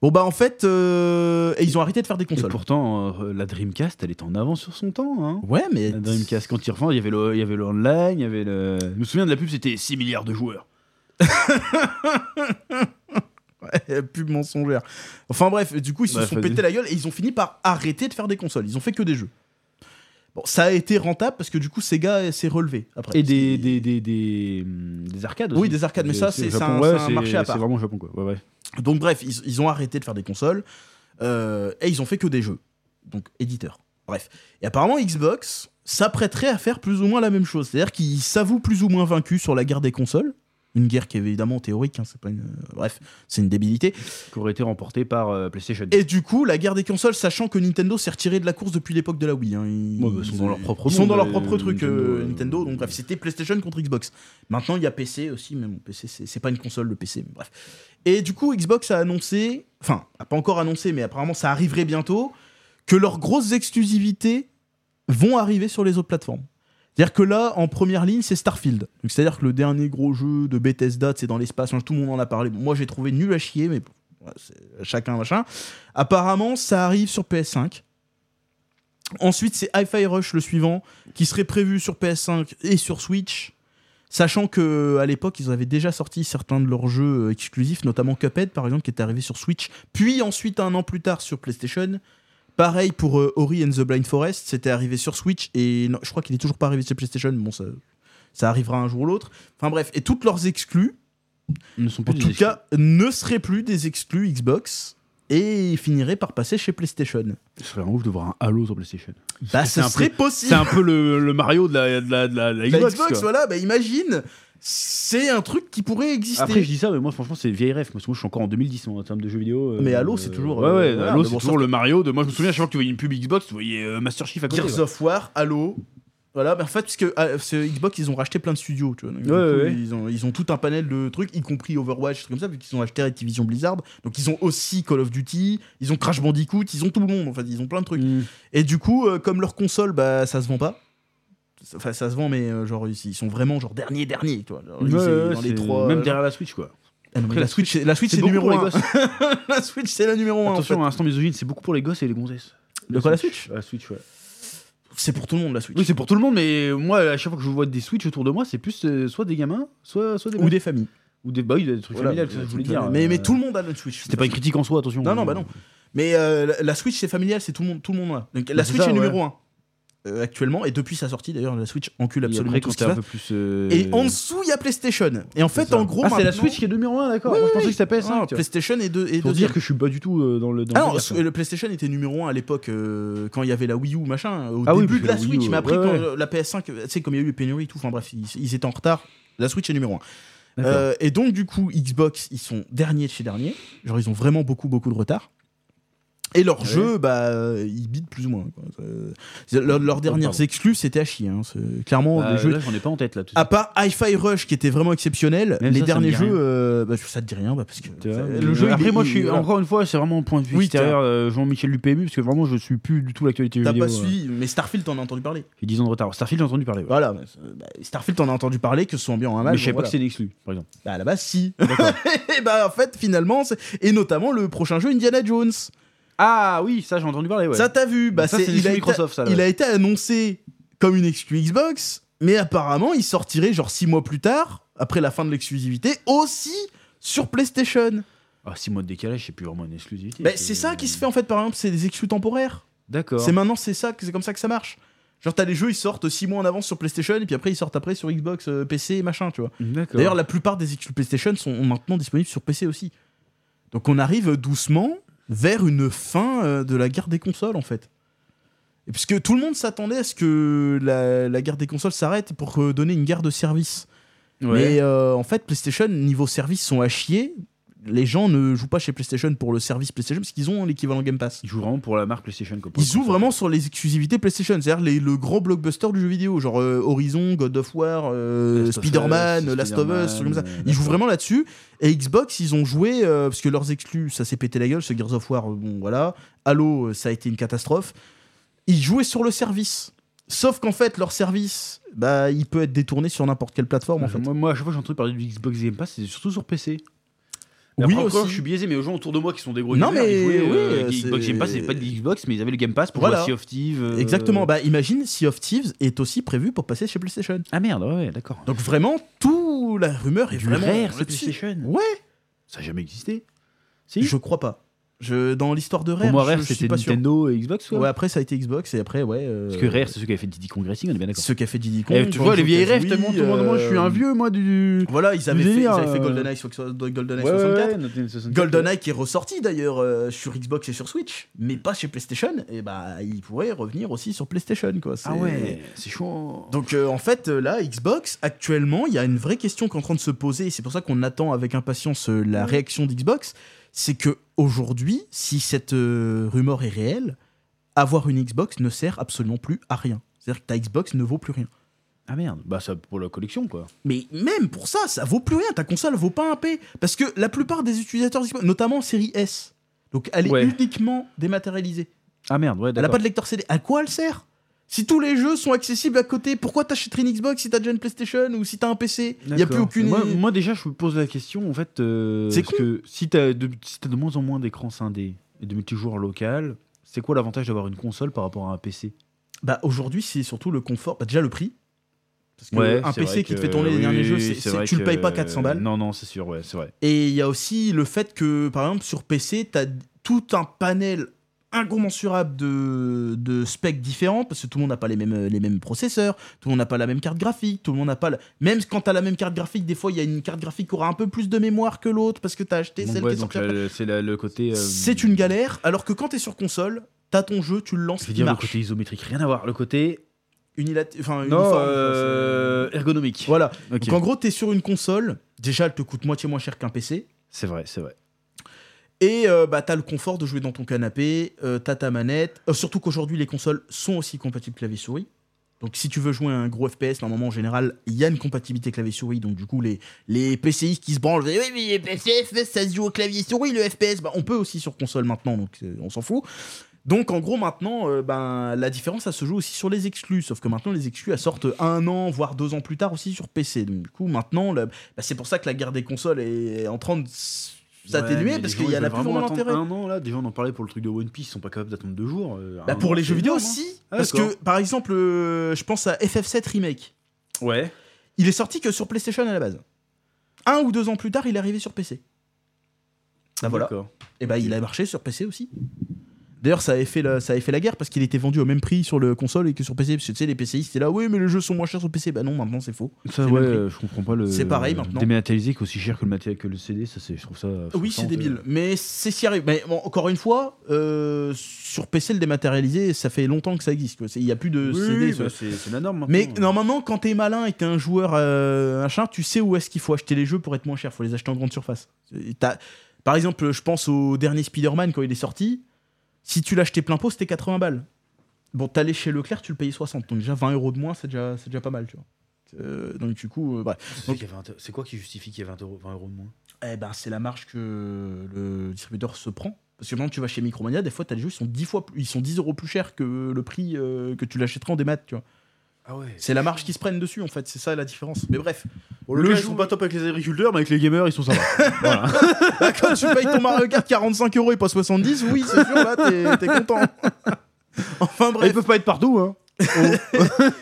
Bon bah en fait, euh, et ils ont arrêté de faire des Et consoles. pourtant, euh, la Dreamcast, elle était en avance sur son temps. Hein. Ouais, mais La Dreamcast, quand il refait, il y avait le, il y avait le online, il y avait le. Je me souviens de la pub, c'était 6 milliards de joueurs. Ouais, pub mensongère. Enfin bref, du coup, ils se Bref, sont pété la gueule et ils ont fini par arrêter de faire des consoles. Ils ont fait que des jeux. Bon, ça a été rentable parce que du coup, Sega s'est relevé après. Et des, des, des, des, hum, des arcades aussi. Oui, des arcades, mais ça, c'est- un- ouais, c'est un marché à part. C'est vraiment au Japon, quoi. Ouais, ouais. Donc bref, ils, ont arrêté de faire des consoles euh, et ils ont fait que des jeux. Donc éditeur. Bref. Et apparemment, Xbox s'apprêterait à faire plus ou moins la même chose. C'est-à-dire qu'ils s'avouent plus ou moins vaincus sur la guerre des consoles. Une guerre qui est évidemment théorique, hein, c'est pas une. euh, bref, c'est une débilité. Qui aurait été remporté par euh, PlayStation. Et du coup, la guerre des consoles, sachant que Nintendo s'est retiré de la course depuis l'époque de la Wii. hein. Ils, Ouais, bah, ils sont dans leur propre ils sont monde, dans leur euh, propre truc, Nintendo, Nintendo. Donc bref, c'était PlayStation contre Xbox. Maintenant, il y a PC aussi, mais bon, PC, c'est c'est pas une console, le PC, mais bref. Et du coup, Xbox a annoncé, enfin, a pas encore annoncé, mais apparemment ça arriverait bientôt, que leurs grosses exclusivités vont arriver sur les autres plateformes. C'est-à-dire que là, en première ligne, c'est Starfield. C'est-à-dire que le dernier gros jeu de Bethesda, c'est dans l'espace, hein, tout le monde en a parlé. Moi, j'ai trouvé nul à chier, mais chacun machin. Apparemment, ça arrive sur PS5. Ensuite, c'est Hi-Fi Rush, le suivant, qui serait prévu sur PS5 et sur Switch. Sachant que à l'époque, ils avaient déjà sorti certains de leurs jeux euh, exclusifs, notamment Cuphead, par exemple, qui est arrivé sur Switch, puis ensuite un an plus tard sur PlayStation. Pareil pour euh, Ori and the Blind Forest, c'était arrivé sur Switch et non, je crois qu'il est toujours pas arrivé sur PlayStation. Bon, ça, ça arrivera un jour ou l'autre. Enfin bref, et toutes leurs exclus, ne sont en plus tout exclus. cas, ne seraient plus des exclus Xbox et finiraient par passer chez PlayStation. Ce serait un ouf de voir un Halo sur PlayStation. Bah, c'est ça un serait peu- possible. C'est un peu le, le Mario de la, de la, de la, de la Xbox. Voilà, bah imagine, c'est un truc qui pourrait exister. Après, je dis ça, mais moi, franchement, c'est vieille ref. Parce que moi, je suis encore en 2010 en termes de jeux vidéo. euh, Mais Halo, c'est toujours, Ouais, euh, ouais, voilà, Halo, c'est bon, toujours le Mario de. Moi, je me souviens, à chaque fois que tu voyais une pub Xbox, tu voyais euh, Master Chief à côté. Gears of War, Halo. Voilà, mais en fait, parce que euh, ce Xbox, ils ont racheté plein de studios, tu vois. Donc, Ouais, coup, ouais, ouais. Ils, ont, ils ont tout un panel de trucs, y compris Overwatch, des trucs comme ça, vu qu'ils ont acheté Activision Blizzard. Donc, ils ont aussi Call of Duty, ils ont Crash Bandicoot, ils ont tout le monde, en fait, ils ont plein de trucs. Mm. Et du coup, euh, comme leur console, bah, ça se vend pas. Enfin, ça se vend, mais euh, genre, ils ils sont vraiment genre dernier, dernier, tu vois. Genre, ils- Ouais, dans les trois. Même derrière la Switch, quoi. Ah non, mais Après, la la Switch, c'est- la Switch, c'est numéro pour les 1. gosses. la Switch, c'est la numéro 1. Attention, à l'instant misogyne, c'est beaucoup pour les gosses et les gonzesses. De quoi, la Switch? La Switch, ouais. C'est pour tout le monde, la Switch. Oui, c'est pour tout le monde, mais moi, à chaque fois que je vois des Switch autour de moi, c'est plus euh, soit des gamins, soit, soit des Ou des familles. Ou des, bah oui, des trucs Voilà, familiales, je voulais dire. mais, mais euh, tout le monde a la Switch. C'était pas une critique en soi, attention. Non, non, bah non. Mais euh, la- Switch, c'est familial, c'est tout le monde, tout le monde là. Donc, la Bah, c'est Switch ça, est ouais. numéro 1 actuellement, et depuis sa sortie d'ailleurs, la Switch encule Et absolument après, tout quand ce qui un peu plus. euh, Et en dessous, il y a PlayStation. Et en fait, en gros, Ah, c'est la Switch qui est numéro 1, d'accord. Oui, Moi, je oui, pensais que c'était PS5. Non, tu vois. PlayStation est, deux, est Pour dire que je suis pas du tout euh, dans le. Dans Ah le non, le PlayStation était numéro 1 à l'époque euh, quand il y avait la Wii U machin au Ah oui, début de la Switch U, mais après ouais, quand ouais. euh, la PS5 tu sais comme il y a eu les pénuries et tout enfin bref ils, ils étaient en retard la Switch est numéro 1 D'accord. Euh, et donc du coup Xbox ils sont derniers de chez derniers genre ils ont vraiment beaucoup beaucoup de retard et leurs Ouais. jeux bah euh, ils bident plus ou moins quoi. Euh, leurs, leurs dernières pardon. exclus c'était à chier hein. Clairement Bah, les jeux Là, j'en ai pas en tête là. tout à part Hi-Fi Rush qui était vraiment exceptionnel, Même les ça, derniers jeux, euh, bah, ça te dit rien bah, parce que ça- le jeu. il Après, est- moi, je il- suis voilà. encore une fois, c'est vraiment un point de vue Oui, extérieur. euh, Jean-Michel du PMU, parce que vraiment, je suis plus du tout l'actualité T'as pas euh. suivi, mais Starfield t'en as entendu parler. J'ai 10 ans de retard. Starfield, j'ai entendu parler. ouais. Voilà, bah, bah, Starfield t'en as entendu parler, que ce soit bien ou un mal. Mais je sais pas que c'est une exclu, par exemple. Bah, à la base, si. et bah en fait, finalement, c'est- et notamment le prochain jeu Indiana Jones. Ah oui, ça, j'ai entendu parler. Ouais. Ça t'as vu Bah ça, c'est il, a exclu été, Microsoft, ça. là, il ouais. a été annoncé comme une exclu Xbox, mais apparemment il sortirait genre 6 mois plus tard, après la fin de l'exclusivité, aussi sur PlayStation. Ah, 6 mois de décalage, c'est plus vraiment une exclusivité. Bah, c'est ça qui se fait en fait par exemple, c'est des exclus temporaires. D'accord. C'est maintenant c'est ça, que- c'est comme ça que ça marche. Genre t'as les jeux ils sortent 6 mois en avance sur PlayStation et puis après ils sortent après sur Xbox, euh, PC et machin, tu vois. D'accord. D'ailleurs, la plupart des exclus PlayStation sont maintenant disponibles sur PC aussi. Donc on arrive doucement vers une fin euh, de la guerre des consoles en fait. Et puisque tout le monde s'attendait à ce que la, la guerre des consoles s'arrête pour euh, donner une guerre de service. Ouais. Mais euh, en fait, PlayStation, niveau service, sont à chier. Les gens ne jouent pas chez PlayStation pour le service PlayStation parce qu'ils ont l'équivalent Game Pass. Ils jouent vraiment pour la marque PlayStation. quoi, Ils jouent vraiment sur les exclusivités PlayStation, c'est-à-dire le gros blockbuster du jeu vidéo, genre euh, Horizon, God of War, euh, Spider-Man, Last of Us, trucs comme ça. Ils jouent vraiment là-dessus. Et Xbox, ils ont joué, euh, parce que leurs exclus, ça s'est pété la gueule, ce Gears of War, bon voilà. Halo, ça a été une catastrophe. Ils jouaient sur le service. Sauf qu'en fait, leur service, bah, il peut être détourné sur n'importe quelle plateforme, en fait. Moi, moi, à chaque fois que j'ai entendu parler du Xbox Game Pass, c'est surtout sur PC. Et Oui, après, encore, je suis biaisé, mais aux gens autour de moi qui sont des gros Non, gamers, mais ils jouaient, oui, euh, euh, Xbox Game Pass, c'est pas de Xbox, mais ils avaient le Game Pass pour Voilà. Sea of Thieves. euh, Exactement. Bah, imagine, Sea of Thieves est aussi prévu pour passer chez PlayStation. Ah merde, ouais, d'accord. Donc vraiment, tout la rumeur est Du vraiment Rare. PlayStation. Ouais, Ça n'a jamais existé. Si je crois pas. Je, dans l'histoire de Rare, Pour moi, Rare, c'était sûr. Nintendo et Xbox, quoi. Ouais, après ça a été Xbox et après ouais. euh, Parce que Rare, c'est ceux qui avaient fait Diddy Kong Racing, on est bien d'accord. ceux qui a fait Diddy Kong. Eh, tu vois, les vieilles rêves, Banjo-Kazooie, tellement tout le monde. Moi, je suis un vieux, moi, du. Voilà, ils avaient, du fait, ils avaient fait euh. GoldenEye, GoldenEye Ouais, ouais, 64. ouais, Nintendo 64. GoldenEye qui est ressorti d'ailleurs euh, sur Xbox et sur Switch, mais pas chez PlayStation. Et bah, il pourrait revenir aussi sur PlayStation quoi. Ah ouais, c'est chaud. Donc euh, en fait euh, là Xbox actuellement il y a une vraie question qui est en train de se poser et c'est pour ça qu'on attend avec impatience la réaction d'Xbox, c'est que aujourd'hui si cette euh, rumeur est réelle, avoir une Xbox ne sert absolument plus à rien. C'est-à-dire que ta Xbox ne vaut plus rien. Ah merde, bah ça pour la collection, quoi. Mais même pour ça, ça vaut plus rien. Ta console vaut pas un P. Parce que la plupart des utilisateurs Xbox, notamment série S, donc elle est Ouais. uniquement dématérialisée. Ah merde, ouais, Elle a d'accord. pas de lecteur CD. À quoi elle sert? Si tous les jeux sont accessibles à côté, pourquoi t'achèterais une Xbox si t'as déjà une PlayStation ou si t'as un PC Il y a plus aucune. Moi, moi, déjà, je me pose la question, en fait. euh, C'est que si t'as de, si t'as de moins en moins d'écrans scindés et de multijoueurs local, c'est quoi l'avantage d'avoir une console par rapport à un PC Bah aujourd'hui, c'est surtout le confort. Bah, déjà le prix. Parce que Ouais, un PC qui te fait tourner les derniers jeux, c'est- vrai tu le payes pas que- 400 balles. Non, non, c'est sûr, ouais, c'est vrai. Et il y a aussi le fait que, par exemple, sur PC, t'as tout un panel incommensurable de, de specs différents, parce que tout le monde n'a pas les mêmes, les mêmes processeurs, tout le monde n'a pas la même carte graphique, tout le monde n'a pas... la- Même quand t'as la même carte graphique, des fois, il y a une carte graphique qui aura un peu plus de mémoire que l'autre, parce que t'as acheté Donc, celle ouais, qui est donc c'est la- le côté. euh, C'est une galère, alors que quand t'es sur console, t'as ton jeu, tu le lances, Je veux dire le côté isométrique, rien à voir. Le côté. Non, euh, ergonomique. Voilà. Donc en gros, t'es sur une console, déjà elle te coûte moitié moins cher qu'un PC, C'est vrai, c'est vrai. Et euh, bah, t'as le confort de jouer dans ton canapé, euh, t'as ta manette. Euh, surtout qu'aujourd'hui, les consoles sont aussi compatibles clavier-souris. Donc si tu veux jouer un gros FPS, normalement en général, il y a une compatibilité clavier-souris. Donc du coup, les, les qui se branlent, oui, mais les PC, FPS, ça se joue au clavier-souris, le FPS, bah, on peut aussi sur console maintenant, donc euh, on s'en fout. Donc en gros, maintenant, euh, ben, la différence, ça se joue aussi sur les exclus. Sauf que maintenant, les exclus, elles sortent un an, voire deux ans plus tard aussi sur PC. Du coup, maintenant, bah, c'est pour ça que la guerre des consoles est en train de s'atténuer, Ouais, parce qu'il y en a plus vraiment d'intérêt. Un an là, des gens en parlé pour le truc de One Piece, ils sont pas capables d'attendre deux jours. euh, Bah pour an, les jeux vidéo hein. aussi. Ah, parce que, par exemple, euh, je pense à FF7 Remake. Ouais. Il est sorti que sur PlayStation à la base. Un ou deux ans plus tard, il est arrivé sur PC. Bah voilà. Et bah il a marché sur PC aussi. D'ailleurs, ça avait fait la, ça avait fait la guerre parce qu'il était vendu au même prix sur le console et que sur PC. Parce que tu sais, les PCistes étaient là, oui, mais les jeux sont moins chers sur PC. Bah non, maintenant c'est faux. Ça, ouais, euh, je comprends pas le. C'est pareil, maintenant. Dématérialisé aussi cher que le, maté- que le CD, ça, c'est, je trouve ça. Oui, frustrant, c'est débile. euh. Mais c'est si arrive. Mais bon, encore une fois, euh, sur PC, le dématérialisé, ça fait longtemps que ça existe. Il n'y a plus de Oui, CD. oui, bah, c'est, la norme. Maintenant. Mais normalement, quand t'es malin et que t'es un joueur euh, machin, tu sais où est-ce qu'il faut acheter les jeux pour être moins cher. Faut les acheter en grande surface. Par exemple, je pense au dernier Spider-Man quand il est sorti. Si tu l'achetais plein pot, c'était 80 balles. Bon, t'allais chez Leclerc, tu le payais 60. Donc déjà 20 euros de moins, c'est déjà, c'est déjà pas mal, tu vois. Euh, donc du coup, euh, bref. C'est, c'est quoi qui justifie qu'il y ait 20 euros, 20 euros de moins? Eh ben, c'est la marge que le distributeur se prend. Parce que maintenant, tu vas chez Micromania, des fois, t'as des jeux qui sont 10 fois plus, ils sont 10 euros plus chers que le prix euh, que tu l'achèterais en démat, tu vois. Ah ouais. C'est la marge qui se prennent dessus, en fait. C'est ça la différence. Mais bref. le le jeu, ils sont pas top avec les agriculteurs, mais avec les gamers, ils sont sympas. voilà. Bah, quand tu payes ton Mario Kart 45 euros et pas 70, oui, c'est sûr, là, t'es content. enfin, Ils bref. peuvent pas être partout, hein. Il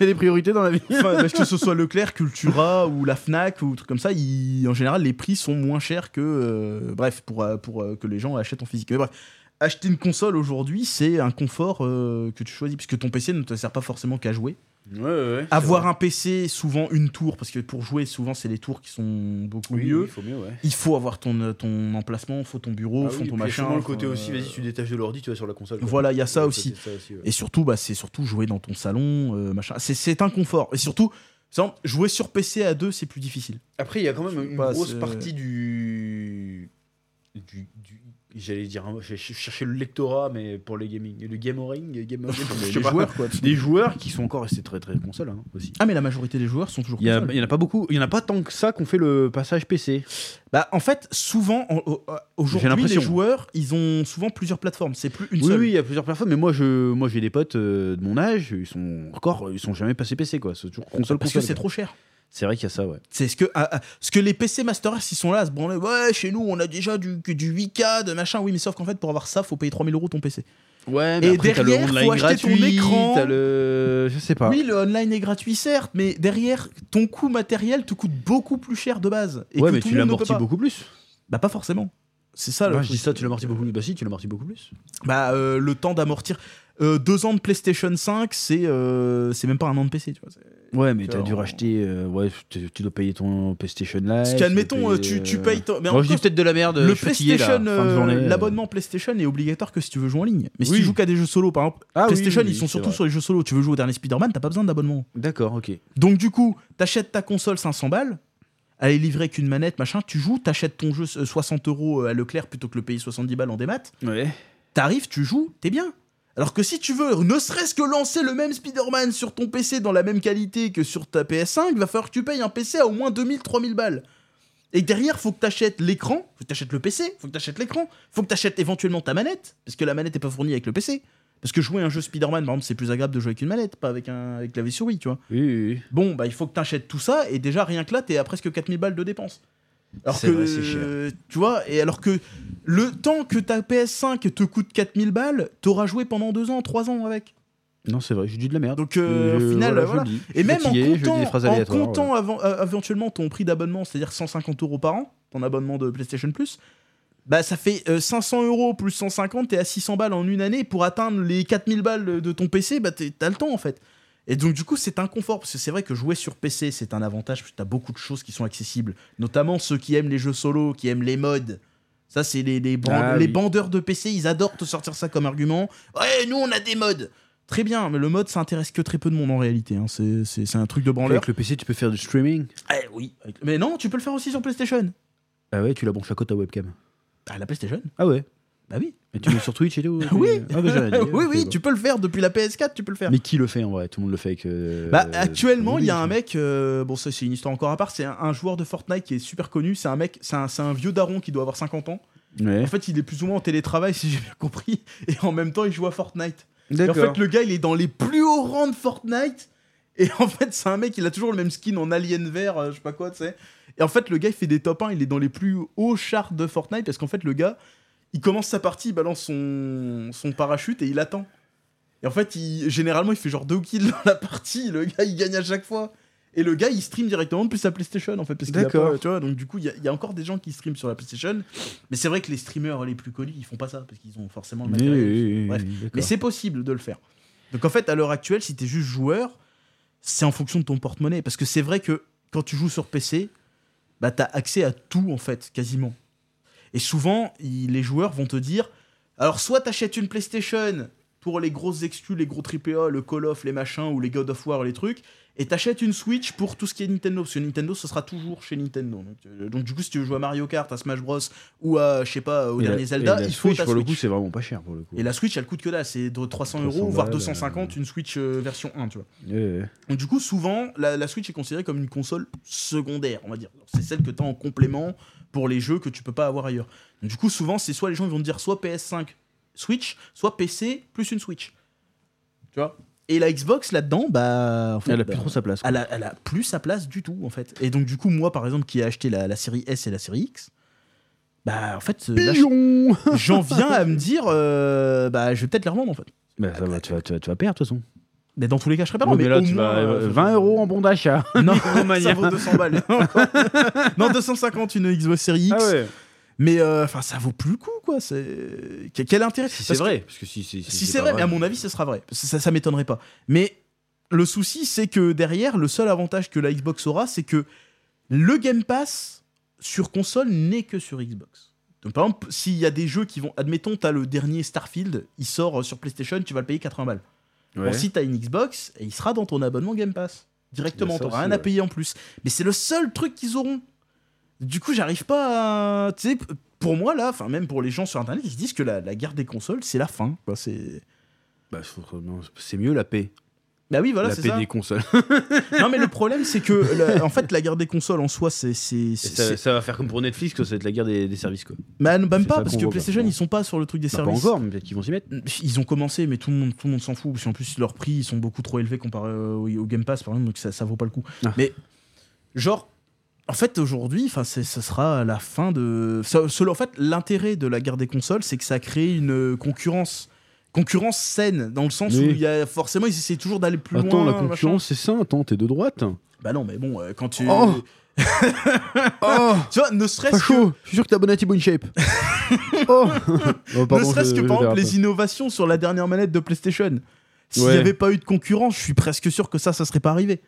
y a des priorités dans la vie. Enfin, parce que ce soit Leclerc, Cultura ou la Fnac ou trucs comme ça, ils- en général, les prix sont moins chers que. euh, bref, pour, euh, pour euh, que les gens achètent en physique. Mais bref, acheter une console aujourd'hui, c'est un confort euh, que tu choisis, puisque ton PC ne te sert pas forcément qu'à jouer. Ouais, ouais. Avoir un PC, souvent une tour, parce que pour jouer, souvent, c'est les tours qui sont beaucoup oui, mieux. il faut mieux, ouais. Il faut avoir ton, euh, ton emplacement, il faut ton bureau, il Ah faut oui, ton machin. sûrement le côté aussi, euh, vas-y, tu détaches de l'ordi, tu vas sur la console. Voilà, il y a ça aussi. ça aussi. Et surtout, bah, c'est surtout jouer dans ton salon, euh, machin. C'est- un confort. Et surtout, jouer sur PC à deux, c'est plus difficile. Après, il y a quand même une grosse partie du. du, du- J'allais dire, j'ai cherché le lectorat, mais pour les gaming. Le gamoring, gamer, je sais les pas. joueurs, quoi. Des joueurs qui sont encore restés très très console hein, aussi. Ah, mais la majorité des joueurs sont toujours Il y, a, consoles. il y en a pas beaucoup, il y en a pas tant que ça qu'on fait le passage PC. Bah, en fait, souvent, euh, aujourd'hui, les joueurs, ils ont souvent plusieurs plateformes. C'est plus une oui, seule. oui, il y a plusieurs plateformes, mais moi je, moi j'ai des potes euh, de mon âge, ils sont encore, ils sont jamais passés PC quoi. C'est toujours console Parce que console. c'est trop cher. C'est vrai qu'il y a ça, ouais. C'est ce que, ah, ah, ce que les PC Master Race, ils sont là à se branler. Ouais, chez nous, on a déjà du, que du 8K, de machin. Oui, mais sauf qu'en fait, pour avoir ça, faut payer 3000 euros ton PC. Ouais, mais après, t'as le derrière, faut online acheter ton écran. le, je sais pas. Oui, le online est gratuit, certes, mais derrière, ton coût matériel te coûte beaucoup plus cher de base. Et ouais, mais tout tu l'amortis pas. beaucoup plus. Bah, pas forcément. C'est ça le Bah, je dis ça, tu l'amortis beaucoup plus. Bah si, tu l'amortis beaucoup plus. Bah, euh, le temps d'amortir. euh, deux ans de PlayStation 5, c'est euh, c'est même pas un an de PC, tu vois. Ouais, mais Tu t'as dû racheter. euh, ouais, tu, tu dois payer ton PlayStation Live. Parce tu qu'admettons, euh, payer, tu, tu euh, payes. ton- Mais en je dis cause, peut-être de la merde. le je suis fatigué, là, PlayStation, fin de euh, l'abonnement PlayStation est obligatoire que si tu veux jouer en ligne. Mais si Oui. tu joues qu'à des jeux solo, par exemple, Ah oui, PlayStation, oui, ils sont c'est surtout vrai. sur les jeux solo. Tu veux jouer au dernier Spider-Man, t'as pas besoin d'abonnement. D'accord, ok. Donc, du coup, t'achètes ta console 500 balles, elle est livrée qu'une manette, machin, tu joues, t'achètes ton jeu euh, 60 euros à Leclerc plutôt que le payer 70 balles en démat. Ouais. T'arrives, tu joues, t'es bien. Alors que si tu veux ne serait-ce que lancer le même Spider-Man sur ton PC dans la même qualité que sur ta PS5, il va falloir que tu payes un PC à au moins 2000, 3000 balles. Et derrière, faut que t'achètes l'écran, faut que t'achètes le PC, faut que t'achètes l'écran, faut que t'achètes éventuellement ta manette, parce que la manette est pas fournie avec le PC. Parce que jouer un jeu Spider-Man, par exemple, c'est plus agréable de jouer avec une manette, pas avec un avec clavier souris, tu vois. Oui, oui, oui. Bon, bah il faut que t'achètes tout ça, et déjà rien que là, t'es à presque 4000 balles de dépenses. Alors que, vrai, cher. euh, tu vois, et alors que le temps que ta PS5 te coûte 4000 balles, t'auras joué pendant 2 ans, 3 ans avec. Non, c'est vrai, j'ai dit de la merde. Donc euh, au final, voilà, euh, je voilà. le dis. Je Et même fatigué, en comptant, en comptant ouais. avant- euh, éventuellement ton prix d'abonnement, c'est-à-dire 150 euros par an, ton abonnement de PlayStation Plus, bah ça fait euh, 500 euros plus 150, t'es à 600 balles en une année. Pour atteindre les 4000 balles de ton PC, bah t'as le temps en fait. Et donc du coup c'est un confort, parce que c'est vrai que jouer sur PC c'est un avantage, parce que t'as beaucoup de choses qui sont accessibles, notamment ceux qui aiment les jeux solo, qui aiment les mods. Ça c'est les, les, Ah les oui. bandeurs de PC, ils adorent te sortir ça comme argument. Ouais, nous on a des mods. Très bien, mais le mode ça intéresse que très peu de monde en réalité. hein. C'est- un truc de branleur. Avec le PC, tu peux faire du streaming. Eh oui. Mais non, tu peux le faire aussi sur PlayStation. Ah ouais, tu la branches à côté ta webcam? Ah, la PlayStation Ah ouais. Bah oui. Et tu mets sur Twitch et tout Oui. Ah bah, rien dit. oui, oui, tu peux le faire depuis la PS4, tu peux le faire. Mais qui le fait en vrai? Tout le monde le fait avec. euh, Bah, actuellement, il y a un mec, euh, bon, ça c'est une histoire encore à part, c'est un, un joueur de Fortnite qui est super connu. C'est un mec, c'est un, un vieux daron qui doit avoir 50 ans. Ouais. En fait, il est plus ou moins en télétravail, si j'ai bien compris. Et en même temps, il joue à Fortnite. Et en fait, le gars, il est dans les plus hauts rangs de Fortnite. Et en fait, c'est un mec, il a toujours le même skin en alien vert, euh, je sais pas quoi, tu sais. Et en fait, le gars, il fait des top 1, il est dans les plus hauts charts de Fortnite parce qu'en fait, le gars, il commence sa partie, il balance son, son parachute et il attend. Et en fait, il, généralement, il fait genre 2 kills dans la partie, le gars, il gagne à chaque fois. Et le gars, il stream directement depuis sa PlayStation, en fait. Parce D'accord. pas- tu vois, donc du coup, il y, a- il y a encore des gens qui streament sur la PlayStation. Mais c'est vrai que les streamers les plus connus, ils font pas ça, parce qu'ils ont forcément le matériel. Bref. Mais c'est possible de le faire. Donc en fait, à l'heure actuelle, si t'es juste joueur, c'est en fonction de ton porte-monnaie. Parce que c'est vrai que quand tu joues sur PC, bah t'as accès à tout, en fait, quasiment. Et souvent, les joueurs vont te dire alors, soit t'achètes une PlayStation pour les grosses exclus, les gros AAA, le Call of, les machins, ou les God of War, les trucs, et t'achètes une Switch pour tout ce qui est Nintendo. Parce que Nintendo, ce sera toujours chez Nintendo. Donc, euh, donc, du coup, si tu veux jouer à Mario Kart, à Smash Bros, ou à, je sais pas, au Et la- dernier Zelda, et la il faut Switch, ta pour le Switch. coup, c'est vraiment pas cher pour le coup. Et la Switch, elle coûte que dalle, c'est de 300 euros, 300 voire balles, 250, une Switch euh, version 1, tu vois. Donc du coup, souvent, la, la Switch est considérée comme une console secondaire, on va dire. C'est celle que tu as en complément pour les jeux que tu peux pas avoir ailleurs. Donc, du coup, souvent, c'est soit les gens ils vont te dire soit PS5, Switch, soit PC plus une Switch. Tu vois? Et la Xbox là-dedans, bah, en fait, Elle a bah, plus trop sa place. quoi. elle a, elle a plus sa place du tout, en fait. Et donc, du coup, moi, par exemple, qui ai acheté la, la série S et la série X, bah, en fait, euh, j'en viens à me dire, euh, bah, je vais peut-être les revendre, en fait. Bah, ça va, tu, vas, tu, vas, tu vas perdre de toute façon. Mais dans tous les cas, je serais pas loin, mais là, tu vas. euh, euh, 20 euros en bon d'achat. Non, ça vaut 200 balles. non, 250 une Xbox Series X. Ah ouais. Mais euh, enfin, ça vaut plus le coup, quoi. C'est quel intérêt? Si c'est que- vrai. Parce que si, si, Si c'est vrai, mais à mon avis, ce sera vrai. Ça, ça m'étonnerait pas. Mais le souci, c'est que derrière, le seul avantage que la Xbox aura, c'est que le Game Pass sur console n'est que sur Xbox. Donc, par exemple, s'il y a des jeux qui vont. Admettons, t'as le dernier Starfield, il sort euh, sur PlayStation, tu vas le payer 80 balles. Bon, si t'as une Xbox, et il sera dans ton abonnement Game Pass. Directement, t'auras rien à ouais. payer en plus. Mais c'est le seul truc qu'ils auront. Du coup, j'arrive pas à. Tu sais, pour moi, là, enfin, même pour les gens sur internet, ils se disent que la, la guerre des consoles, c'est la fin. Quoi. C'est. Bah, c'est mieux la paix. Bah oui, voilà, la paix ça. des consoles. Non, mais le problème, c'est que, la- en fait, la guerre des consoles en soi, c'est. ça, ça va faire comme pour Netflix, quoi, ça va être la guerre des, des services. Quoi. Bah, même pas, parce que voit, PlayStation, ils sont pas sur le truc des Bah, pas services. encore, mais peut-être qu'ils vont s'y mettre. Ils ont commencé, mais tout le monde, tout le monde s'en fout. Parce qu'en plus, leurs prix, ils sont beaucoup trop élevés comparé au, au Game Pass, par exemple, donc ça, ça vaut pas le coup. Ah. Mais, genre, en fait, aujourd'hui, enfin, ce sera la fin de. seul- en fait, l'intérêt de la guerre des consoles, c'est que ça crée une concurrence. Concurrence saine, dans le sens où il y a forcément, ils essaient toujours d'aller plus Attends, loin. la machin. concurrence, c'est ça. Attends, t'es de droite. Bah non, mais bon, euh, quand tu. Oh Oh Tu vois, ne serait-ce que. chaud Je suis sûr que abonné à Thibaut InShape. oh Oh, ne pardon, serait-ce je- que par exemple les innovations sur la dernière manette de PlayStation. S'il n'y Ouais. avait pas eu de concurrence, je suis presque sûr que ça, ça serait pas arrivé.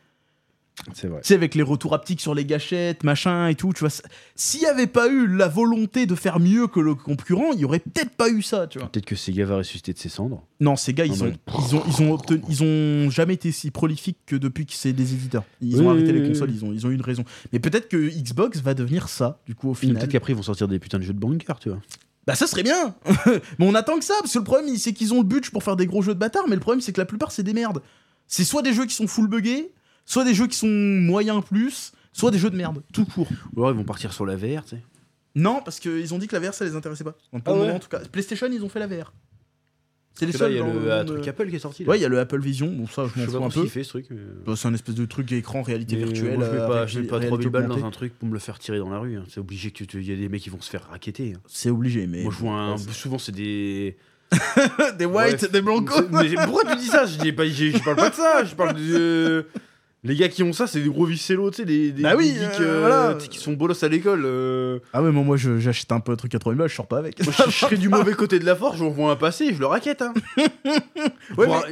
C'est vrai. Tu sais, avec les retours haptiques sur les gâchettes, machin et tout, tu vois. S'il n'y avait pas eu la volonté de faire mieux que le concurrent, il y aurait peut-être pas eu ça, tu vois. Peut-être que Sega va ressusciter de ses cendres. Non, ces gars, ils ont, mode- ils ont, ils ont, obtenu- ils ont jamais été si prolifiques que depuis que c'est des éditeurs. Ils Oui, ont arrêté oui, les consoles, oui. ils ont, ils ont eu une raison. Mais peut-être que Xbox va devenir ça, du coup, au final. Peut-être qu'après ils vont sortir des putains de jeux de banker, tu vois. Bah ça serait bien Mais on attend que ça, parce que le problème c'est qu'ils ont le budget pour faire des gros jeux de bâtards, mais le problème c'est que la plupart c'est des merdes. C'est soit des jeux qui sont full buggés, soit des jeux qui sont moyens plus, soit des jeux de merde, tout court. Ou alors ils vont partir sur la VR, tu sais. Non, parce qu'ils ont dit que la VR ça les intéressait pas. Pour Ah le ouais moment en tout cas. PlayStation ils ont fait la VR. C'est les seuls il y a le le monde, truc euh, Apple qui est sorti. là. Ouais, il y a le Apple Vision, bon ça je Je m'en fous un peu. qu'il fait ce truc. mais- Bah, c'est un espèce de truc écran réalité Mais virtuelle. moi, je vais euh, pas, je vais ré- pas réalité 3000 balles dans un truc pour me le faire tirer dans la rue. hein. C'est obligé que il y a des mecs qui vont se faire raqueter. hein. C'est obligé, mais. Moi, je vois un- Ouais, souvent c'est des. des white, Ouais, des blancos. Mais pourquoi tu dis ça? Je, dis pas, je, je parle pas de ça. Je parle de. Les gars qui ont ça, c'est des gros vicellos, tu sais, des, des, Bah oui, des geeks, euh, euh, voilà. qui sont bolos à l'école. euh. Ah ouais, mais moi je- j'achète un peu un truc à 3000 balles, je sors pas avec. Moi, je, je serais du mauvais côté de la force, je vois un passer, je le raquette. Hein. Ouais, Voir-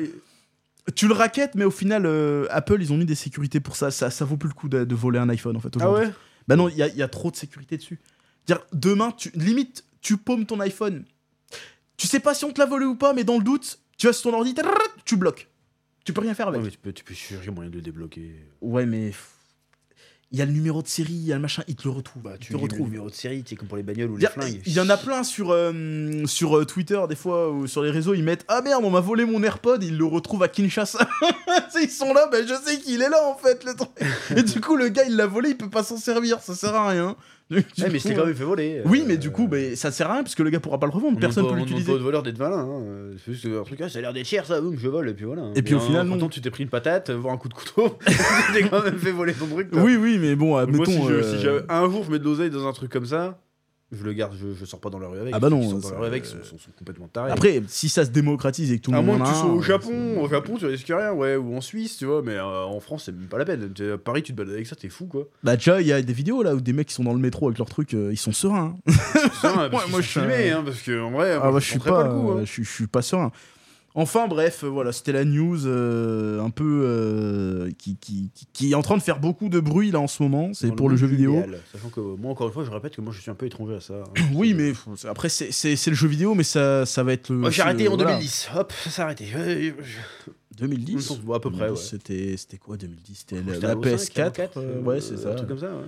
tu le raquettes, mais au final, euh, Apple, ils ont mis des sécurités pour ça. Ça, ça vaut plus le coup de, de voler un iPhone, en fait. Ah aujourd'hui. ouais? Bah non, il y a, il y a trop de sécurité dessus. Dire, demain, tu, limite, tu paumes ton iPhone. Tu sais pas si on te l'a volé ou pas, mais dans le doute, tu vas sur ton ordi, trrrr, tu bloques. Tu peux rien faire avec. Ouais, mais tu peux, tu peux chercher moyen de le débloquer. Ouais, mais. Il y a le numéro de série, il y a le machin, il te le retrouve. Bah, tu te le retrouve. numéro de série, tu sais, comme pour les bagnoles ou les Il y a- flingues. Il y en a plein sur, euh, sur euh, Twitter, des fois, ou sur les réseaux, ils mettent Ah merde, on m'a volé mon AirPod, ils le retrouvent à Kinshasa. Ils sont là, ben je sais qu'il est là en fait, le truc. Et du coup, le gars, il l'a volé, il peut pas s'en servir, ça sert à rien. Du- du Ouais, mais c'est quand même fait voler. Oui, euh, mais du coup, ben, ça sert à rien parce que le gars pourra pas le revendre, personne peut l'utiliser. pas de voleur d'être malin. Hein. C'est juste un truc, ah, ça a l'air d'être cher ça, boum, je vole, et puis voilà. Et puis au final, non. Pourtant, tu t'es pris une patate, voir un coup de couteau, tu t'es quand même fait voler ton truc. Oui, oui, mais bon, Moi, admettons. euh, si j'avais- un jour je mets de l'oseille dans un truc comme ça, Je le garde, je, je sors pas dans la rue avec. Ah bah non, Ceux qui sont dans la rue avec sont, sont- sont complètement tarés. Après, si ça se démocratise et que tout le à monde moins que tu sois au euh, Japon, au Japon tu risques rien, ouais, ou en Suisse, tu vois, mais euh, en France c'est même pas la peine. T'es à Paris, tu te balades avec ça, t'es fou quoi. Bah déjà, il y a des vidéos là où des mecs qui sont dans le métro avec leur truc, euh, ils sont sereins. hein. Putain, parce Ouais, qu'ils moi, sont je suis filmés, hein, parce que en vrai, Ah moi, bah, je suis tenterais pas, le coup. hein. euh, je suis- je suis pas serein. Enfin bref, euh, voilà, c'était la news euh, un peu euh, qui, qui, qui- qui est en train de faire beaucoup de bruit là en ce moment. C'est pour le jeu vidéo. idéal. Sachant que moi, encore une fois, je répète que moi je suis un peu étranger à ça. hein. Oui, mais après c'est- le jeu vidéo, mais ça, ça va être. le- j'ai arrêté en voilà. 2010, hop, ça s'est arrêté. Euh, je- 2010 Bon, à peu près, ouais. C'était c'était quoi 2010 C'était la, J'étais la à Halo 5, PS4 Halo 4, euh, Ouais, c'est ça. Un truc comme ça, ouais.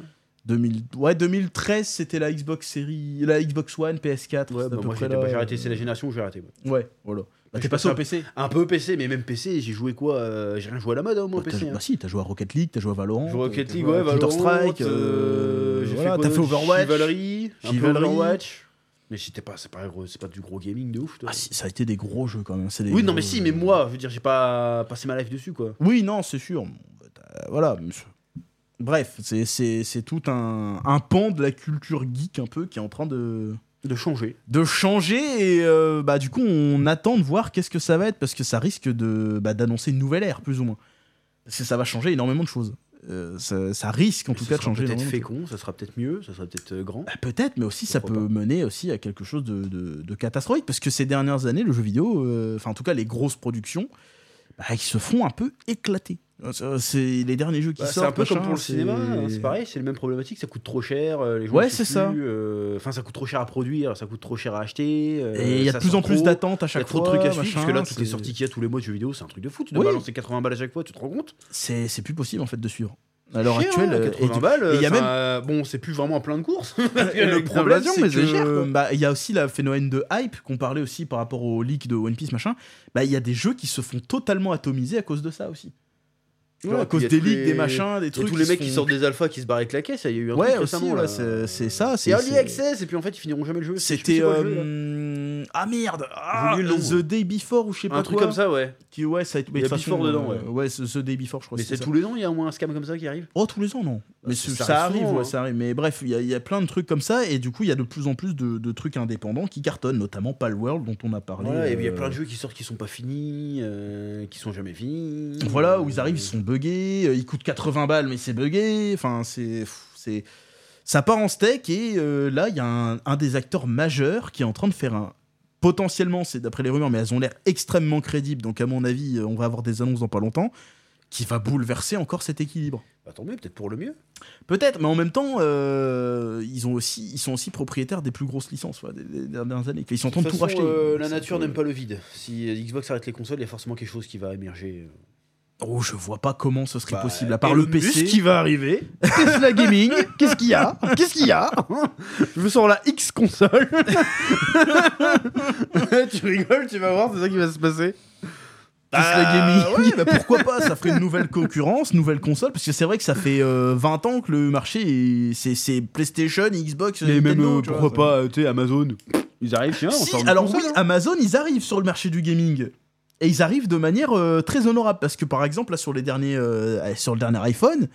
2000, ouais, 2013, c'était la Xbox série, la Xbox One, PS4. Ouais, à bah, peu moi j'ai là. j'ai arrêté, c'est la génération où j'ai arrêté. Ouais, voilà. Bah, t'es au passé PC Un peu PC, mais même PC, j'ai joué quoi euh, J'ai rien joué à la mode, hein, moi, bah, PC. hein. bah si, t'as joué à Rocket League, t'as joué à Valorant. Joué à Rocket League, ouais, Valorant, Counter-Strike, euh, euh, voilà, t'as fait Overwatch. Chivalry, Chivalry. Overwatch. Mais c'était pas, c'est pas, c'est pas du gros gaming de ouf. toi. Ah si, ça a été des gros jeux quand même. des oui, non, mais si, mais moi, je veux dire, j'ai pas passé ma life dessus, quoi. Oui, non, c'est sûr. Bah, Voilà. Bref, c'est tout un, un pan de la culture geek un peu qui est en train de, De changer. de changer et euh, bah du coup on attend de voir qu'est-ce que ça va être parce que ça risque de bah, d'annoncer une nouvelle ère plus ou moins. Parce que ça va changer énormément de choses. Euh, ça, ça risque en tout cas de changer Peut-être fécond, ça sera peut-être mieux, ça sera peut-être euh, grand. Bah, Peut-être, mais aussi ça peut mener aussi à quelque chose de, de- de catastrophique parce que ces dernières années, le jeu vidéo, euh, enfin en tout cas les grosses productions, bah, ils se font un peu éclater. Euh, C'est les derniers jeux qui Bah, c'est sortent. un peu comme pour le c'est- cinéma, hein, c'est pareil, c'est la même problématique, ça coûte trop cher, euh, les gens Ouais, c'est ça. euh, Enfin, ça coûte trop cher à produire, ça coûte trop cher à acheter. euh, Et il y a de plus en plus d'attentes à Il y a chaque trop fois. de trucs à suivre, parce que là, toutes les c'est- sorties qu'il y a tous les mois de jeux vidéo, c'est un truc de fou. Tu dois Oui. balancer 80 balles à chaque fois, tu te rends compte C'est c'est plus possible en fait de suivre. À l'heure actuelle, hein, euh, et 80 du- balles, et il y a même bon, c'est plus vraiment un plein de courses. Le problème, c'est c'est bah, il y a aussi le phénomène de hype qu'on parlait aussi par rapport au leak de One Piece machin. Bah il y a des jeux qui se font totalement atomiser à cause de ça aussi. Ouais, à cause des leaks, les- des machins, des trucs. tous les mecs qui sortent des alphas qui se barrent avec la caisse, il y a eu un Ouais, truc récemment. ouais, là. c'est- c'est ça, c'est- early access, et puis en fait, ils finiront jamais le jeu. C'était euh, ah merde, ah, le. The Day Before ou je sais pas Un truc quoi. comme ça, ouais. Qui ouais, ça a été Il y a Before dedans, euh, ouais, The The Day Before, je crois. Mais c'est tous les ans, il y a au moins un scam comme ça qui arrive. Oh, tous les ans, non. Mais ça- ça, ça arrive, souvent, ouais, hein. ça arrive. Mais bref, il y, a- il y a plein de trucs comme ça, et du coup, il y a de plus en plus de, de trucs indépendants qui cartonnent, notamment Palworld, dont on a parlé. Voilà, et puis il y a euh, plein de jeux qui sortent qui sont pas finis, euh, qui sont jamais finis. Voilà, où ils arrivent, ils sont buggés, euh, ils coûtent 80 balles, mais c'est buggé. Enfin, c'est. ça part en steak, et euh, là, il y a un, un des acteurs majeurs qui est en train de faire un. Potentiellement, c'est d'après les rumeurs, mais elles ont l'air extrêmement crédibles, donc à mon avis, euh, on va avoir des annonces dans pas longtemps, qui va bouleverser encore cet équilibre. Bah, tant mieux, peut-être pour le mieux. Peut-être, mais en même temps, euh, ils, ont aussi, ils sont aussi propriétaires des plus grosses licences ouais, des, des dernières années. Ils sont en train de, tout façon, racheter. euh, la nature n'aime pas le vide. Si Xbox arrête les consoles, il y a forcément quelque chose qui va émerger. Oh, je vois pas comment ce serait Bah, possible, à part le PC. Qui va arriver. Tesla Gaming. Qu'est-ce qu'il y a? Qu'est-ce qu'il y a? Je sors la X console. tu rigoles, tu vas voir, c'est ça qui va se passer. Ah, Gaming. Ouais, bah pourquoi pas Ça ferait une nouvelle concurrence, nouvelle console, parce que c'est vrai que ça fait euh, 20 ans que le marché, est- c'est PlayStation, Xbox, Mais même, euh, vois, pourquoi pas, euh, tu sais, Amazon. Ils arrivent, tiens, on Si, sort une alors console, oui, hein. Amazon, ils arrivent sur le marché du gaming. Et ils arrivent de manière euh, très honorable. Parce que par exemple, là, sur, les derniers, euh, sur le dernier iPhone,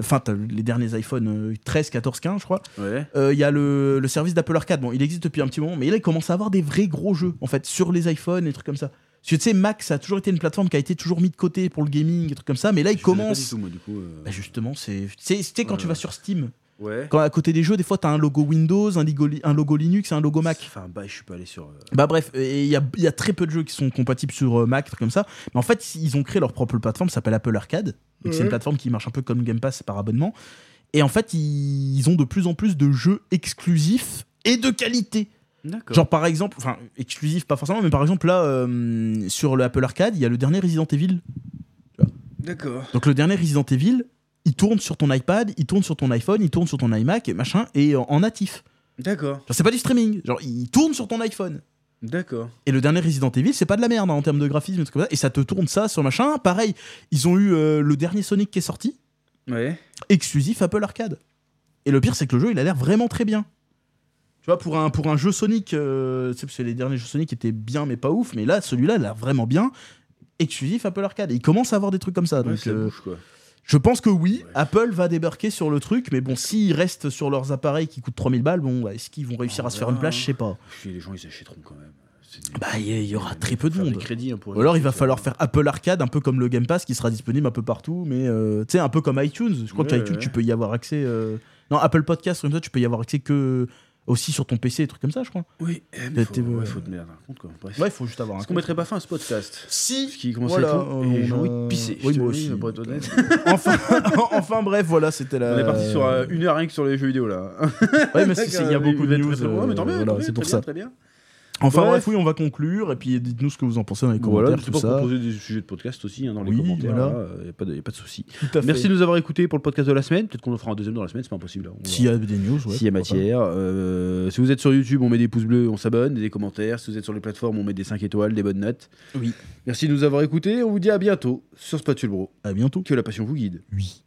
enfin, les derniers iPhone euh, 13, 14, 15, je crois, Ouais. euh, il y a le, le service d'Apple Arcade. Bon, il existe depuis un petit moment, mais là, il commence à avoir des vrais gros jeux, en fait, sur les iPhones et trucs comme ça. Parce que tu sais, Mac, ça a toujours été une plateforme qui a été toujours mis de côté pour le gaming et trucs comme ça, mais là, il connais pas commence. du tout, moi, du coup. euh. Bah, justement, c'est. Tu sais- quand Ouais, tu vas sur Steam, Ouais. quand à côté des jeux, des fois, t'as un logo Windows, un, logo Linux et un logo Mac. Enfin, bah, je suis pas allé sur. euh, Bah bref, il y a, y a très peu de jeux qui sont compatibles sur euh, Mac, trucs comme ça. Mais en fait, ils ont créé leur propre plateforme, ça s'appelle Apple Arcade. C'est une plateforme qui marche un peu comme Game Pass par abonnement. Et en fait, ils ont de plus en plus de jeux exclusifs et de qualité. Genre par exemple, enfin exclusifs pas forcément, mais par exemple là, euh, sur le Apple Arcade, il y a le dernier Resident Evil. D'accord. Donc le dernier Resident Evil, il tourne sur ton iPad, il tourne sur ton iPhone, il tourne sur ton iMac et machin, et en, en natif. D'accord. Genre c'est pas du streaming, genre il tourne sur ton iPhone. D'accord. Et le dernier Resident Evil, c'est pas de la merde hein, en termes de graphisme et comme ça. Et ça te tourne ça sur machin. Pareil, ils ont eu euh, le dernier Sonic qui est sorti, Ouais. exclusif Apple Arcade. Et le pire, c'est que le jeu, il a l'air vraiment très bien. Tu vois, pour un, pour un jeu Sonic, euh, tu sais, parce que les derniers jeux Sonic étaient bien, mais pas ouf. Mais là, celui-là, il a vraiment bien. Exclusif Apple Arcade. Et il commence à avoir des trucs comme ça. Ouais, Donc, ça euh, bouge, quoi. Je pense que oui, Ouais. Apple va débarquer sur le truc, mais bon, s'ils restent sur leurs appareils qui coûtent 3000 balles, bon, est-ce qu'ils vont réussir Ah, à se faire une place? Je sais pas. Puis les gens, ils achèteront quand même. Des- Bah, il y, aura très peu de monde. crédits, hein, Ou alors il va falloir faire Apple Arcade, un peu comme le Game Pass qui sera disponible un peu partout, mais euh, tu sais, un peu comme iTunes. Je crois Ouais, qu'iTunes, ouais. tu peux y avoir accès. euh, Non, Apple Podcast, comme ça, tu peux y avoir accès que aussi sur ton PC, des trucs comme ça, je crois. Oui, eh, mais faut, t'es- ouais, faut te mettre un compte, quoi. Bref. Ouais, il faut juste avoir un. Est-ce qu'on mettrait pas fin à ce podcast Si Parce qu'il commence Voilà, à être long, et j'ai envie de pisser. Oui, moi aussi. pour être honnête. enfin, enfin, bref, voilà, c'était la. On est parti sur euh, une heure rien que sur les jeux vidéo là. Ouais, mais il y a beaucoup de news. Ouais, mais tant mieux, euh, c'est pour ça. Très bien. Enfin Bref. bref, oui, on va conclure et puis dites-nous ce que vous en pensez dans les Voilà, commentaires, n'hésitez tout pas ça. proposer des sujets de podcast aussi hein, dans les Oui, commentaires. voilà. Il n'y a, pas de- y a pas de souci. Tout à fait. Merci de nous avoir écoutés pour le podcast de la semaine. Peut-être qu'on en fera un deuxième dans la semaine, c'est pas impossible. On S'il y a des news, ouais. S'il y a matière. Euh, si vous êtes sur YouTube, on met des pouces bleus, on s'abonne, des commentaires. Si vous êtes sur les plateformes, on met des 5 étoiles, des bonnes notes. Oui. Merci de nous avoir écoutés. On vous dit à bientôt sur Spatule Bro. À bientôt. Que la passion vous guide. Oui.